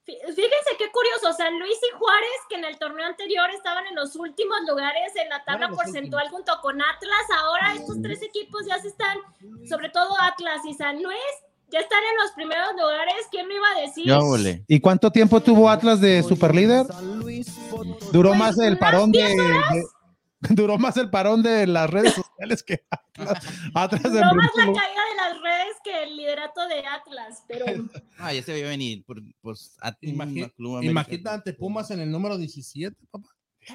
Fíjense qué curioso, San Luis y Juárez, que en el torneo anterior estaban en los últimos lugares en la tabla porcentual junto con Atlas, ahora estos tres equipos ya se están, sobre todo Atlas y San Luis, ya están en los primeros lugares, ¿quién me iba a decir? ¿Y cuánto tiempo tuvo Atlas de superlíder? Duró pues más el parón de, [laughs] duró más el parón de las redes sociales que Atlas. duró más la caída de las redes que el liderato de Atlas, pero. [laughs] Ah, ya se veía venir. Por, por imagínate Pumas en el número 17, papá.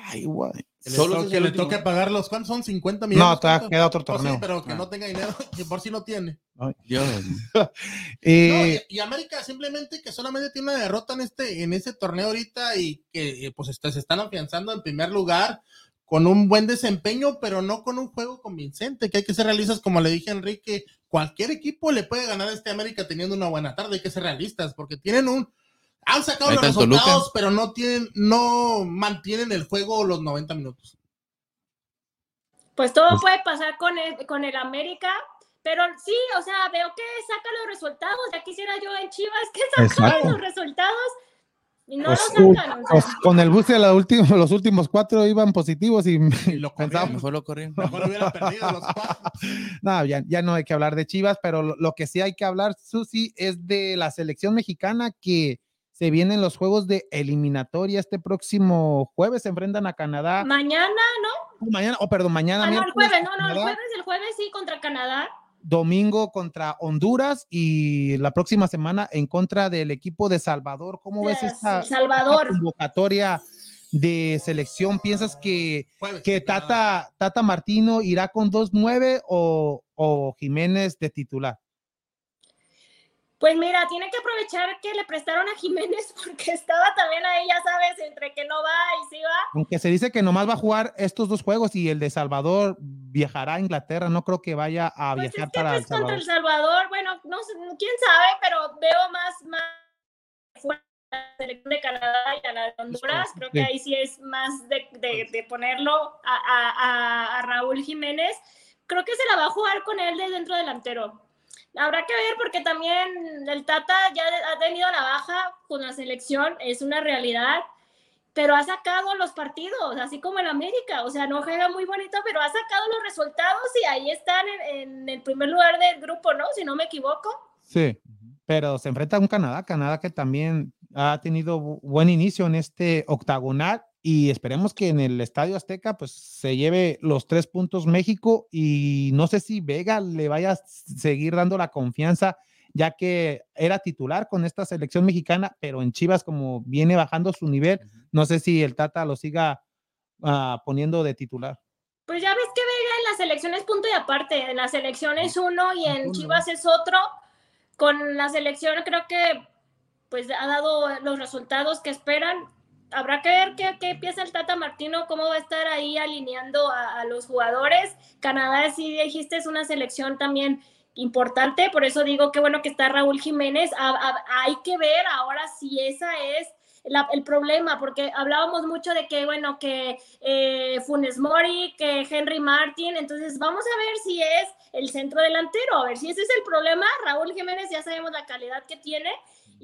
Ay, guay. Solo que le toque pagar los, ¿cuántos son? 50 millones. No, queda otro pues torneo. pero que no tenga dinero, que por si [laughs] no tiene. Dios. y, y, América simplemente que solamente tiene una derrota en este, en este torneo ahorita y que eh, pues se están afianzando en primer lugar con un buen desempeño, pero no con un juego convincente, que hay que ser realistas, como le dije a Enrique, cualquier equipo le puede ganar a este América teniendo una buena tarde, hay que ser realistas, porque tienen un, han sacado los resultados, pero no tienen, no mantienen el juego los 90 minutos. Pues todo pues puede pasar con el, con el América, pero sí, o sea, veo que saca los resultados, ya quisiera yo en Chivas que saca los resultados, pues, pues, con el bus de la los últimos cuatro iban positivos y, lo pensábamos. Mejor lo corriendo. Mejor hubiera perdido los cuatro. no, ya, ya, no hay que hablar de Chivas, pero lo, que sí hay que hablar, Susi, es de la selección mexicana que se vienen los juegos de eliminatoria este próximo jueves, se enfrentan a Canadá. Mañana, ¿no? Mañana, oh, perdón, mañana. Ah, no, el jueves, no, no, el jueves, el jueves sí, contra Canadá domingo contra Honduras y la próxima semana en contra del equipo de Salvador. ¿Cómo ves esta, convocatoria de selección? ¿Piensas que, que Tata, Tata Martino irá con 2-9 o, o Jiménez de titular? Pues mira, tiene que aprovechar que le prestaron a Jiménez [laughs] porque estaba también ahí, ya sabes, entre que no va y sí va. Aunque se dice que nomás va a jugar estos dos juegos y el de Salvador viajará a Inglaterra, no creo que vaya a pues viajar para pues, contra el Salvador, bueno, no quién sabe, pero veo más más la selección de Canadá y a la de Honduras, creo que ahí sí es más de, de, ponerlo a, a, a Raúl Jiménez. Creo que se la va a jugar con él de dentro delantero Habrá que ver porque también el Tata ya ha tenido la baja con la selección, es una realidad, pero ha sacado los partidos, así como el América, o sea, no juega muy bonito, pero ha sacado los resultados y ahí están en, el primer lugar del grupo, ¿no? Si no me equivoco. Sí, pero se enfrenta a un Canadá, Canadá que también ha tenido buen inicio en este octagonal y esperemos que en el Estadio Azteca pues se lleve los tres puntos México y no sé si Vega le vaya a seguir dando la confianza ya que era titular con esta selección mexicana, pero en Chivas como viene bajando su nivel, no sé si el Tata lo siga ah, poniendo de titular. Pues ya ves que Vega en la selección es punto y aparte, en la selección es uno y en Chivas es otro. Con la selección creo que pues ha dado los resultados que esperan habrá que ver qué, qué, piensa el Tata Martino, cómo va a estar ahí alineando a, los jugadores. Canadá, sí dijiste, es una selección también importante, por eso digo que bueno que está Raúl Jiménez. hay que ver ahora si esa es el problema, porque hablábamos mucho de que, bueno, que eh, Funes Mori, que Henry Martin, entonces vamos a ver si es el centro delantero, a ver si ese es el problema. Raúl Jiménez ya sabemos la calidad que tiene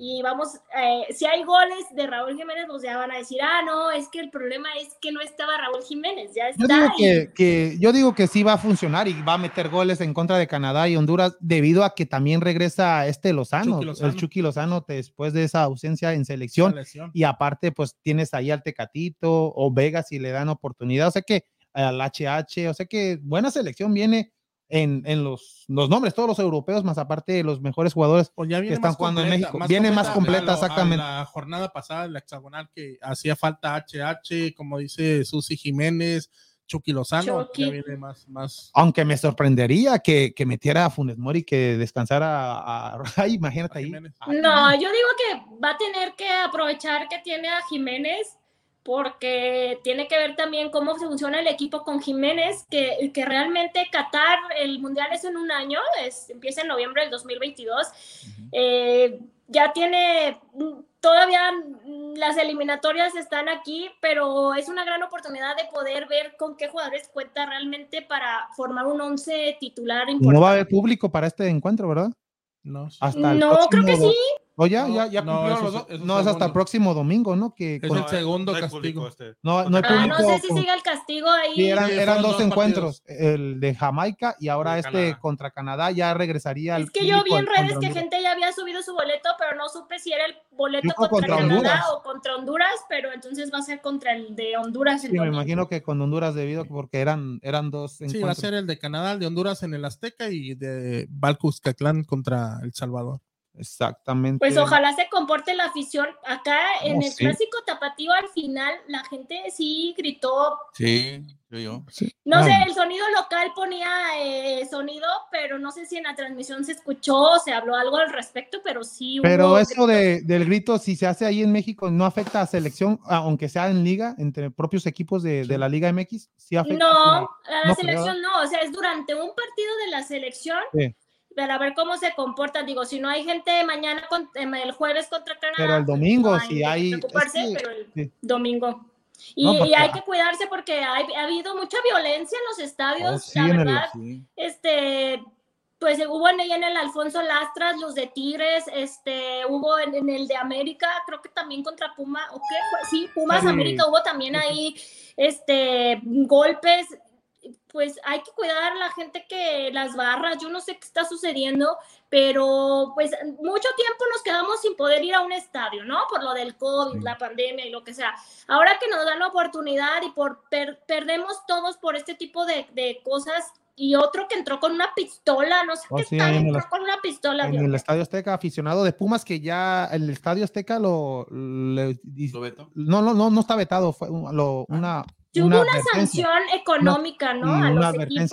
y vamos, eh, si hay goles de Raúl Jiménez, pues ya van a decir, ah, no, es que el problema es que no estaba Raúl Jiménez, ya está. Yo digo que, que, yo digo que sí va a funcionar y va a meter goles en contra de Canadá y Honduras debido a que también regresa este Lozano, el Chucky Lozano después de esa ausencia en selección, y aparte pues tienes ahí al Tecatito o Vega si le dan oportunidad, o sea que al HH, o sea que buena selección viene en, en los, los, nombres, todos los europeos, más aparte de los mejores jugadores pues que están jugando en México. Viene más completa, exactamente. La jornada pasada, la hexagonal, que hacía falta HH, como dice Susi Jiménez, Chucky Lozano, viene más, más. Aunque me sorprendería que, que metiera a Funes Mori, que descansara a, [laughs] Ay, imagínate ahí. No, yo digo que va a tener que aprovechar que tiene a Jiménez porque tiene que ver también cómo funciona el equipo con Jiménez, que, que realmente Qatar, el Mundial es en un año, es, empieza en noviembre del 2022, eh, ya tiene, todavía las eliminatorias están aquí, pero es una gran oportunidad de poder ver con qué jugadores cuenta realmente para formar un once titular importante. No va a haber público para este encuentro, ¿verdad? No, no creo que sí. O ya, ya, ya cumplieron los dos. No, es hasta el próximo domingo, ¿no? Que es el segundo castigo. Este. No, no, hay ah, no sé si sigue el castigo ahí. Sí, eran, eran dos, encuentros, el de Jamaica y ahora este contra Canadá ya regresaría. Es que yo vi en redes que gente ya había subido su boleto, pero no supe si era el boleto contra, Canadá o contra Honduras, pero entonces va a ser contra el de Honduras. Sí, me imagino que con Honduras debido porque eran, eran dos encuentros. Sí, va a ser el de Canadá, el de Honduras en el Azteca y de Balcuscatlán contra El Salvador. Exactamente. Pues ojalá se comporte la afición. Acá en el clásico tapatío al final la gente sí gritó. Sí, yo. No sé, el sonido local ponía eh, sonido, pero no sé si en la transmisión se escuchó o se habló algo al respecto, pero sí. Pero eso de, del grito, si se hace ahí en México, no afecta a selección, aunque sea en liga, entre propios equipos de, de la Liga MX, sí afecta. No, a la, selección no, o sea, es durante un partido de la selección. Sí para ver cómo se comportan. Digo, si no hay gente mañana, em, el jueves contra Canadá. Pero el domingo, si hay. pero el domingo. Y, hay que cuidarse porque ha habido mucha violencia en los estadios, oh, la verdad. Este, pues hubo en, en el Alfonso Lastras, los de Tigres, este, hubo en, el de América, creo que también contra Puma, ¿o qué? Sí, Pumas América, hubo también ahí, este, golpes pues hay que cuidar a la gente que las barras, yo no sé qué está sucediendo, pero pues mucho tiempo nos quedamos sin poder ir a un estadio, ¿no? Por lo del COVID, la pandemia y lo que sea. Ahora que nos dan la oportunidad y por perdemos todos por este tipo de, de, cosas y otro que entró con una pistola, no sé oh, qué tal, entró con una pistola. En el Estadio Azteca, aficionado de Pumas, que ya el Estadio Azteca lo... ¿Lo No, no, no, no está vetado, fue lo, ah. una hubo una sanción económica, ¿no? a los equipos.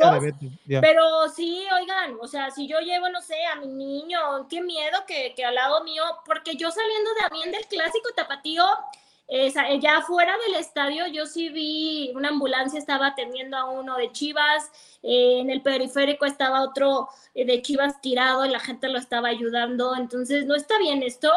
Pero sí, oigan, o sea, si yo llevo, no sé, a mi niño, qué miedo que, que al lado mío, porque yo saliendo también del clásico tapatío, eh, ya fuera del estadio, yo sí vi una ambulancia estaba atendiendo a uno de Chivas, eh, en el periférico estaba otro eh, de Chivas tirado y la gente lo estaba ayudando, entonces no está bien esto.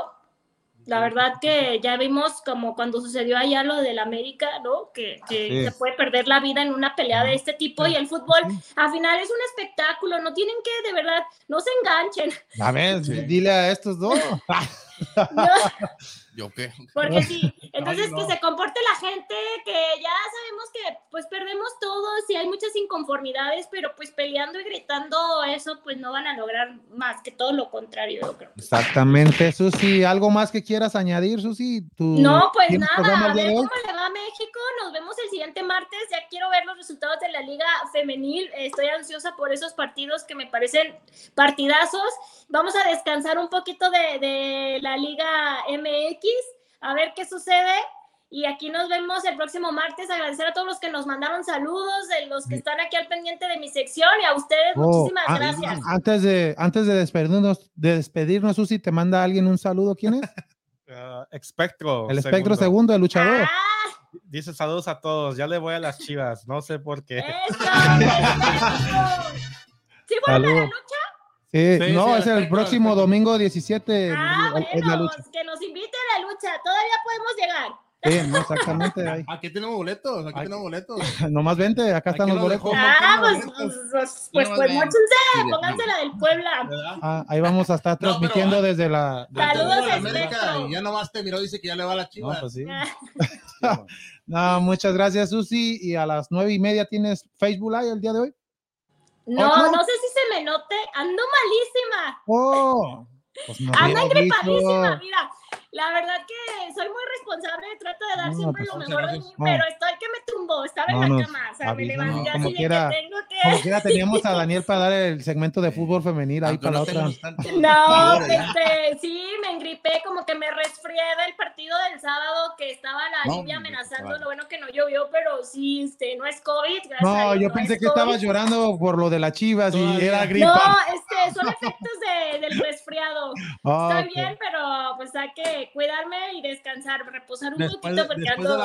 La verdad que ya vimos como cuando sucedió allá lo del América, ¿no? Que, se puede perder la vida en una pelea de este tipo y el fútbol al final es un espectáculo, no tienen que de verdad, no se enganchen. A ver, dile a estos dos. [laughs] [laughs] ¿Yo qué? Porque sí, [laughs] entonces que se comporte la gente, que ya sabemos que pues perdemos todos y hay muchas inconformidades, pero pues peleando y gritando eso pues no van a lograr más que todo lo contrario, yo creo. Exactamente, Susi, ¿algo más que quieras añadir, Susi? no, pues nada, a ver cómo le va a México, nos vemos el siguiente martes, ya quiero ver los resultados de la liga femenil, estoy ansiosa por esos partidos que me parecen partidazos, vamos a descansar un poquito de, de la liga MX a ver qué sucede. Y aquí nos vemos el próximo martes. Agradecer a todos los que nos mandaron saludos, de los que están aquí al pendiente de mi sección y a ustedes oh, muchísimas ah, gracias. Antes de, antes de despedirnos, de despedirnos, Susi, ¿te manda alguien un saludo? ¿Quién es? [laughs] Uh, espectro. El espectro segundo, el luchador. Ah. Dice saludos a todos. Ya le voy a las chivas. No sé por qué. Eso, [laughs] ¿Sí vuelve a la lucha? Sí, no, es el próximo domingo 17. Ah, bueno, que nos invite todavía podemos llegar. Sí, exactamente. [laughs] Aquí tenemos boletos, aquí, tenemos boletos. [laughs] Nomás vente, acá están los boletos. Ah, pues, pues, pues, pues, pues pónganse la del Puebla. Ah, ahí vamos a estar transmitiendo desde la. Saludos a América. Y ya nomás te miró, dice que ya le va la chiva. No, pues sí. [laughs] no, muchas gracias, Susi. Y a las nueve y media tienes Facebook Live el día de hoy. No, no sé si se me note, ando malísima. Oh, pues ando gripadísima, mira. La verdad que soy muy responsable, trato de dar siempre lo pues, mejor de mí, pero estoy que me tumbo, estaba en la cama, o sea, me levanté así quiera, de que tengo que... Como quiera [laughs] teníamos a Daniel para dar el segmento de fútbol femenil ahí para la otra. [laughs] No, este, sí, me engripé, como que me resfrié del partido del sábado que estaba la lluvia amenazando, lo bueno que no llovió, pero sí, este, no es COVID, gracias No, yo pensé que estabas llorando por lo de las chivas y era gripa. No, este, son efectos de, del resfriado. [laughs] Ah, Estoy bien, pero pues hay que cuidarme y descansar, reposar un poquito porque ando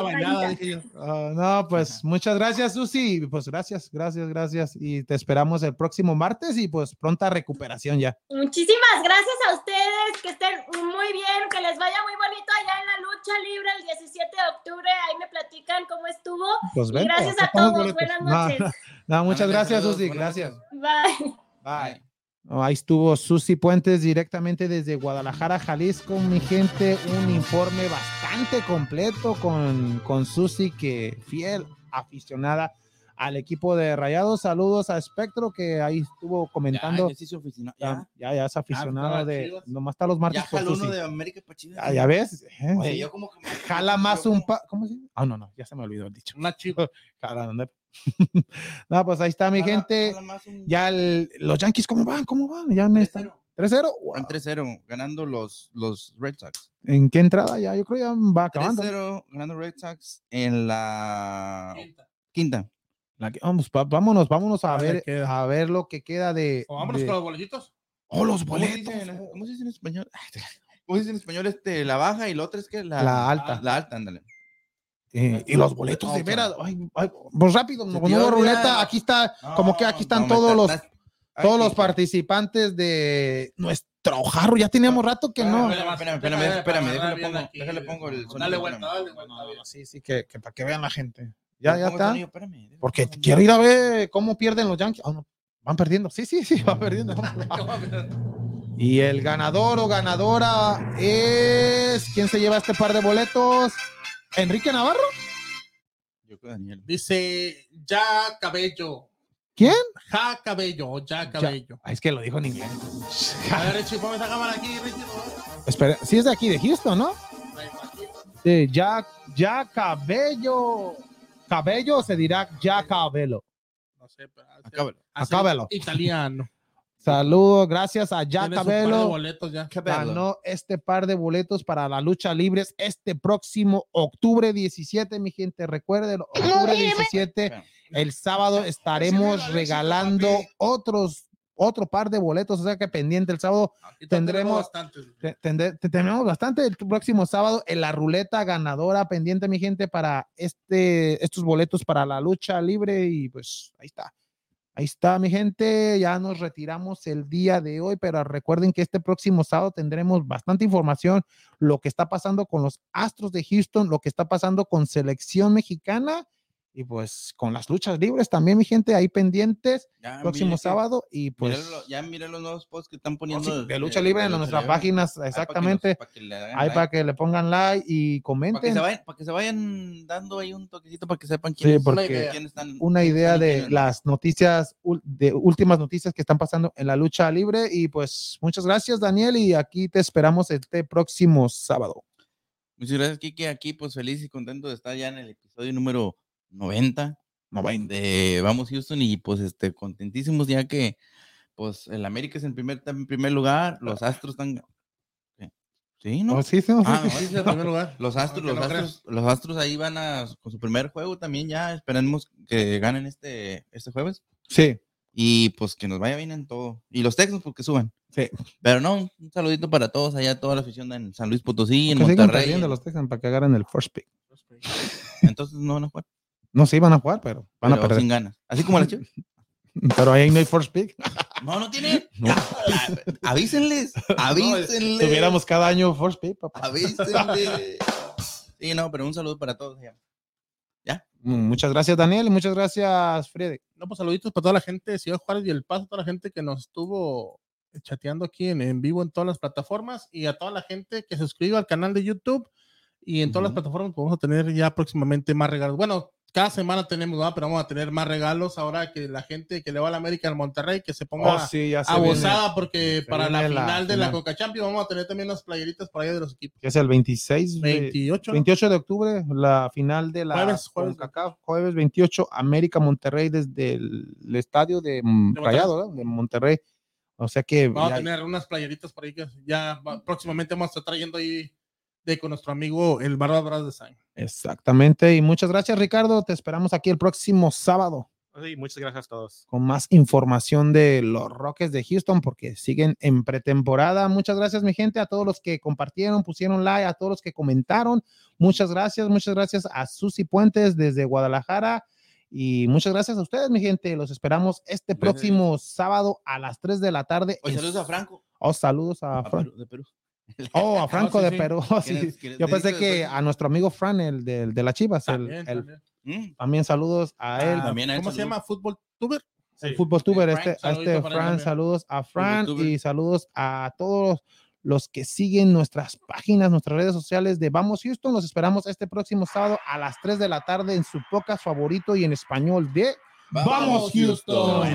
ah, no, pues muchas gracias, Susi. Pues gracias, gracias, gracias. Y te esperamos el próximo martes y pues pronta recuperación ya. Muchísimas gracias a ustedes, que estén muy bien, que les vaya muy bonito allá en la lucha libre el 17 de octubre. Ahí me platican cómo estuvo. Pues gracias a todos. Buenas noches. No, muchas gracias, Susi. Gracias. Bye. Bye. Ahí estuvo Susi Puentes directamente desde Guadalajara, Jalisco. Mi gente, un informe bastante completo con, con Susi, que fiel aficionada al equipo de Rayados. Saludos a Espectro, que ahí estuvo comentando. Ya, ya. Ya, ya. es aficionado de. Nomás está los martes Ya por uno de América. Ah, ya ves. Eh, Oye, yo como que me- Jala más yo un pa. ¿Cómo se dice? Ah, no, no, ya se me olvidó el dicho. Una chiva. [laughs] Jala. [laughs] no, pues ahí está mi gente. Ya el- los Yankees, ¿cómo van? ¿Cómo van? Ya me están. 3-0. 3-0. Wow. Van 3-0, ganando los, los Red Sox. ¿En qué entrada? Ya, yo creo ya va acabando. 3-0, ganando Red Sox en la quinta. La que- vamos, va- vámonos, vámonos a A ver a ver lo que queda de. O vámonos de- con los boletitos. Oh, los ¿Cómo se boletos. dice ¿Cómo se dice en español? [laughs] ¿Cómo se dice en español este, la baja y la otra es que la, La alta. La alta, ándale. Eh, y los boletos de veras. Ay, ay, pues rápido, hubo ruleta. Aquí está, como que aquí están No, todos los, todos los participantes de nuestro jarro. Ya teníamos rato que no. Espérame, espérame, espérame, déjale bien pongo, aquí. déjale pongo el sonido. Dale vuelta, dale vuelta. Sí, sí, que, que para que vean la gente. Ya, ya está. sonido, espérame, déjale Porque quiero ir a ver cómo pierden los Yankees. Ah, no, van perdiendo. Sí, sí, sí, [laughs] van perdiendo. Y el ganador o ganadora es. ¿Quién se lleva este par de boletos? ¿Enrique Navarro? Yo creo Daniel. Dice ya cabello. ¿Quién? Ja cabello, ya cabello. Ah, es que lo dijo en inglés. A ver, Richie, ponme esa cámara aquí, Richie. Espera, sí es de aquí, de Houston, ¿no? Sí, ya, ya cabello. Cabello se dirá ya cabello. No sé, pero Acábalo. Italiano. Saludos, gracias a de cabello. ya. ganó este par de boletos para la lucha libres este próximo octubre 17, mi gente. Recuerden, octubre 17, Espérame. el sábado estaremos regalando otros otro par de boletos, o sea que pendiente el sábado Aquí tendremos- tenemos bastante el próximo sábado en la ruleta ganadora pendiente mi gente para este estos boletos para la lucha libre y pues ahí está. Ahí está mi gente, ya nos retiramos el día de hoy, pero recuerden que este próximo sábado tendremos bastante información, lo que está pasando con los Astros de Houston, lo que está pasando con selección mexicana y pues con las luchas libres también mi gente ahí pendientes Ya, próximo mire sábado y pues míralo, ya miré los nuevos posts que están Oh, poniendo. sí, de lucha libre en nuestras páginas, exactamente. Para que, Ahí like, para que le pongan like y para que comenten. se vayan, para que se vayan dando ahí un toquecito para que sepan Sí, quiénes, porque quiénes están. Una idea de las noticias, de últimas noticias que están pasando en la lucha libre. Y pues muchas gracias, Daniel. Y aquí te esperamos este próximo sábado. Muchas gracias, Kike. Aquí, pues feliz y contento de estar ya en el episodio número 90 de Vamos Houston y pues este contentísimos ya que pues el América es en primer, está en primer lugar, los Astros están. Sí, ¿no? Oh, sí, sí, Ah, sí. no, Sí, sí, en primer lugar. Los [laughs] Astros, los no Astros, los Astros ahí van a con su primer juego también ya, esperemos que ganen este este jueves Sí, y pues que nos vaya bien en todo. Y los Texans porque suban. sí. Pero no, un saludito para todos allá, toda la afición en San Luis Potosí, en Monterrey. los Texans para que agarren el first pick. Entonces no van a jugar. No, sí, van a jugar, pero van a perder. sin ganas. Así como la Chivas. [laughs] Pero ahí no hay first pick. No, no. Ya, [laughs] [laughs] avísenles. Avísenles. Tuviéramos cada año first pick, papá. Avísenles. Sí, no, pero un saludo para todos. allá. Mm, Muchas gracias, Daniel. Y muchas gracias, Freddy. No, pues saluditos para toda la gente de Ciudad Juárez y El Paso, toda la gente que nos estuvo chateando aquí en, en vivo en todas las plataformas y a toda la gente que se suscriba al canal de YouTube y en todas las Ujú. plataformas pues, vamos a tener ya próximamente más regalos. Bueno, cada semana tenemos, ¿verdad? pero vamos a tener más regalos ahora que la gente que le va a la América al Monterrey que se ponga Oh, sí, ya se abusada porque para la final de la. Coca Champions vamos a tener también unas playeritas por ahí de los equipos. que es el 26, de- 28. ¿no? 28 de octubre, la final de la Jueves, jueves. CONCACAF, jueves 28, América Monterrey desde el, el estadio de, Monterrey. Rayado, ¿no? de Monterrey. O sea que Vamos ya- a tener unas playeritas por ahí que ya va- próximamente vamos a estar trayendo ahí de con nuestro amigo el Barba Bras Design. exactamente. Y muchas gracias, Ricardo. Te esperamos aquí el próximo sábado Sí, muchas gracias a todos. con más información de los Rockets de Houston porque siguen en pretemporada. Muchas gracias, mi gente, a todos los que compartieron, pusieron like, a todos los que comentaron. Muchas gracias, muchas gracias a Susi Puentes desde Guadalajara. Y muchas gracias a ustedes, mi gente. Los esperamos este Gracias. próximo sábado a las 3 de la tarde. En- saludos a Franco. Oh, saludos a, a Fran- Perú- de Perú. [laughs] Oh, a Franco sí, de sí. Perú. Oh, [laughs] sí. ¿Quieres- quieres- Yo pensé que después? a nuestro amigo Fran, el del- de, la Chivas, el- También, el- también. Mm, también saludos a él. Ah, También a él ¿Cómo se saludos. llama? ¿Fútbol tuber? el fútbol tuber, este, a este Fran, saludos a Fran y saludos a todos los que siguen nuestras páginas, nuestras redes sociales de Vamos Houston. Los esperamos este próximo sábado a las 3 de la tarde en su podcast favorito y en español de Vamos Houston.